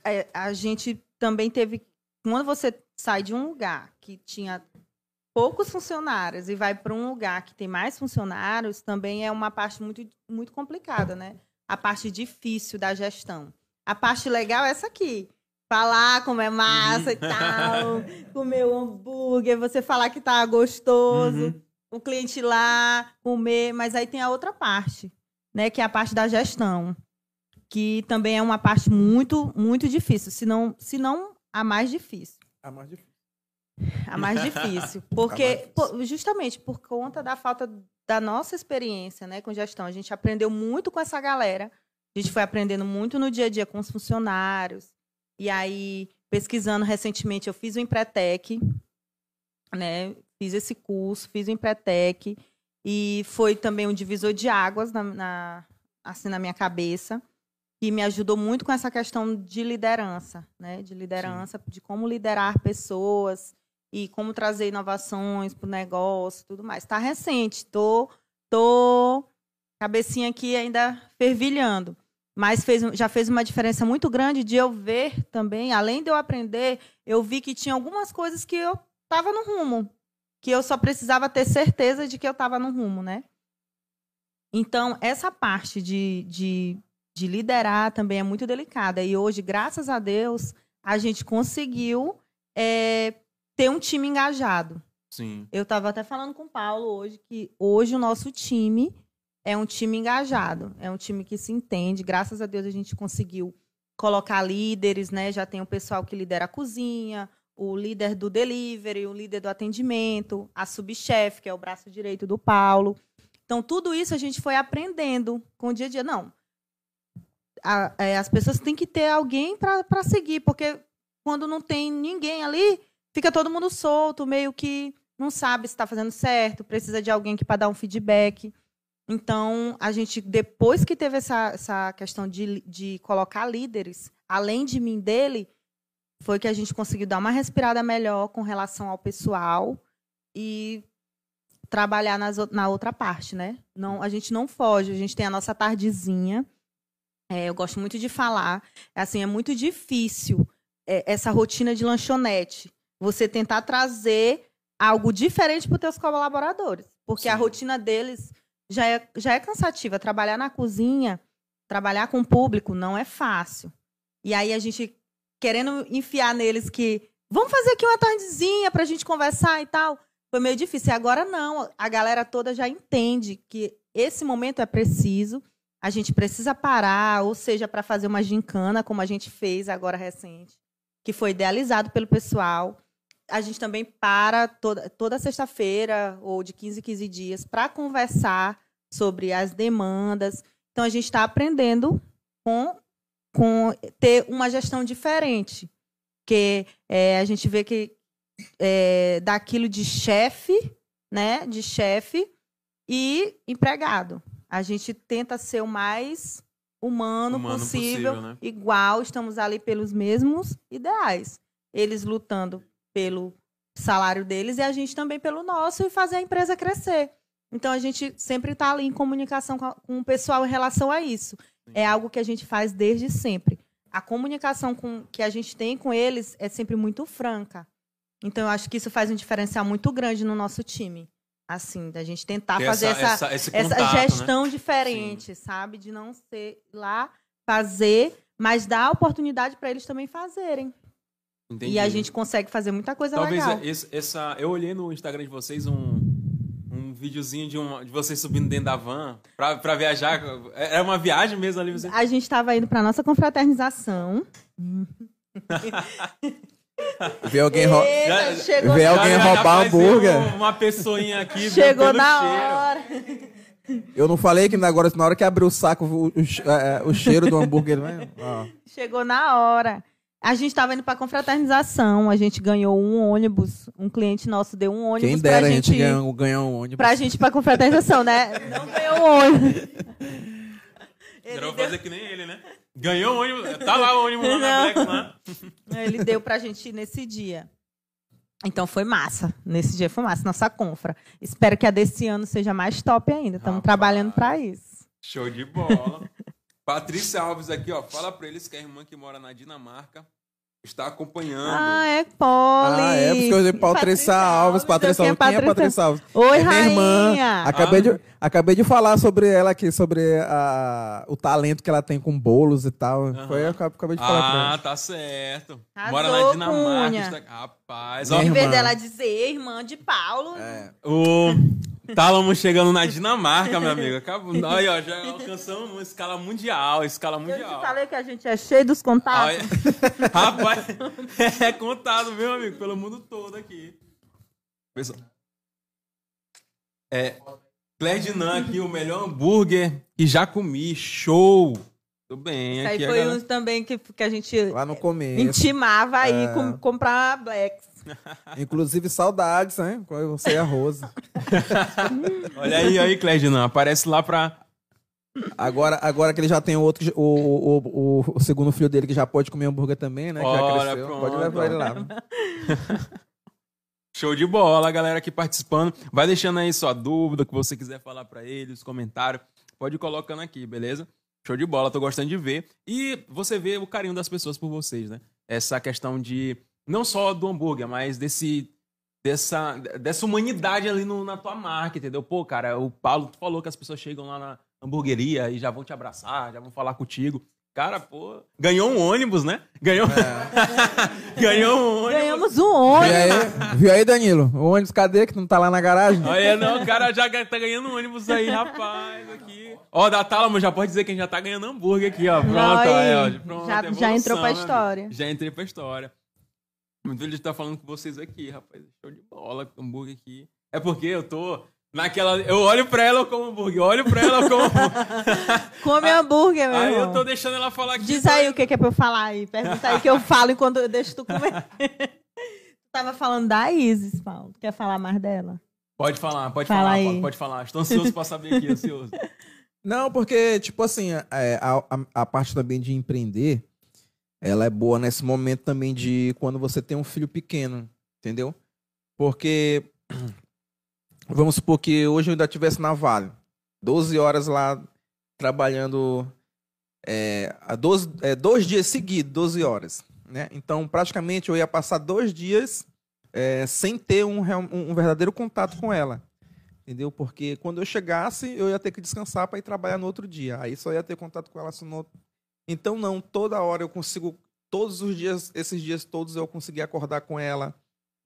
é- a gente também teve. Quando você sai de um lugar que tinha poucos funcionários e vai para um lugar que tem mais funcionários, também é uma parte muito, muito complicada, né? A parte difícil da gestão. A parte legal é essa aqui. Falar como é massa e tal, comer o hambúrguer, você falar que tá gostoso, Uhum. o cliente lá comer, mas aí tem a outra parte, né, que é a parte da gestão, que também é uma parte muito, muito difícil, se não, se não a mais difícil. A mais difícil. A mais difícil. Porque, pô, justamente por conta da falta da nossa experiência né, com gestão, a gente aprendeu muito com essa galera. A gente foi aprendendo muito no dia a dia com os funcionários. E aí, pesquisando recentemente, eu fiz o Empretec, né? Fiz esse curso, fiz o Empretec. E foi também um divisor de águas na, na- assim, na minha cabeça. Que me ajudou muito com essa questão de liderança, né? De liderança, de como liderar pessoas e como trazer inovações para o negócio tudo mais. Está recente, tô, tô cabecinha aqui ainda fervilhando. Mas fez, já fez uma diferença muito grande de eu ver também, além de eu aprender, eu vi que tinha algumas coisas que eu estava no rumo, que eu só precisava ter certeza de que eu estava no rumo, né? Então, essa parte de, de, de liderar também é muito delicada. E hoje, graças a Deus, a gente conseguiu é, ter um time engajado. Sim. Eu estava até falando com o Paulo hoje que hoje o nosso time é um time engajado, é um time que se entende. Graças a Deus a gente conseguiu colocar líderes, né? Já tem o pessoal que lidera a cozinha, o líder do delivery, o líder do atendimento, a subchefe, que é o braço direito do Paulo. Então, tudo isso a gente foi aprendendo com o dia a dia. Não, a- é, as pessoas têm que ter alguém para seguir, porque quando não tem ninguém ali, fica todo mundo solto, meio que não sabe se está fazendo certo, precisa de alguém que para dar um feedback. Então, a gente, depois que teve essa, essa questão de, de colocar líderes, além de mim dele, foi que a gente conseguiu dar uma respirada melhor com relação ao pessoal e trabalhar nas, na outra parte, né? Não, a gente não foge, a gente tem a nossa tardezinha. É, eu gosto muito de falar. Assim, é muito difícil é, essa rotina de lanchonete. Você tentar trazer algo diferente para os teus colaboradores. Porque a Sim. rotina deles já é, já é cansativa. Trabalhar na cozinha, trabalhar com o público, não é fácil. E aí a gente querendo enfiar neles que vamos fazer aqui uma tardezinha para a gente conversar e tal. Foi meio difícil. E agora não. A galera toda já entende que esse momento é preciso. A gente precisa parar, ou seja, para fazer uma gincana, como a gente fez agora recente, que foi idealizado pelo pessoal. A gente também para toda, toda sexta-feira, ou de 15 em 15 dias, para conversar sobre as demandas. Então, a gente está aprendendo com, com ter uma gestão diferente. Porque é, a gente vê que é, daquilo de chefe, né? De chefe e empregado. A gente tenta ser o mais humano, Humano possível, possível, né? igual, estamos ali pelos mesmos ideais. Eles lutando pelo salário deles e a gente também pelo nosso e fazer a empresa crescer. Então a gente sempre está ali em comunicação com, a- com o pessoal em relação a isso. É algo que a gente faz desde sempre. A comunicação com, que a gente tem com eles é sempre muito franca. Então eu acho que isso faz um diferencial muito grande no nosso time. Assim, da gente tentar Ter fazer essa, esse essa contato, né? gestão diferente, sabe? De não ser lá fazer, mas dar a oportunidade para eles também fazerem. Entendi. E a gente consegue fazer muita coisa Talvez legal. esse- essa. Eu olhei no Instagram de vocês um, um videozinho de, um, de vocês subindo dentro da van pra, pra viajar. Era uma viagem mesmo ali. Você... A gente estava indo para nossa confraternização. Vê alguém ro- Eita, chegou na alguém Já- roubar hambúrguer. um- Uma pessoinha aqui. Chegou na cheiro. hora. Eu não falei que agora, na hora que abrir o saco, o, o che- é, o cheiro do hambúrguer. Ó. Chegou na hora. A gente estava indo para confraternização. A gente ganhou um ônibus. Um cliente nosso deu um ônibus Quem pra dera a gente gente ganhar, um- um ônibus. pra gente ir pra confraternização, né? Não ganhou um ônibus. Ele deu, fazer que nem ele, né? Ganhou o ônibus. Tá lá o ônibus lá na. Black lá. ele deu pra gente ir nesse dia. Então foi massa. Nesse dia foi massa, nossa confra. Espero que a desse ano seja mais top ainda. Estamos trabalhando pra isso. Show de bola. Patrícia Alves aqui, ó. Fala pra eles que a irmã que mora na Dinamarca está acompanhando. Ah, é Poli. Ah, é, porque eu Patrícia Alves. Patrícia Alves. Quem é Patrícia Alves? Oi, é minha irmã. rainha. Acabei, Ah. de, acabei de falar sobre ela aqui, sobre a, o talento que ela tem com bolos e tal. Aham. Foi, eu acabei de falar pra Ah, ela. tá certo. Arrasou, Mora na Dinamarca. Está- Rapaz, ó. Em vez dela dizer irmã de Paulo, É. O Tálamo chegando na Dinamarca, meu amigo. Acabou. Aí, ó, já alcançamos uma escala mundial, escala eu te mundial. falei que a gente é cheio dos contatos. Rapaz, é contado, meu amigo, pelo mundo todo aqui. Pessoal. É. Claire Dinan aqui, o melhor hambúrguer que já comi. Show! Tudo bem. Isso aí foi galera- um também que, que a gente Lá no começo. intimava aí É. com, comprar Blacks. Inclusive, saudades, né? Com você e a Rosa. Olha aí, aí, Claire Dinan. Aparece lá pra. Agora, agora que ele já tem outro, o, o, o, o segundo filho dele que já pode comer hambúrguer também, né? Que já cresceu. pronto. Pode levar ele lá. Show de bola, galera aqui participando. Vai deixando aí sua dúvida, o que você quiser falar pra eles, comentário. Pode ir colocando aqui, beleza? Show de bola, tô gostando de ver. E você vê o carinho das pessoas por vocês, né? Essa questão de. Não só do hambúrguer, mas desse. Dessa, dessa humanidade ali no- na tua marca, entendeu? Pô, cara, o Paulo falou que as pessoas chegam lá na hamburgueria e já vão te abraçar, já vão falar contigo. Cara, pô, ganhou um ônibus, né? Ganhou, ganhou um ônibus. Ganhamos um Viu ônibus. aí, viu aí, Danilo? O ônibus cadê que não tá lá na garagem? Olha, não, o cara já tá ganhando um ônibus aí, rapaz, aqui. Ó, da Tálamo já pode dizer que a gente já tá ganhando hambúrguer aqui, ó. Pronto, Aí, ó, pronto, já- evolução, já entrou pra né, história. Já entrei pra história. Muito feliz de estar falando com vocês aqui, rapaz. Show de bola, hambúrguer aqui. É porque eu tô naquela... Eu olho pra ela como hambúrguer, eu olho pra ela como hambúrguer. Come hambúrguer, meu Aí eu irmão. tô deixando ela falar aqui. Diz aí o que, é pra eu falar aí. Pergunta aí que eu falo enquanto eu deixo tu comer. tu tava falando da Isis, Paulo. Quer falar mais dela? Pode falar, pode Fala falar, aí. pode, pode falar. Estou ansioso pra saber aqui, ansioso. Não, porque, tipo assim, é, a, a, a parte também de empreender, ela é boa nesse momento também de quando você tem um filho pequeno, entendeu? Porque, vamos supor que hoje eu ainda estivesse na Vale, 12 horas lá trabalhando, é, a 12, é, dois dias seguidos, 12 horas, né? Então, praticamente, eu ia passar dois dias é, sem ter um, um verdadeiro contato com ela. Entendeu? Porque quando eu chegasse, eu ia ter que descansar para ir trabalhar no outro dia. Aí só ia ter contato com ela no outro. Então, não, toda hora eu consigo. Todos os dias, esses dias todos, eu consegui acordar com ela.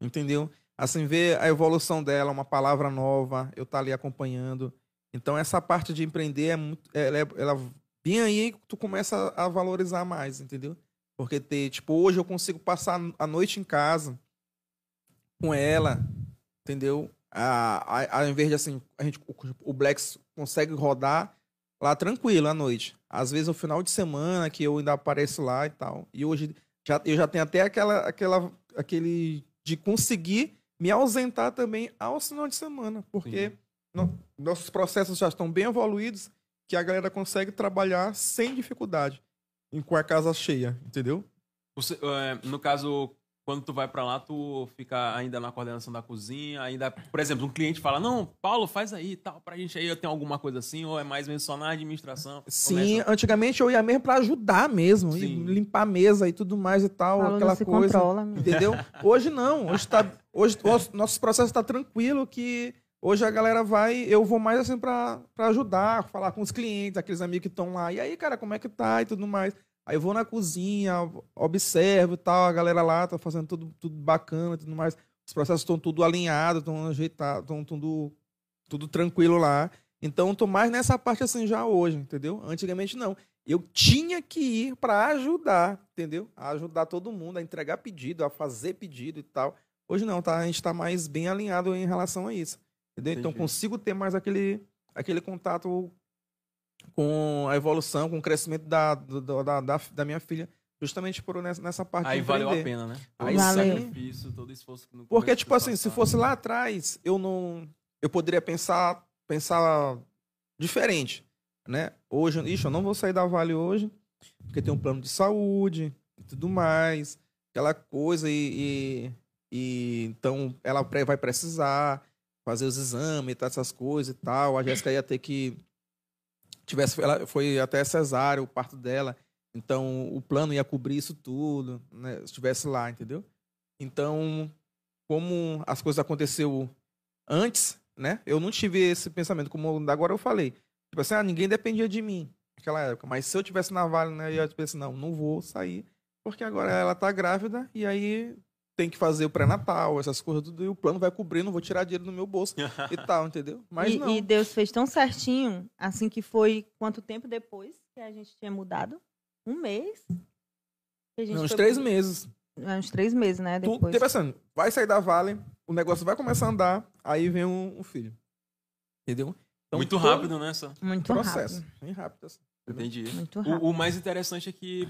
Entendeu? Assim, ver a evolução dela, uma palavra nova, eu estar ali acompanhando. Então, essa parte de empreender é muito. Ela, é- ela bem aí tu começa a valorizar mais, entendeu? Porque ter, tipo, hoje eu consigo passar a noite em casa com ela, entendeu? A, a, ao invés de assim, a gente, o, o Blacks consegue rodar lá tranquilo à noite. Às vezes no final de semana que eu ainda apareço lá e tal. E hoje já, eu já tenho até aquela, aquela, aquele de conseguir me ausentar também aos final de semana, porque no- nossos processos já estão bem evoluídos que a galera consegue trabalhar sem dificuldade em com a casa cheia, entendeu? Você, é, no caso, quando tu vai pra lá, tu fica ainda na coordenação da cozinha, ainda, por exemplo, um cliente fala, não, Paulo, faz aí e tal, pra gente aí, tem alguma coisa assim, ou é mais mesmo só na administração? Sim, Começa- antigamente eu ia mesmo pra ajudar mesmo, e Sim. limpar a mesa e tudo mais e tal, Paulo aquela coisa. controla. Entendeu? Hoje não. Hoje, tá, hoje o nosso- processo está tranquilo que Hoje a galera vai, eu vou mais assim pra ajudar, falar com os clientes, aqueles amigos que estão lá. E aí, cara, como é que tá e tudo mais. Aí eu vou na cozinha, observo e tal, a galera lá tá fazendo tudo, tudo bacana e tudo mais. Os processos estão tudo alinhados, estão ajeitados, estão tudo, tudo tranquilo lá. Então, tô mais nessa parte assim já hoje, entendeu? Antigamente não. Eu tinha que ir para ajudar, entendeu? A ajudar todo mundo, a entregar pedido, a fazer pedido e tal. Hoje não, tá? A gente está mais bem alinhado em relação a isso. Entendeu? Então consigo ter mais aquele, aquele contato com a evolução, com o crescimento da, da, da, da minha filha, justamente por nessa, nessa parte Aí valeu a pena, né? Aí Valeu. sacrifício, todo esforço Porque, tipo assim, se passado. fosse lá atrás, eu não. Eu poderia pensar, pensar diferente. Né? Hoje, ixi, eu não vou sair da Vale hoje, porque tem um plano de saúde e tudo mais, aquela coisa, e, e, e então ela vai precisar fazer os exames e tal, essas coisas e tal. A Jéssica ia ter que. Tivesse, ela foi até cesárea, o parto dela. Então, o plano ia cobrir isso tudo, né? Se estivesse lá, entendeu? Então, como as coisas aconteceu antes, né? Eu não tive esse pensamento, como agora eu falei. Tipo assim, ah, ninguém dependia de mim naquela época. Mas se eu tivesse na Vale, né, eu ia pensar, não, não vou sair, porque agora ela tá grávida e aí tem que fazer o pré-natal, essas coisas tudo, e o plano vai cobrir, não vou tirar dinheiro do meu bolso e tal, entendeu? Mas e, não. e Deus fez tão certinho, assim que foi quanto tempo depois que a gente tinha mudado? Um mês? Que a gente Não, uns três meses. É, Uns três meses, né? Tu, Depois. tipo assim, vai sair da Vale, o negócio vai começar a andar, aí vem um, um filho. Entendeu? Então, Muito rápido, né? Só. Muito processo. rápido. Bem rápido. assim. Entendi. Muito rápido. O, o mais interessante é que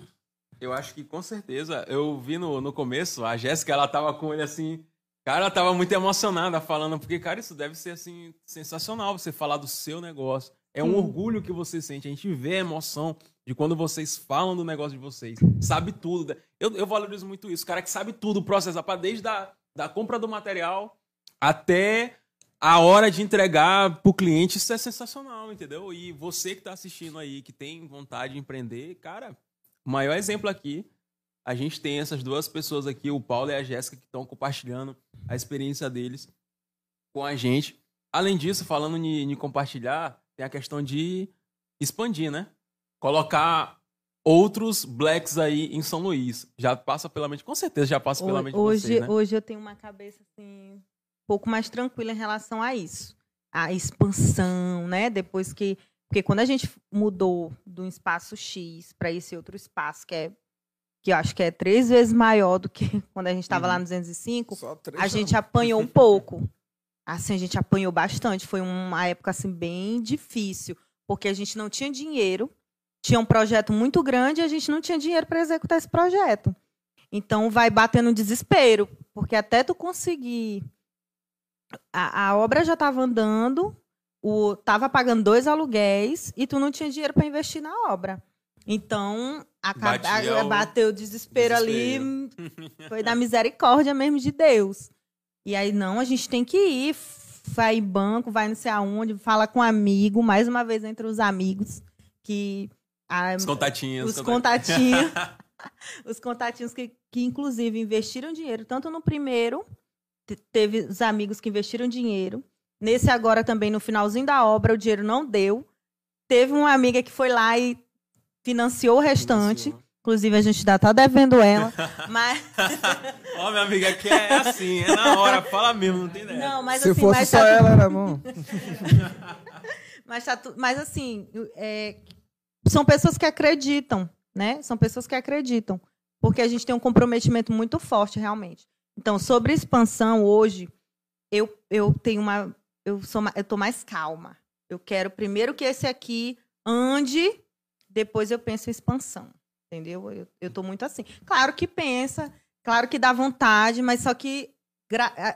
eu acho que com certeza, eu vi no, no começo, a Jéssica, ela tava com ele assim. Cara, ela tava muito emocionada falando, porque, cara, isso deve ser assim, sensacional você falar do seu negócio. É um Sim. orgulho que você sente. A gente vê a emoção de quando vocês falam do negócio de vocês. Sabe tudo. Eu, eu valorizo muito isso. O cara que sabe tudo, o processo, desde da, da compra do material até a hora de entregar pro cliente, isso é sensacional, entendeu? E você que tá assistindo aí, que tem vontade de empreender, cara, o maior exemplo aqui, a gente tem essas duas pessoas aqui, o Paulo e a Jéssica, que estão compartilhando a experiência deles com a gente. Além disso, falando em, em compartilhar, tem a questão de expandir, né? Colocar outros blacks aí em São Luís. Já passa pela mente, com certeza já passa pela mente de hoje, vocês, né? hoje eu tenho uma cabeça assim um pouco mais tranquila em relação a isso. A expansão, né? Depois que. Porque quando a gente mudou do espaço X para esse outro espaço, que é. Que eu acho que é três vezes maior do que quando a gente estava lá Uhum. no 205, Só três a anos. gente apanhou um pouco. Assim, a gente apanhou bastante. Foi uma época assim bem difícil, porque a gente não tinha dinheiro, tinha um projeto muito grande e a gente não tinha dinheiro para executar esse projeto. Então vai batendo desespero, porque até tu conseguir a, a obra já estava andando, o tava pagando dois aluguéis e tu não tinha dinheiro para investir na obra. Então, Batia o bateu o desespero, ali, foi da misericórdia mesmo de Deus. E aí, não, a gente tem que ir, vai em banco, vai não sei aonde, fala com amigo, mais uma vez entre os amigos, que a- Os contatinhos. os contatinhos, os contatinhos que, que inclusive investiram dinheiro, tanto no primeiro, te- teve os amigos que investiram dinheiro. Nesse agora também, no finalzinho da obra, o dinheiro não deu. Teve uma amiga que foi lá e financiou o restante. Inclusive, a gente ainda tá devendo ela. mas, Ó, minha amiga, aqui é assim, é na hora, fala mesmo, não tem ideia. não, mas Se assim, fosse mas só tá ela, era bom. Mas, tá tu- mas assim, é, são pessoas que acreditam, né? São pessoas que acreditam. Porque a gente tem um comprometimento muito forte, realmente. Então, sobre expansão, hoje, eu, eu tenho uma. Eu, sou, eu tô mais calma. Eu quero primeiro que esse aqui ande, depois eu penso em expansão. Entendeu? Eu, eu tô muito assim. Claro que pensa, claro que dá vontade, mas só que,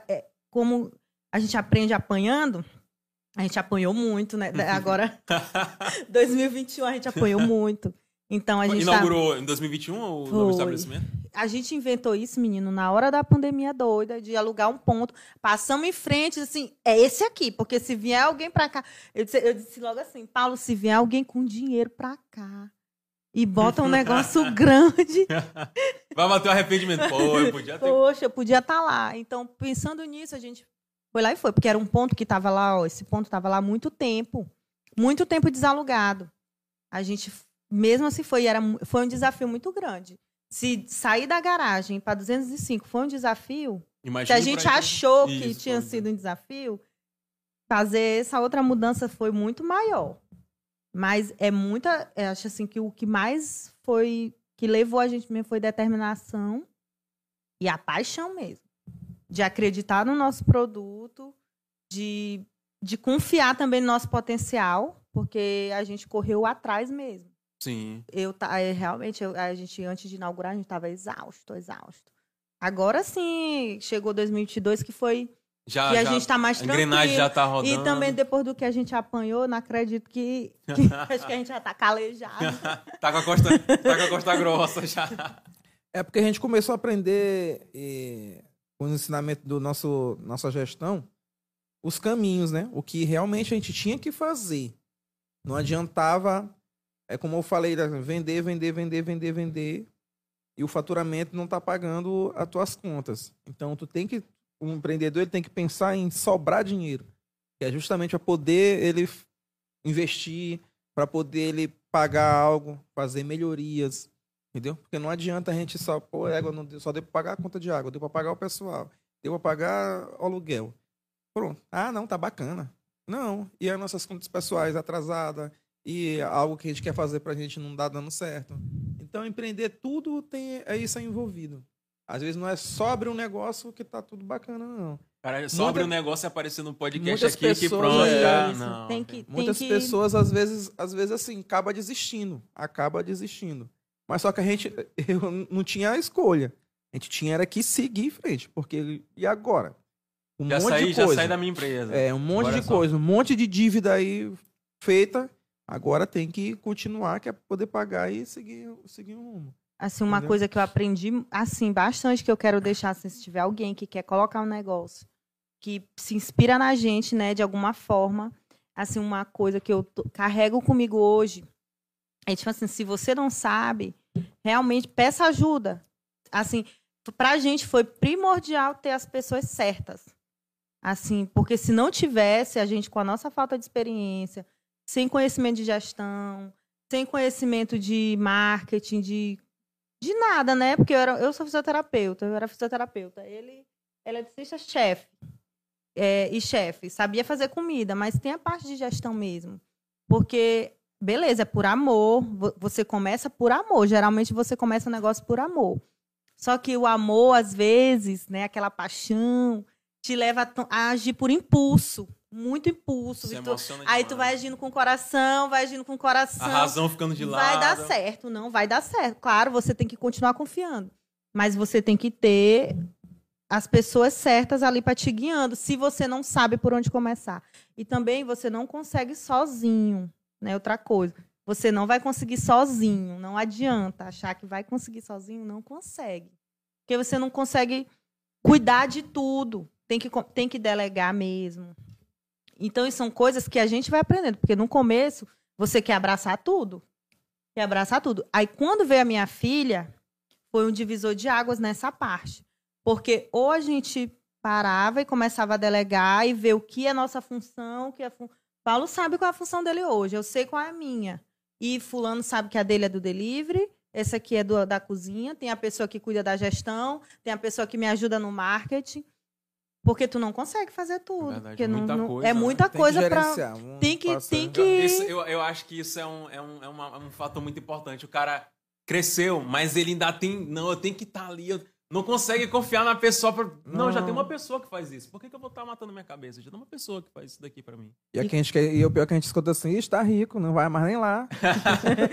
é, como a gente aprende apanhando, a gente apanhou muito, né? Agora, 2021, a gente apanhou muito. Então, a gente tá- Inaugurou em 2021 o Foi. novo estabelecimento? a gente inventou isso, menino, na hora da pandemia doida, de alugar um ponto. Passamos em frente, assim, é esse aqui, porque se vier alguém pra cá. Eu disse, eu disse logo assim, Paulo, se vier alguém com dinheiro pra cá e bota um negócio grande, Vai bater o arrependimento. Pô, eu podia ter. poxa, eu podia estar lá. Então, pensando nisso, a gente Foi lá e foi, porque era um ponto que estava lá, ó, esse ponto estava lá há muito tempo. Muito tempo desalugado. A gente, mesmo assim, foi, era, foi um desafio muito grande. Se sair da garagem para 205 foi um desafio, Imagina se a gente achou que Isso, tinha pode sido um desafio, fazer essa outra mudança foi muito maior. Mas é muita. Eu acho assim que o que mais foi. que levou a gente mesmo foi determinação e a paixão mesmo. De acreditar no nosso produto, de, de confiar também no nosso potencial, porque a gente correu atrás mesmo. Sim. Eu tá, é, realmente, eu- a gente, antes de inaugurar, a gente estava exausto, exausto. Agora sim, chegou 2022, que foi Já, que a já- gente está mais a engrenagem tranquilo. já tá rodando. E também depois do que a gente apanhou, não acredito que, que acho que a gente já tá calejado. tá, com a costa, tá com a costa grossa já. É porque a gente começou a aprender eh, com o ensinamento do nosso nossa gestão os caminhos, né? O que realmente a gente tinha que fazer. Não adiantava, é como eu falei, né? vender, vender, vender, vender, vender e o faturamento não tá pagando as tuas contas. Então tu tem que o empreendedor ele tem que pensar em sobrar dinheiro, que é justamente para poder ele investir, para poder ele pagar algo, fazer melhorias, Entendeu? Porque não adianta a gente só, pô, égua, não deu- só deu pra pagar a conta de água, deu pra pagar o pessoal, deu pra pagar o aluguel. Pronto. Ah, não, tá bacana. Não. E as nossas contas pessoais atrasadas, e algo que a gente quer fazer pra gente não dá dando certo. Então, empreender tudo tem é isso aí envolvido. Às vezes não é só abrir um negócio que tá tudo bacana, não. Cara, só Muita- abre um negócio e aparecer no podcast Muitas aqui que pessoas- pronto, já. Isso, Não. tem que, tem Muitas que... pessoas, às vezes, às vezes, assim, acaba desistindo. Acaba desistindo. Mas só que a gente eu não tinha a escolha. A gente tinha era que seguir em frente. Porque, e agora? Um Já monte saí, de já coisa. saí da minha empresa. É, um monte Agora de só- coisa. Um monte de dívida aí feita. Agora tem que continuar, que é poder pagar e seguir, seguir um rumo. Assim, uma Entendeu? coisa que eu aprendi, assim, bastante, que eu quero deixar, assim, se tiver alguém que quer colocar um negócio, que se inspira na gente, né, de alguma forma, assim, uma coisa que eu carrego comigo hoje, é tipo assim, se você não sabe, realmente peça ajuda. Assim, pra gente foi primordial ter as pessoas certas. Assim, porque se não tivesse, a gente com a nossa falta de experiência, sem conhecimento de gestão, sem conhecimento de marketing, de de nada, né? Porque eu, era, eu sou fisioterapeuta, eu era fisioterapeuta. Ele, ele é eletricista chefe é, e chefe, sabia fazer comida, mas tem a parte de gestão mesmo. Porque, beleza, é por amor, vo- você começa por amor. Geralmente você começa um negócio por amor. Só que o amor, às vezes, né, aquela paixão, te leva a, agir por impulso. Muito impulso. Tu- aí tu vai agindo com o coração, vai agindo com o coração. A razão ficando de lado. Vai dar certo, não vai dar certo. Claro, você tem que continuar confiando. Mas você tem que ter as pessoas certas ali para te guiando, se você não sabe por onde começar. E também você não consegue sozinho, né? Outra coisa. Você não vai conseguir sozinho, não adianta achar que vai conseguir sozinho, não consegue. Porque você não consegue cuidar de tudo. Tem que, tem que delegar mesmo. Então, são coisas que a gente vai aprendendo, porque no começo você quer abraçar tudo. Quer abraçar tudo. Aí, quando veio a minha filha, foi um divisor de águas nessa parte. Porque ou a gente parava e começava a delegar e ver o que é nossa função, que é fun... Paulo sabe qual é a função dele hoje, eu sei qual é a minha. E fulano sabe que a dele é do delivery, essa aqui é do, da cozinha, tem a pessoa que cuida da gestão, tem a pessoa que me ajuda no marketing. Porque tu não consegue fazer tudo. Verdade, porque não, muita não- coisa, é né? muita Tem coisa para um tem que- tem que- Isso- eu, eu acho que isso é, um, é, um, é, uma- é um fator muito importante. O cara cresceu, mas ele ainda tem. Não, eu tenho que estar ali. Eu não consegue confiar na pessoa. Pra, não, já Não. tem uma pessoa que faz isso. Por que, que eu vou estar matando minha cabeça? Já tem uma pessoa que faz isso daqui pra mim. E, aqui a gente quer- e o pior é que a gente escuta assim, está rico, não vai mais nem lá.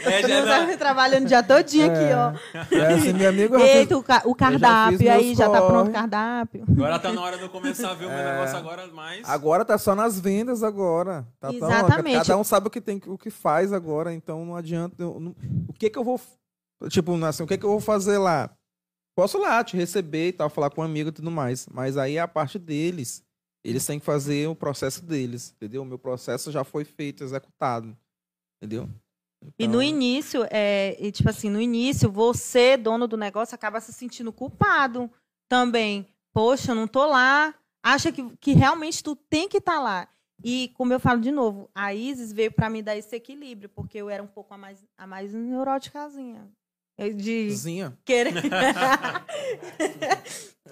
É, já, Tá não, trabalhando o dia todinho aqui, É. ó. É assim, meu amigo. já Eita, o, ca- o cardápio aí, já tá pronto o cardápio. agora tá na hora de eu começar a ver o meu É. negócio agora mais. Agora tá só nas vendas agora. Tá tão- Exatamente. cada um sabe o que tem, o que faz agora, então não adianta. eu não- o que que eu vou tipo, assim, o que que eu vou fazer lá? Posso lá te receber e tal, falar com um amigo e tudo mais, mas aí é a parte deles. Eles têm que fazer o processo deles, entendeu? O meu processo já foi feito, executado. Entendeu? E Então, no início, é, e, tipo assim, no início, você, dono do negócio, acaba se sentindo culpado também. Poxa, eu não tô lá acha que, que realmente tu tem que estar lá. E, como eu falo de novo, a Isis veio para me dar esse equilíbrio, porque eu era um pouco a mais, a mais neuróticazinha. Eu De Zinha. querer.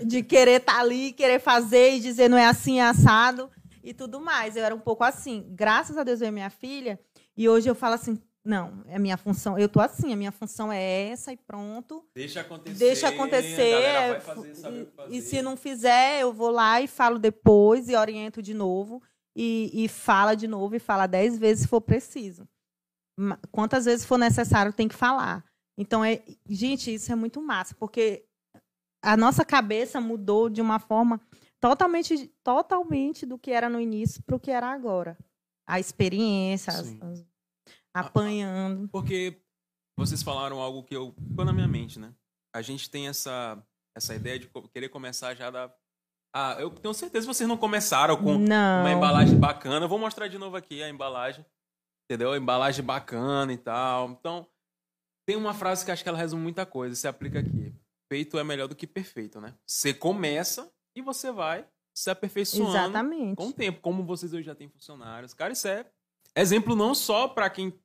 de querer estar ali, querer fazer e dizer não é assim, é assado e tudo mais. Eu era um pouco assim. Graças a Deus veio minha filha, e hoje eu falo assim: não, é minha função. Eu tô assim, a minha função é essa e pronto. Deixa acontecer. Deixa acontecer. A galera vai fazer, sabe o que e, fazer. e se não fizer, eu vou lá e falo depois e oriento de novo. E, e fala de novo e fala dez vezes se for preciso. Quantas vezes for necessário, tem que falar. Então, é, gente, isso é muito massa, porque a nossa cabeça mudou de uma forma totalmente, totalmente do que era no início para o que era agora. A experiência, as- as- apanhando. Porque vocês falaram algo que eu ficou na minha mente, né? A gente tem essa, essa ideia de querer começar já da. Ah, eu tenho certeza que vocês não começaram com não. uma embalagem bacana. Eu vou mostrar de novo aqui a embalagem. Entendeu? A embalagem bacana e tal. Então, tem uma frase que acho que ela resume muita coisa. Se aplica aqui. Feito é melhor do que perfeito, né? Você começa e você vai se aperfeiçoando Exatamente. com o tempo. Como vocês hoje já têm funcionários. Cara, isso é exemplo não só para quem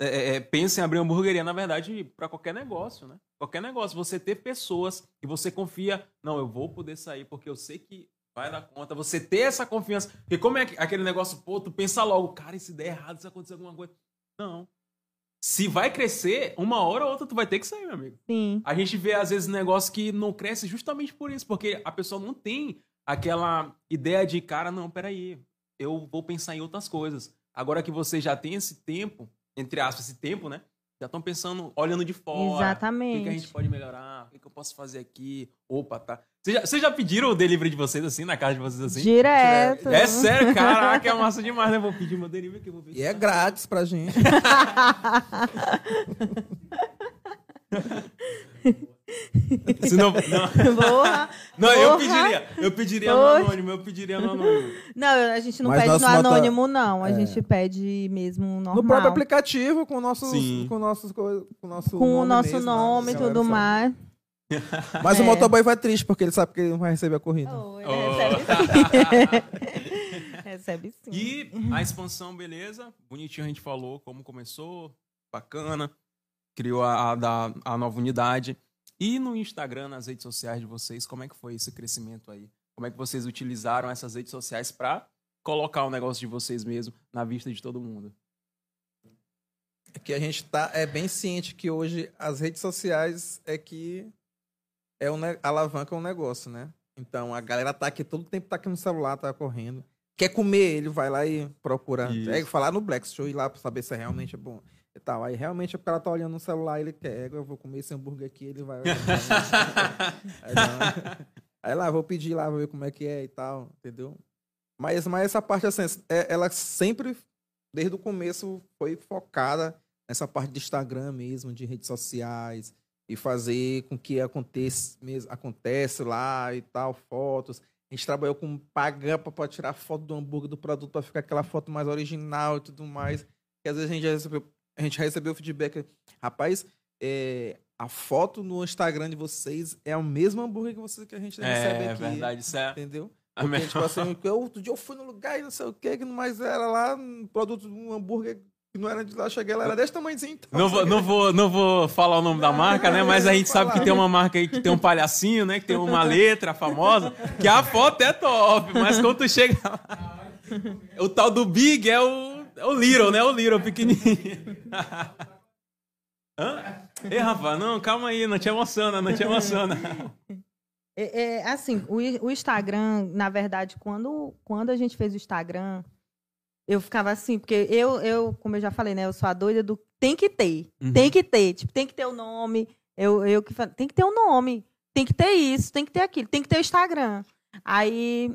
é, é, pensa em abrir uma hamburgueria, na verdade, para qualquer negócio, né? Qualquer negócio. Você ter pessoas que você confia, não, eu vou poder sair porque eu sei que vai dar conta. Você ter essa confiança. Porque como é aqu- aquele negócio, pô, tu pensa logo, cara, e se der errado, se acontecer alguma coisa. Não. Se vai crescer, uma hora ou outra tu vai ter que sair, meu amigo. Sim. A gente vê, às vezes, negócio que não cresce justamente por isso, porque a pessoa não tem aquela ideia de, cara, não, peraí, eu vou pensar em outras coisas. Agora que você já tem esse tempo, entre aspas, esse tempo, né? Já estão pensando, olhando de fora. O que, Exatamente. que a gente pode melhorar? O que, que eu posso fazer aqui? Opa, tá. Vocês já, vocês já pediram o delivery de vocês assim, na casa de vocês assim? Direto. É sério, caraca, é massa demais, né? Vou pedir meu delivery aqui, vou ver E é tá- grátis pra gente. Se não, não, eu pediria. Eu pediria no anônimo, eu pediria no anônimo. Não, a gente não Mas pede no anônimo, não. A é. gente pede mesmo normal. No próprio aplicativo, com nossos, Sim. com nossos com nosso Com o nosso mesmo, nome e né? tudo mais. Mas É. o motoboy vai triste, porque ele sabe que ele não vai receber a corrida. Oh, ele Oh. recebe sim. recebe sim. E a expansão, beleza. Bonitinho a gente falou como começou. Bacana. Criou a, a, a nova unidade. E no Instagram, nas redes sociais de vocês, como é que foi esse crescimento aí? Como é que vocês utilizaram essas redes sociais para colocar o negócio de vocês mesmo na vista de todo mundo? É que a gente tá é bem ciente que hoje as redes sociais é que é um, alavanca um negócio, né? Então a galera tá aqui todo tempo tá aqui no celular, tá correndo. Quer comer, ele vai lá e procura. Isso. É falar no Black, eu ir lá pra saber se é realmente é bom. E tal. Aí realmente o cara tá olhando no celular, ele quer, eu vou comer esse hambúrguer aqui, ele vai. Aí, não. Aí lá, vou pedir lá, vou ver como é que é e tal, entendeu? Mas, mas essa parte, assim, é- ela sempre, desde o começo, foi focada nessa parte de Instagram mesmo, de redes sociais, e fazer com que aconteça, mesmo, acontece lá e tal, fotos. A gente trabalhou com pagar para tirar foto do hambúrguer do produto para ficar aquela foto mais original e tudo mais. Que às vezes a gente já recebeu, a gente já recebeu feedback, rapaz, é, a foto no Instagram de vocês é o mesmo hambúrguer que vocês que a gente recebe É aqui. verdade, isso é. Entendeu? a Porque, tipo assim, eu- outro dia eu fui no lugar e não sei o que, que mais era lá, um produto, um hambúrguer que não era de lá, eu cheguei lá, era desse tamanhozinho. Então, Não vou, não, vou, não vou falar o nome da marca, né? Mas a gente sabe que tem uma marca aí que tem um palhacinho, né? Que tem uma letra famosa, que a foto é top, mas quando tu chega lá, o tal do Big é o, é o Little, né? O Little, pequenininho. Hã? Ei, Rafa, não, calma aí, não te emociona, não te emociona. É, é, assim, o, o Instagram, na verdade, quando, quando a gente fez o Instagram, eu ficava assim, porque eu, eu, como eu já falei, né, eu sou a doida do tem que ter, Uhum. tem que ter, tipo, tem que ter o nome, eu, eu que fa- tem que ter o nome, tem que ter isso, tem que ter aquilo, tem que ter o Instagram. Aí,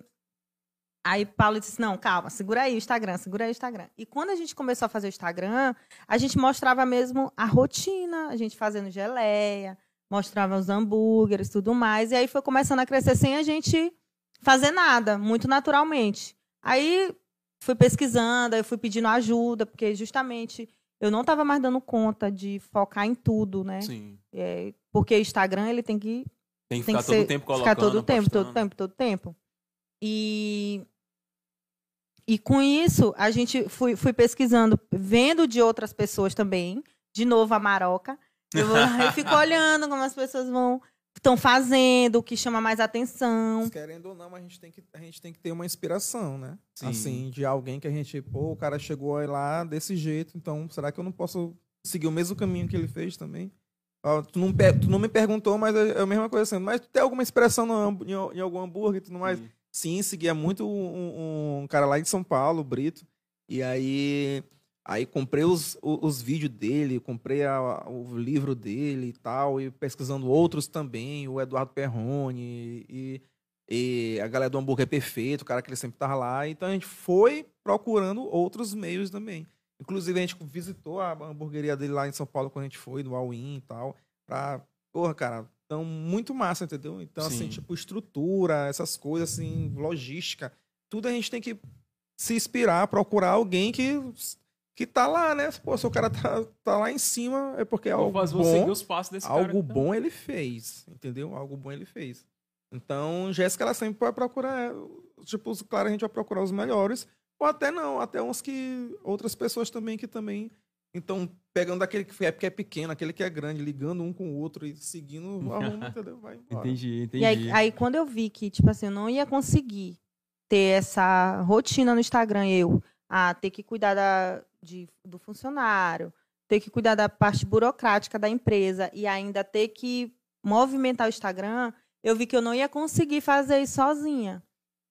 aí Paulo disse, não, calma, segura aí o Instagram, segura aí o Instagram. E quando a gente começou a fazer o Instagram, a gente mostrava mesmo a rotina, a gente fazendo geleia, mostrava os hambúrgueres e tudo mais. E aí foi começando a crescer sem a gente fazer nada, muito naturalmente. Aí fui pesquisando, aí fui pedindo ajuda, porque justamente eu não estava mais dando conta de focar em tudo, né? Sim. É, porque o Instagram ele tem que, Tem que tem ficar que todo o tempo colocando, ficar todo o tempo, todo tempo, todo tempo. E, e com isso, a gente fui, fui pesquisando, vendo de outras pessoas também. De novo, a Maroca. Eu, vou, eu fico olhando como as pessoas vão estão fazendo, o que chama mais atenção. Querendo ou não, a gente tem que, a gente tem que ter uma inspiração, né? Sim. Assim, de alguém que a gente, pô, o cara chegou aí lá desse jeito, então será que eu não posso seguir o mesmo caminho que ele fez também? Ó, tu, não, tu não me perguntou, mas é é a mesma coisa assim. Mas tu tem alguma expressão no em, em algum hambúrguer e tudo mais? Sim. Sim, seguia muito um, um cara lá de São Paulo, Brito. E aí, aí comprei os, os, vídeos dele, comprei a- o livro dele e tal, e pesquisando outros também, o Eduardo Perrone e, e a galera do Hambúrguer Perfeito, o cara que ele sempre tava lá. Então a gente foi procurando outros meios também. Inclusive a gente visitou a hamburgueria dele lá em São Paulo quando a gente foi, no All-In e tal, pra... Porra, cara, então muito massa, entendeu? Então, Sim. assim, tipo, estrutura, essas coisas, assim, logística, tudo a gente tem que se inspirar, procurar alguém que, que tá lá, né? Pô, se o cara tá, tá lá em cima, é porque é algo bom, algo então. bom ele fez, entendeu? Algo bom ele fez. Então, Jéssica, ela sempre vai procurar, tipo, claro, a gente vai procurar os melhores, ou até não, até uns que, outras pessoas também que também, então, pegando aquele que é, que é pequeno, aquele que é grande, ligando um com o outro e seguindo, arruma, entendeu? Vai embora. Entendi, entendi. E aí, aí, quando eu vi que, tipo assim, eu não ia conseguir ter essa rotina no Instagram, eu, ah, ter que cuidar da, de, do funcionário, ter que cuidar da parte burocrática da empresa e ainda ter que movimentar o Instagram, eu vi que eu não ia conseguir fazer isso sozinha.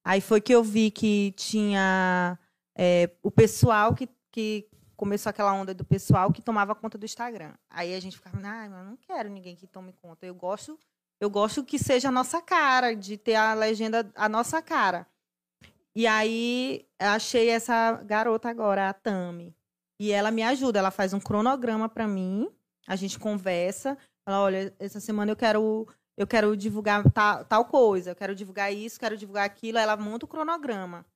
Aí foi que eu vi que tinha é, o pessoal que, que começou aquela onda do pessoal que tomava conta do Instagram. Aí a gente ficava, ah, mas não quero ninguém que tome conta. Eu gosto eu gosto que seja a nossa cara, de ter a legenda a nossa cara. E aí achei essa garota agora, a Tami. E ela me ajuda, ela faz um cronograma para mim, a gente conversa. Ela, olha, essa semana eu quero eu quero divulgar tal, tal coisa, eu quero divulgar isso, quero divulgar aquilo. Ela monta o cronograma.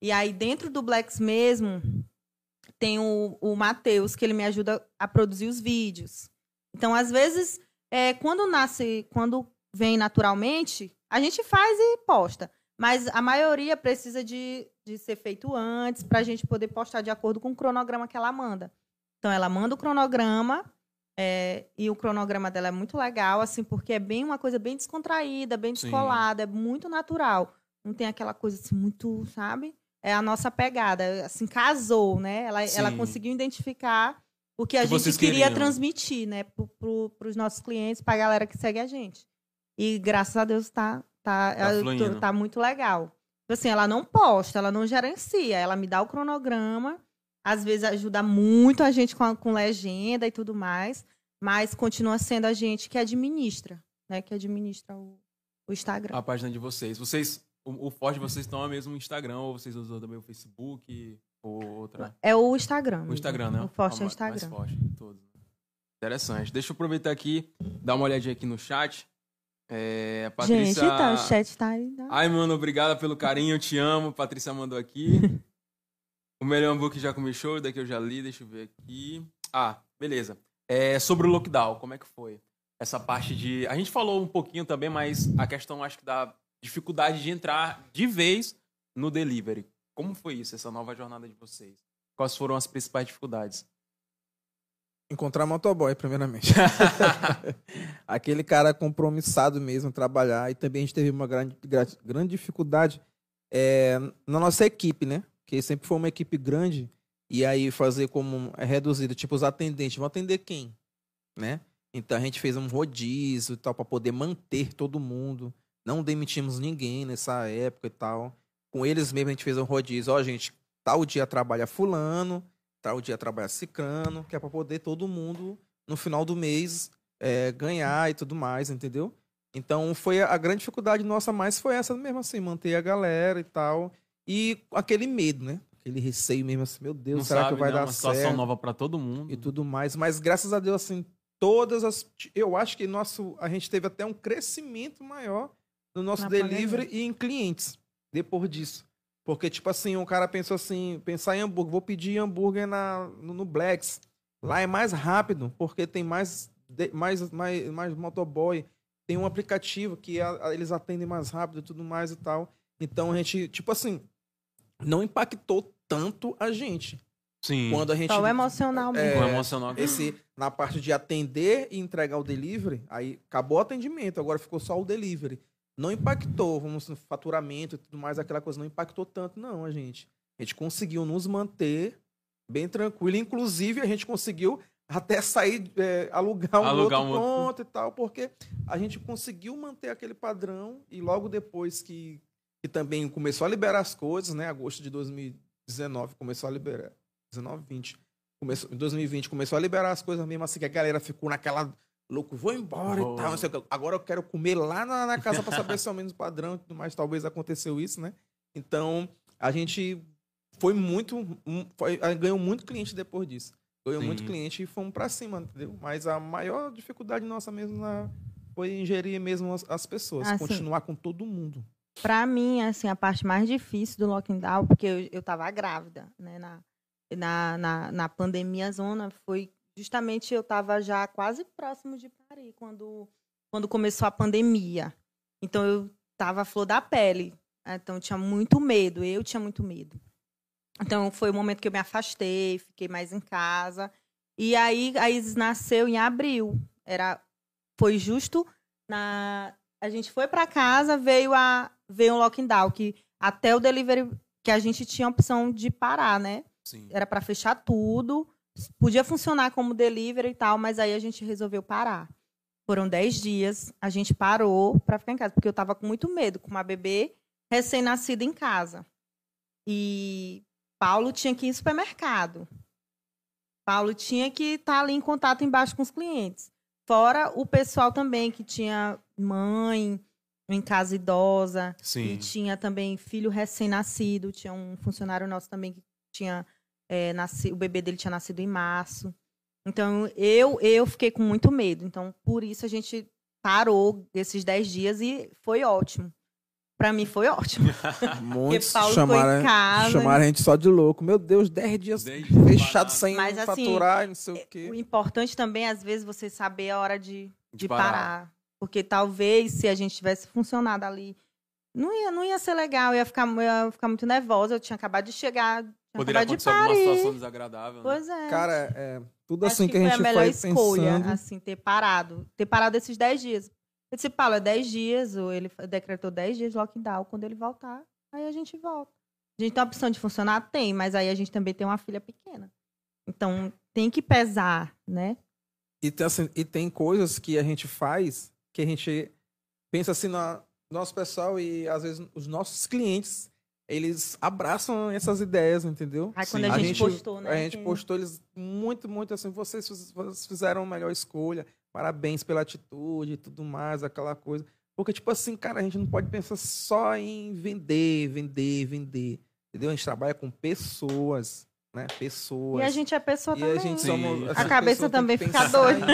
E aí dentro do Blacks mesmo tem o, o Matheus, que ele me ajuda a produzir os vídeos. Então, às vezes, é, quando nasce, quando vem naturalmente, a gente faz e posta. Mas a maioria precisa de, de ser feito antes para a gente poder postar de acordo com o cronograma que ela manda. Então, ela manda o cronograma é, e o cronograma dela é muito legal, assim, porque é bem uma coisa bem descontraída, bem Sim. descolada, é muito natural. Não tem aquela coisa assim muito, sabe? É a nossa pegada, assim, casou, né? Ela, ela conseguiu identificar o que a Que gente queria queriam. transmitir, né, para os nossos clientes, para a galera que segue a gente. E graças a Deus tá tá, Tá eu tô- tá muito legal. Tipo Assim, ela não posta, ela não gerencia, ela me dá o cronograma, às vezes ajuda muito a gente com, a- com legenda e tudo mais, mas continua sendo a gente que administra, né, que administra o, o Instagram. A página de vocês. Vocês, o, o forte vocês estão é mesmo o Instagram, ou vocês usam também o Facebook, ou outra? É o Instagram. O. Instagram, né? O forte é o mais- Mais Instagram. forte de todos. Interessante. Deixa eu aproveitar aqui, dar uma olhadinha aqui no chat. É, Patrícia... Gente, então, o chat tá aí. né? Ai, mano, obrigada pelo carinho, eu te amo. Patrícia mandou aqui. o melhor hambúrguer já comi show, daqui eu já li, deixa eu ver aqui. Ah, beleza. É, sobre o lockdown, como é que foi? Essa parte de. A gente falou um pouquinho também, mas a questão acho que da dificuldade de entrar de vez no delivery. Como foi isso, essa nova jornada de vocês? Quais foram as principais dificuldades? Encontrar motoboy, primeiramente. Aquele cara compromissado mesmo, trabalhar. E também a gente teve uma grande, gra- grande dificuldade é, na nossa equipe, né? Que sempre foi uma equipe grande. E aí fazer como é reduzido, tipo, os atendentes. Vão atender quem? Né? Então a gente fez um rodízio e tal, para poder manter todo mundo. Não demitimos ninguém nessa época e tal. Com eles mesmo a gente fez um rodízio. Ó, gente, tal dia trabalha fulano, tal dia trabalha cicrano, que é para poder todo mundo, no final do mês, é, ganhar e tudo mais, entendeu? Então foi a, a grande dificuldade nossa, mais foi essa mesmo, assim, manter a galera e tal. E aquele medo, né? Aquele receio mesmo, assim, meu Deus, Não será sabe, que vai né? dar Uma situação certo? nova pra todo mundo. e tudo mais. Mas graças a Deus, assim, todas as. Eu acho que nosso, a gente teve até um crescimento maior no nosso Na delivery e em clientes depois disso. Porque, tipo assim, um cara pensou assim, pensar em hambúrguer, vou pedir hambúrguer na, no, no Blacks. Lá é mais rápido, porque tem mais, de- mais, mais, mais motoboy. Tem um aplicativo que a- a- eles atendem mais rápido e tudo mais e tal. Então a gente, tipo assim, não impactou tanto a gente. Sim. Quando a gente. Só o emocional É, mesmo. O emocional. Esse, na parte de atender e entregar o delivery, aí acabou o atendimento, agora ficou só o delivery. Não impactou, vamos no faturamento e tudo mais, aquela coisa, não impactou tanto, não, a gente. A gente conseguiu nos manter bem tranquilo. Inclusive, a gente conseguiu até sair, é, alugar um Alugar outro um outro. ponto e tal, porque a gente conseguiu manter aquele padrão e logo depois que, que também começou a liberar as coisas, né? Agosto de 2019 começou a liberar. 19, 20. Começou, em 2020 começou a liberar as coisas mesmo assim, que a galera ficou naquela louco, vou embora Vou. e tal, não sei o que. Agora eu quero comer lá na, na casa para saber se é o menos padrão e tudo mais. Talvez aconteceu isso, né? Então, a gente foi muito. foi- ganhou muito cliente depois disso. Ganhou Sim. muito cliente e fomos para cima, entendeu? Mas a maior dificuldade nossa mesmo na- foi ingerir mesmo as, as pessoas, Ah, sim. continuar com todo mundo. Pra mim, assim, a parte mais difícil do lockdown, porque eu, eu tava grávida, né? Na, na, na, na pandemia zona, foi justamente eu tava já quase próximo de parir quando, quando começou a pandemia. Então eu tava à flor da pele. né, Então eu tinha muito medo, eu tinha muito medo. Então foi o momento que eu me afastei, fiquei mais em casa. E aí a Isis nasceu em abril. Era, foi justo na. A gente foi para casa, veio a veio um lockdown que até o delivery que a gente tinha a opção de parar, né? Sim. Era para fechar tudo, podia funcionar como delivery e tal, mas aí a gente resolveu parar. Foram 10 dias, a gente parou para ficar em casa, porque eu tava com muito medo, com uma bebê recém-nascida em casa. E Paulo tinha que ir em supermercado. Paulo tinha que estar ali em contato embaixo com os clientes. Fora o pessoal também que tinha mãe em casa idosa, e Sim. tinha também filho recém-nascido. Tinha um funcionário nosso também que tinha é, nascido, o bebê dele tinha nascido em março. Então eu eu fiquei com muito medo. Então por isso a gente parou esses 10 dias e foi ótimo. Pra mim foi ótimo. Muitos Paulo ficou chamaram, em casa. chamaram a gente só de louco. Meu Deus, 10 dias Dez dias fechado sem Mas, assim, faturar, e não sei o O quê. importante também às vezes você saber a hora de, De de parar. parar. Porque talvez se a gente tivesse funcionado ali, não ia, não ia ser legal, eu ia ficar, eu ia ficar muito nervosa. Eu tinha acabado de chegar, Poderia acontecer alguma situação desagradável. Né? Pois é. Cara, é, tudo Acho assim que, que a foi gente a melhor foi escolha, pensando. assim, ter parado. Ter parado esses 10 dias. Eu disse, Paulo, é 10 dias, ou ele decretou 10 dias de lockdown. Quando ele voltar, aí a gente volta. A gente tem a opção de funcionar? Tem, mas aí a gente também tem uma filha pequena. Então, tem que pesar, né? E tem, assim, e tem coisas que a gente faz que a gente pensa assim no nosso pessoal e às vezes os nossos clientes eles abraçam essas ideias, entendeu? Aí quando Sim. a A gente, gente- postou, né? A gente que- postou eles muito, muito assim. Vocês, fiz- vocês fizeram a melhor escolha. Parabéns pela atitude e tudo mais, aquela coisa. Porque, tipo assim, cara, a gente não pode pensar só em vender, vender, vender. Entendeu? A gente trabalha com pessoas, né? Pessoas. E a gente é pessoa E também. a gente Sim. somos. A cabeça também fica doida.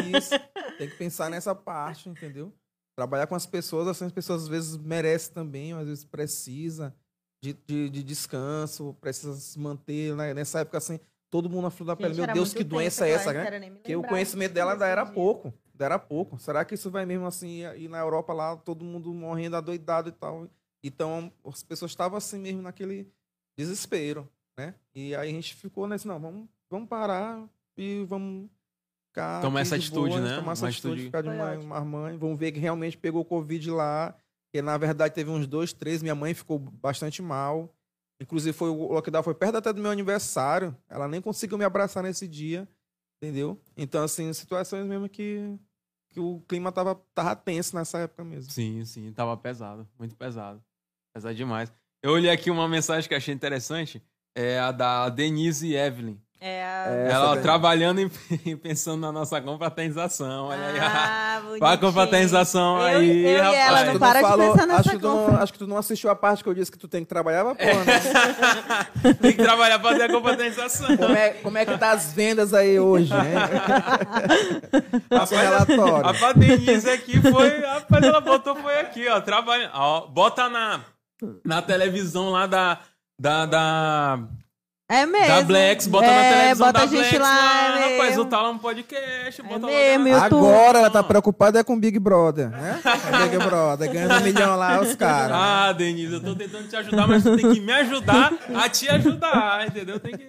tem que pensar nessa parte, entendeu? Trabalhar com as pessoas, assim, as pessoas às vezes merecem também, às vezes precisa de, de, de descanso, precisa se manter. Né? Nessa época, assim, todo mundo na flor da pele. Meu Deus, que doença é essa, né? Porque o conhecimento dela ainda era pouco. ainda Era pouco. Será que isso vai mesmo assim? E na Europa lá, todo mundo morrendo adoidado e tal. Então, as pessoas estavam assim mesmo naquele desespero, né? E aí a gente ficou nesse, não, vamos, vamos parar e vamos ficar. Tomar essa de atitude, boa, né? Tomar essa Uma atitude, atitude- ficar de ótimo. uma mãe. Vamos ver que realmente pegou Covid lá. Que na verdade teve uns dois, três. Minha mãe ficou bastante mal. Inclusive, foi, o lockdown foi perto até do meu aniversário. Ela nem conseguiu me abraçar nesse dia. Entendeu? Então, assim, situações mesmo que, que o clima tava, tava tenso nessa época mesmo. Sim, sim, tava pesado, muito pesado. Pesado demais. Eu olhei aqui uma mensagem que achei interessante, é a da Denise Evelyn. É, a- É, Ela ó, trabalhando e pensando na nossa confraternização. Olha aí. Ah, Olha a bonitinho. confraternização Eu- aí, eu e rapaz. ela Acho que não tu para de falou- pensar nessa acho que, não, acho que tu não assistiu a parte que eu disse que tu tem que trabalhar, mas, pô, né? Tem que trabalhar pra fazer a confraternização. como, é, como é que tá as vendas aí hoje, relatório. A Denise aqui foi. Rapaz, ela botou, foi aqui, ó. Trabalha. Ó, bota na, na televisão lá da. Da. da É mesmo. Da Blacks, bota na É, televisão bota da a gente Blacks lá, é rapaz, mesmo. o Talão Podcast, bota lá. mesmo, na- YouTube. Agora ela tá preocupada é com o Big Brother, né? É Big Brother, ganhando um milhão lá os caras. Ah, Denise, eu tô tentando te ajudar, mas tu tem que me ajudar a te ajudar, entendeu? Tem que...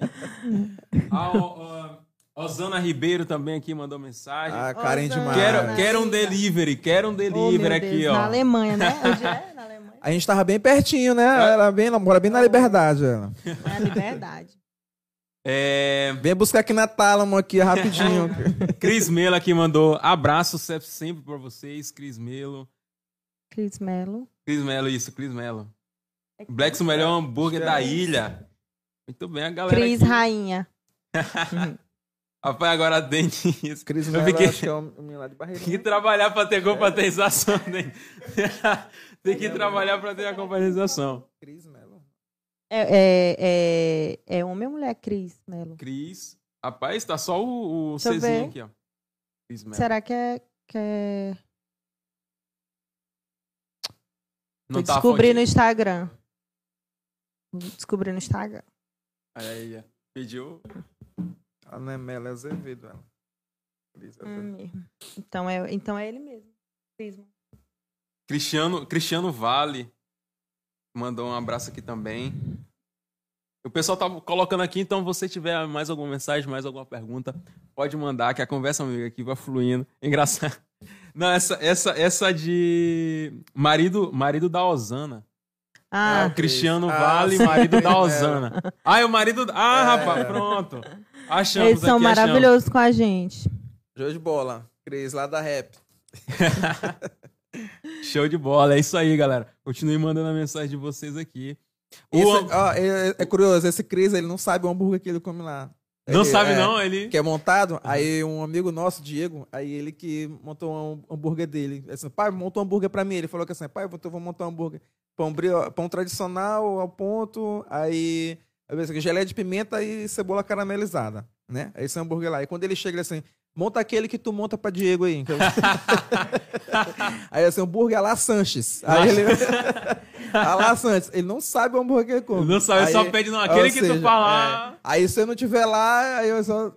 A o- o- Osana Ribeiro também aqui mandou mensagem. Ah, Karen Osana. demais. quero, quero um delivery, quero um Oh, meu delivery Deus, aqui, ó. Na Alemanha, né? Onde é? Na Alemanha. A gente tava bem pertinho, né? Ela, bem, ela mora bem na liberdade. Ela. É a liberdade. É, Vem buscar aqui na Tálamo aqui, rapidinho. Cris Melo aqui mandou abraço se- sempre pra vocês, Cris Melo. Cris Mello. Cris Melo, isso, Cris Melo. Blacks, o melhor hambúrguer da ilha. Muito bem, a galera Cris aqui. Rainha. Rapaz, agora a Denise. Cris Eu Mello, fiquei- acho que é o menino lá de barreira. Tem que trabalhar pra ter compatibilização, né? Tem que trabalhar pra ter a compatibilização. Cris Mello. É, é, é, é homem ou mulher, Cris Mello? Cris. Rapaz, tá só o, o Czinho ver. aqui, ó. Cris Melo. Será que é. Que é... Não tá a descobrir no? Instagram. Vou descobrir no Instagram. Aí, ó. Pediu. Ela não é Mello, é Azevedo. Ela. Cris Azevedo. Hum, mesmo. Então é, então é ele mesmo. Cris. Cristiano, Cristiano Vale mandou um abraço aqui também. O pessoal tá colocando aqui, então você tiver mais alguma mensagem, mais alguma pergunta, pode mandar, que a conversa amiga aqui vai fluindo. Engraçado. Não, essa, essa, essa de marido, marido da Osana. Ah, o Cristiano Ah, Vale, sim. marido da É. Osana. Ah, é o marido. Ah, É. rapaz, pronto. Achamos eles são aqui, achamos. maravilhosos com a gente. Jogo de bola. Cris, lá da Rap. Show de bola, é isso aí, galera. Continue mandando a mensagem de vocês aqui. O Esse- ó, é, é curioso, esse Cris, ele não sabe o hambúrguer que ele come lá. Não Ele- sabe, é, não? Ele. Que é montado, aí um amigo nosso, Diego, aí ele que montou um hambúrguer dele. Ele Assim, pai, montou um hambúrguer pra mim. Ele falou que assim, pai, eu vou- eu vou montar um hambúrguer. Pão, brio, pão tradicional ao ponto, aí eu pensei geleia de pimenta e cebola caramelizada, né? Esse hambúrguer lá. E quando ele chega, ele assim, monta aquele que tu monta pra Diego aí. eu- aí assim, hambúrguer lá Sanches. Aí ele... a lá Sanches. Ele não sabe o hambúrguer que ele. Não sabe, Aí- só pede não. Aquele que tu falar. é. Aí se eu não tiver lá, aí eu só.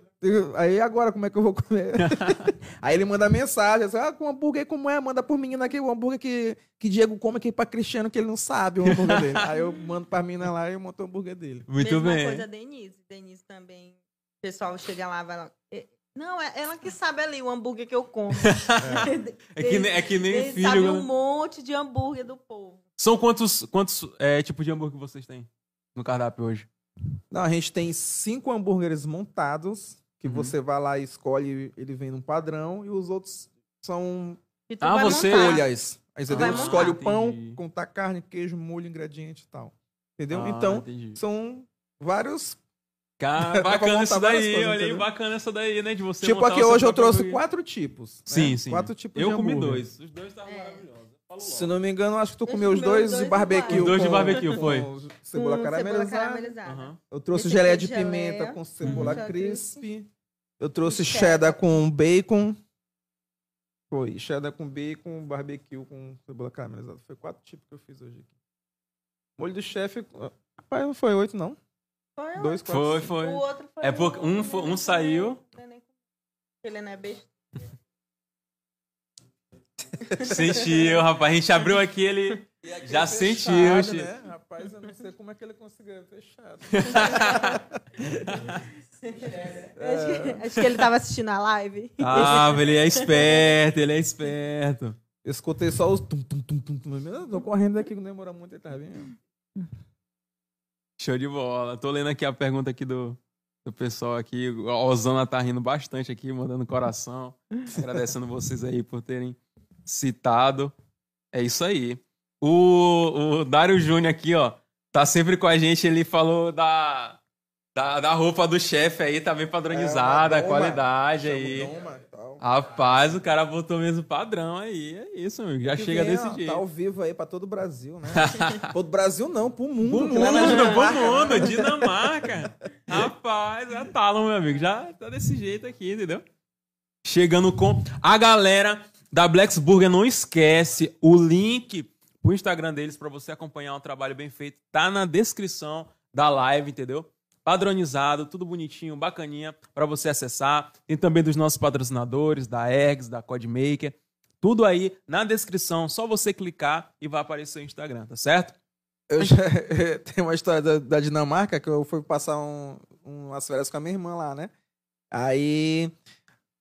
Aí agora como é que eu vou comer? aí ele manda mensagem, assim, ah, com hambúrguer como é? Manda por menina aqui, o hambúrguer que, que Diego come aqui pra Cristiano, que ele não sabe o hambúrguer dele. Aí eu mando pra menina lá e eu monto o hambúrguer dele. Muito Mesma bem. coisa a Denise. Denise também. O pessoal chega lá, vai lá. "Eh, Não, é ela que sabe ali o hambúrguer que eu como. É que, nem- é que nem Ele filho. sabe né? um monte de hambúrguer do povo. São quantos, quantos é, tipos de hambúrguer vocês têm no cardápio hoje? Não, a gente tem cinco hambúrgueres montados, que Uhum. você vai lá e escolhe, ele vem num padrão, e os outros são Ah, vai você- montar. folhas. Aí você Vai entendeu? escolhe o pão, Entendi. contar carne, queijo, molho, ingrediente e tal. Entendeu? Ah, então, entendi. são vários Cara, bacana isso daí, coisas, olha aí, bacana essa daí, né? De você tipo aqui hoje eu trouxe quatro tipos. né? Sim, sim. Quatro tipos Eu de comi hambúrguer. dois. Os dois estavam É. maravilhosos. Se não me engano, acho que tu Eu comeu os comi os dois, dois de barbecue. Os dois de barbecue, com foi. Cebola Com cebola caramelizada. caramelizada. Aham. Eu trouxe Esse geleia de é geleia. pimenta com cebola Uhum. crisp. Eu trouxe cheddar. cheddar. com bacon. Foi, cheddar com bacon, barbecue com cebola caramelizada. Foi quatro tipos que eu fiz hoje aqui. Molho do chefe, rapaz, não foi oito não. Foi, Dois, quatro. Foi, foi. O outro foi É porque um foi- um saiu. neném comeu. Ele não é besta. Sentiu, rapaz. A gente abriu aqui, ele já sentiu. Fechado, Chico. né? Rapaz, eu não sei como é que ele conseguiu fechado. Acho, que, acho que ele tava assistindo a live. Ah, ele é esperto, ele é esperto. Eu escutei só os tum, tum, tum, tum, tum. Eu tô correndo daqui, não demora muito, ele tá vindo. Show de bola. Tô lendo aqui a pergunta aqui do, do pessoal aqui. A Osana tá rindo bastante aqui, mandando coração. Agradecendo vocês aí por terem citado. É isso aí. O, o Dário Júnior aqui, ó, tá sempre com a gente. Ele falou da, da, da roupa do chefe aí, tá bem padronizada, É, a qualidade aí. Doma. Rapaz, o cara botou mesmo padrão aí. É isso, amigo. Já Que chega vem, desse ó, jeito. Tá ao vivo aí pra todo o Brasil, né? todo o Brasil não, pro mundo. Pro mundo, pro mundo, né? Dinamarca. Rapaz, é Talon, meu amigo. Já tá desse jeito aqui, entendeu? Chegando com a galera da Blacks Burger. Não esquece o link pro Instagram deles pra você acompanhar um trabalho bem feito. Tá na descrição da live, entendeu? Padronizado, tudo bonitinho, bacaninha para você acessar. Tem também dos nossos patrocinadores, da Eggs, da Codemaker. Tudo aí na descrição, só você clicar e vai aparecer o Instagram, tá certo? Eu já, tem uma história da, da, Dinamarca que eu fui passar um, umas férias com a minha irmã lá, né? Aí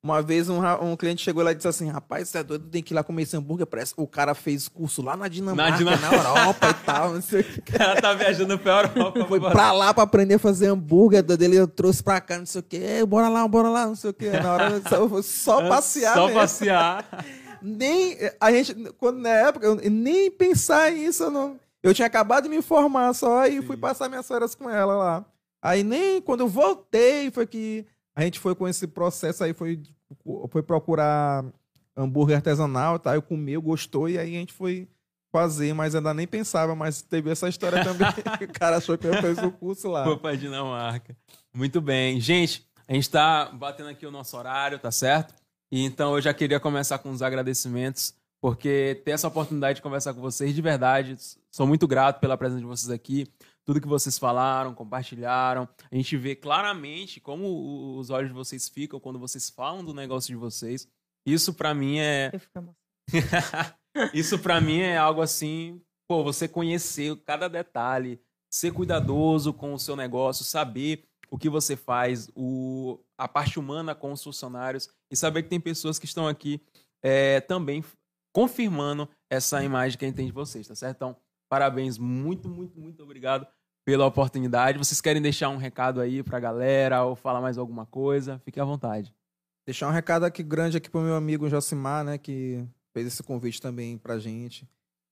uma vez um, um, cliente chegou lá e disse assim: Rapaz, você é doido, tem que ir lá comer esse hambúrguer. Parece o cara fez curso lá na Dinamarca, na, Dinam... na Europa e tal. Não sei o que. O cara tá viajando pra Europa. Foi pra lá pra aprender a fazer hambúrguer. Dele eu trouxe pra cá, não sei o que. Bora lá, bora lá, não sei o que. Na hora só, só passear. Só mesmo. passear. nem. A gente, quando na época, eu, nem pensar nisso, eu não. Eu tinha acabado de me formar só e Sim. fui passar minhas férias com ela lá. Aí nem quando eu voltei foi que a gente foi com esse processo aí, foi foi procurar hambúrguer artesanal, tá? Eu comi, gostou, e aí a gente foi fazer, mas ainda nem pensava, mas teve essa história também. o cara achou que eu o curso lá. Foi pra Dinamarca. Muito bem. Gente, a gente tá batendo aqui o nosso horário, tá certo? E então eu já queria começar com os agradecimentos, porque ter essa oportunidade de conversar com vocês, de verdade, sou muito grato pela presença de vocês aqui tudo que vocês falaram, compartilharam. A gente vê claramente como os olhos de vocês ficam quando vocês falam do negócio de vocês. Isso para mim é Isso para mim é algo assim, pô, você conhecer cada detalhe, ser cuidadoso com o seu negócio, saber o que você faz, o, a parte humana com os funcionários e saber que tem pessoas que estão aqui é, também confirmando essa imagem que a gente tem de vocês, tá certo? Então, Parabéns, muito, muito, muito obrigado pela oportunidade. Vocês querem deixar um recado aí pra galera ou falar mais alguma coisa? Fique à vontade. Deixar um recado aqui grande aqui pro meu amigo Josimar, né, que fez esse convite também pra gente.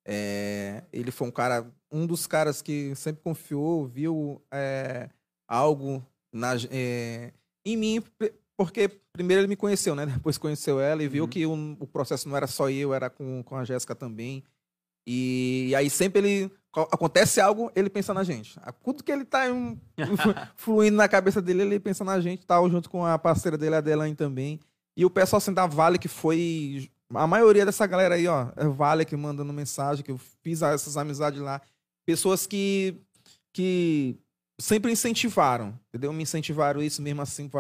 É, ele foi um cara, um dos caras que sempre confiou, viu é, algo na, é, em mim, porque primeiro ele me conheceu, né? Depois conheceu ela e viu uhum. que o, o, processo não era só eu, era com, com a Jéssica também. E, aí sempre ele acontece algo, ele pensa na gente. Tudo que ele tá um, fluindo na cabeça dele, ele pensa na gente, tal, junto com a parceira dele, a Adeline também. E o pessoal assim da Vale, que foi. A maioria dessa galera aí, ó, é Vale que mandando mensagem, que eu fiz essas amizades lá. Pessoas que, que sempre incentivaram, entendeu? Me incentivaram isso mesmo assim,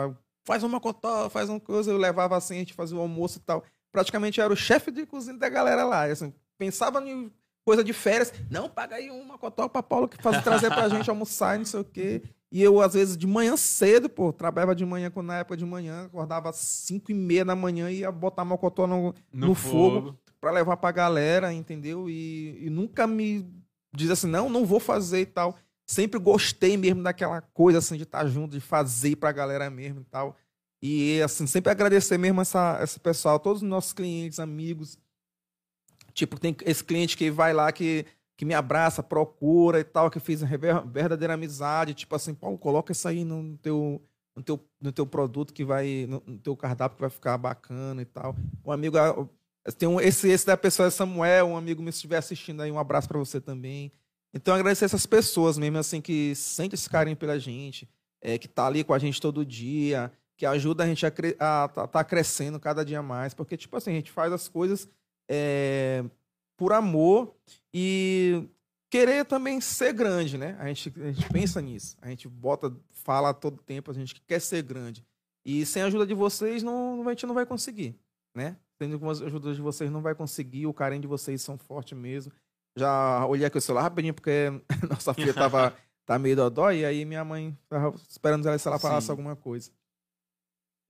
faz uma cotó, faz uma coisa, eu levava assim, a gente fazia o almoço e tal. Praticamente era o chefe de cozinha da galera lá. Assim, pensava em coisa de férias. Não, paga aí uma cotó pra Paulo que faz trazer pra gente almoçar e não sei o quê. E eu, às vezes, de manhã cedo, pô, trabalhava de manhã, quando na época de manhã, acordava às 5 e meia da manhã e ia botar meu cotó no, no, no fogo, fogo para levar pra galera, entendeu? E, e nunca me diz assim, não, não vou fazer e tal. Sempre gostei mesmo daquela coisa, assim, de estar junto, de fazer pra galera mesmo e tal. E, assim, sempre agradecer mesmo essa, esse pessoal, todos os nossos clientes, amigos, Tipo, tem esse cliente que vai lá que, que me abraça, procura e tal, que fiz verdadeira amizade. Tipo assim, Paulo, coloca isso aí no teu, no teu, no teu produto que vai, no, no teu cardápio que vai ficar bacana e tal. Um amigo, ah, tem um, esse, esse da pessoa é Samuel, um amigo se estiver assistindo aí, um abraço para você também. Então, agradecer essas pessoas mesmo, assim, que sentem esse carinho pela gente, é, que tá ali com a gente todo dia, que ajuda a gente a, a, a tá crescendo cada dia mais, porque, tipo assim, a gente faz as coisas é, por amor e querer também ser grande, né? A gente, a gente pensa nisso. A gente bota, fala todo tempo, a gente quer ser grande. E sem a ajuda de vocês, não, a gente não vai conseguir, né? Sem a ajuda de vocês, não vai conseguir. O carinho de vocês são forte mesmo. Já olhei aqui o celular rapidinho, porque nossa filha tava tá meio dodó, e aí minha mãe tava esperando ela se ela falasse Sim. alguma coisa.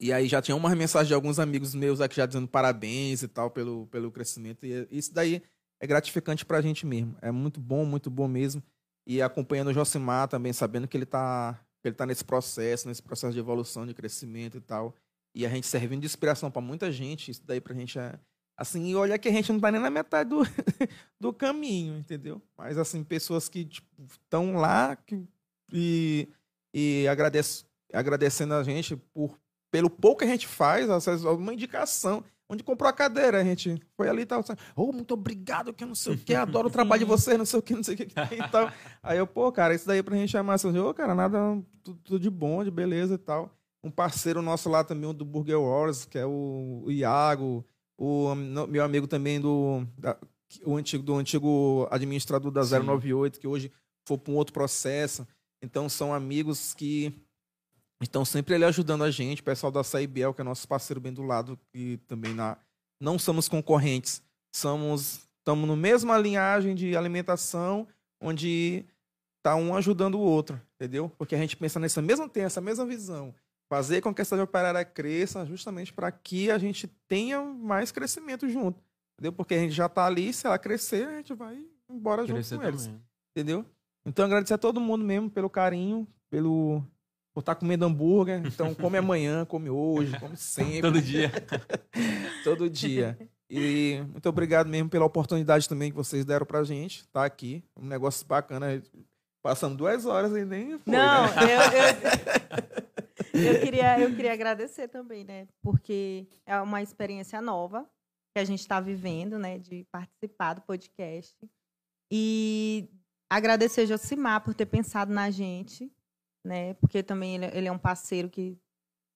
E aí já tinha uma mensagem de alguns amigos meus aqui já dizendo parabéns e tal pelo, pelo crescimento. E isso daí é gratificante pra gente mesmo. É muito bom, muito bom mesmo. E acompanhando o Josimar também, sabendo que ele tá, que ele tá nesse processo, nesse processo de evolução, de crescimento e tal. E a gente servindo de inspiração para muita gente. Isso daí pra gente é. Assim, e olha que a gente não tá nem na metade do, do caminho, entendeu? Mas, assim, pessoas que estão tipo, lá que, e, e agradece, agradecendo a gente por pelo pouco que a gente faz, uma indicação. Onde comprou a cadeira, a gente foi ali e tal. Oh, muito obrigado, que eu não sei o que, adoro o trabalho de vocês, não sei o que, não sei o que. E tal. Aí eu, pô, cara, isso daí pra gente é massa. Ô, oh, cara, nada, tudo, tudo, de bom, de beleza e tal. Um parceiro nosso lá também, o do Burger Wars, que é o, o Iago, o meu amigo também do, da, o antigo, do antigo administrador da 098, Sim. que hoje foi para um outro processo. Então são amigos que estão sempre ali ajudando a gente. O pessoal da Saibiel, que é nosso parceiro bem do lado, que também na... não somos concorrentes, somos estamos no mesma linhagem de alimentação, onde tá um ajudando o outro, entendeu? Porque a gente pensa nessa mesma tem essa mesma visão, fazer com que essa operária cresça, justamente para que a gente tenha mais crescimento junto, entendeu? Porque a gente já está ali, se ela crescer, a gente vai embora Crescer junto com eles, também. entendeu? Então agradecer a todo mundo mesmo pelo carinho, pelo por estar comendo hambúrguer. Então come amanhã, come hoje, come sempre, Todo dia. todo dia. E muito obrigado mesmo pela oportunidade também que vocês deram pra gente estar aqui. Um negócio bacana. Passamos duas horas e nem foi, Não, né? eu, eu, eu, queria, eu queria agradecer também, né? Porque é uma experiência nova que a gente está vivendo, né? De participar do podcast. E agradecer Josimar por ter pensado na gente, né? Porque também ele, ele é um parceiro que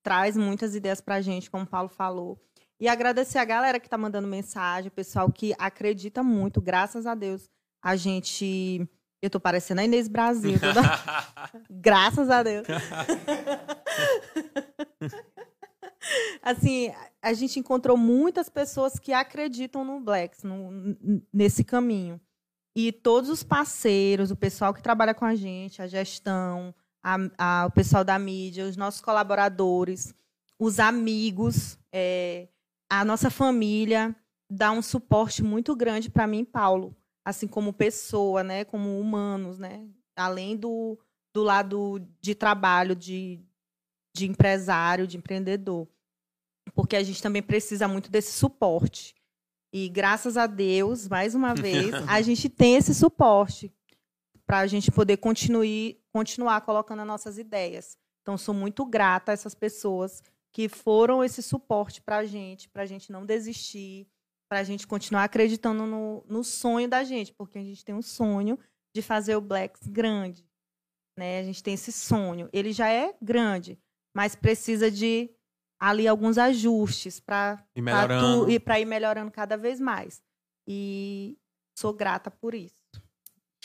traz muitas ideias pra gente, como o Paulo falou. E agradecer a galera que tá mandando mensagem, o pessoal que acredita muito, graças a Deus. A gente. Eu tô parecendo a Inês Brasil. Toda... Graças a Deus. assim, a gente encontrou muitas pessoas que acreditam no Blacks, no- nesse caminho. E todos os parceiros, o pessoal que trabalha com a gente, a gestão, a- a- o pessoal da mídia, os nossos colaboradores, os amigos, é, a nossa família, dá um suporte muito grande para mim, Paulo, assim como pessoa, né, como humanos, né, além do, do lado de trabalho, de, de empresário, de empreendedor, porque a gente também precisa muito desse suporte. E graças a Deus, mais uma vez, a gente tem esse suporte para a gente poder continuar, continuar colocando as nossas ideias. Então, sou muito grata a essas pessoas que foram esse suporte para a gente, para a gente não desistir, para a gente continuar acreditando no, no sonho da gente, porque a gente tem um sonho de fazer o Blacks grande. Né? A gente tem esse sonho. Ele já é grande, mas precisa de ali alguns ajustes para e para ir melhorando cada vez mais. E sou grata por isso.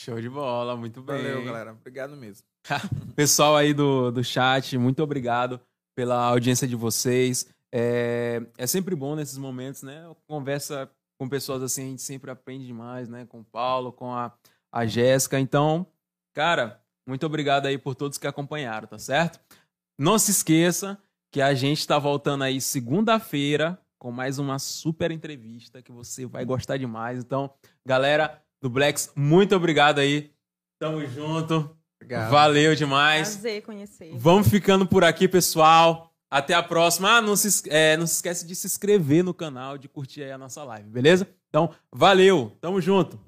Show de bola, muito bem. Valeu, galera. Obrigado mesmo. Pessoal aí do, do chat, muito obrigado pela audiência de vocês. É, é sempre bom nesses momentos, né? Conversa com pessoas assim, a gente sempre aprende demais, né? Com o Paulo, com a, a Jéssica. Então, cara, muito obrigado aí por todos que acompanharam, tá certo? Não se esqueça que a gente tá voltando aí segunda-feira com mais uma super entrevista que você vai gostar demais. Então, galera do Blacks, muito obrigado aí. Tamo junto. Obrigado. Valeu demais. Prazer conhecer. Vamos ficando por aqui, pessoal. Até a próxima. Ah, não se, é, não se esquece de se inscrever no canal, de curtir aí a nossa live, beleza? Então, valeu. Tamo junto.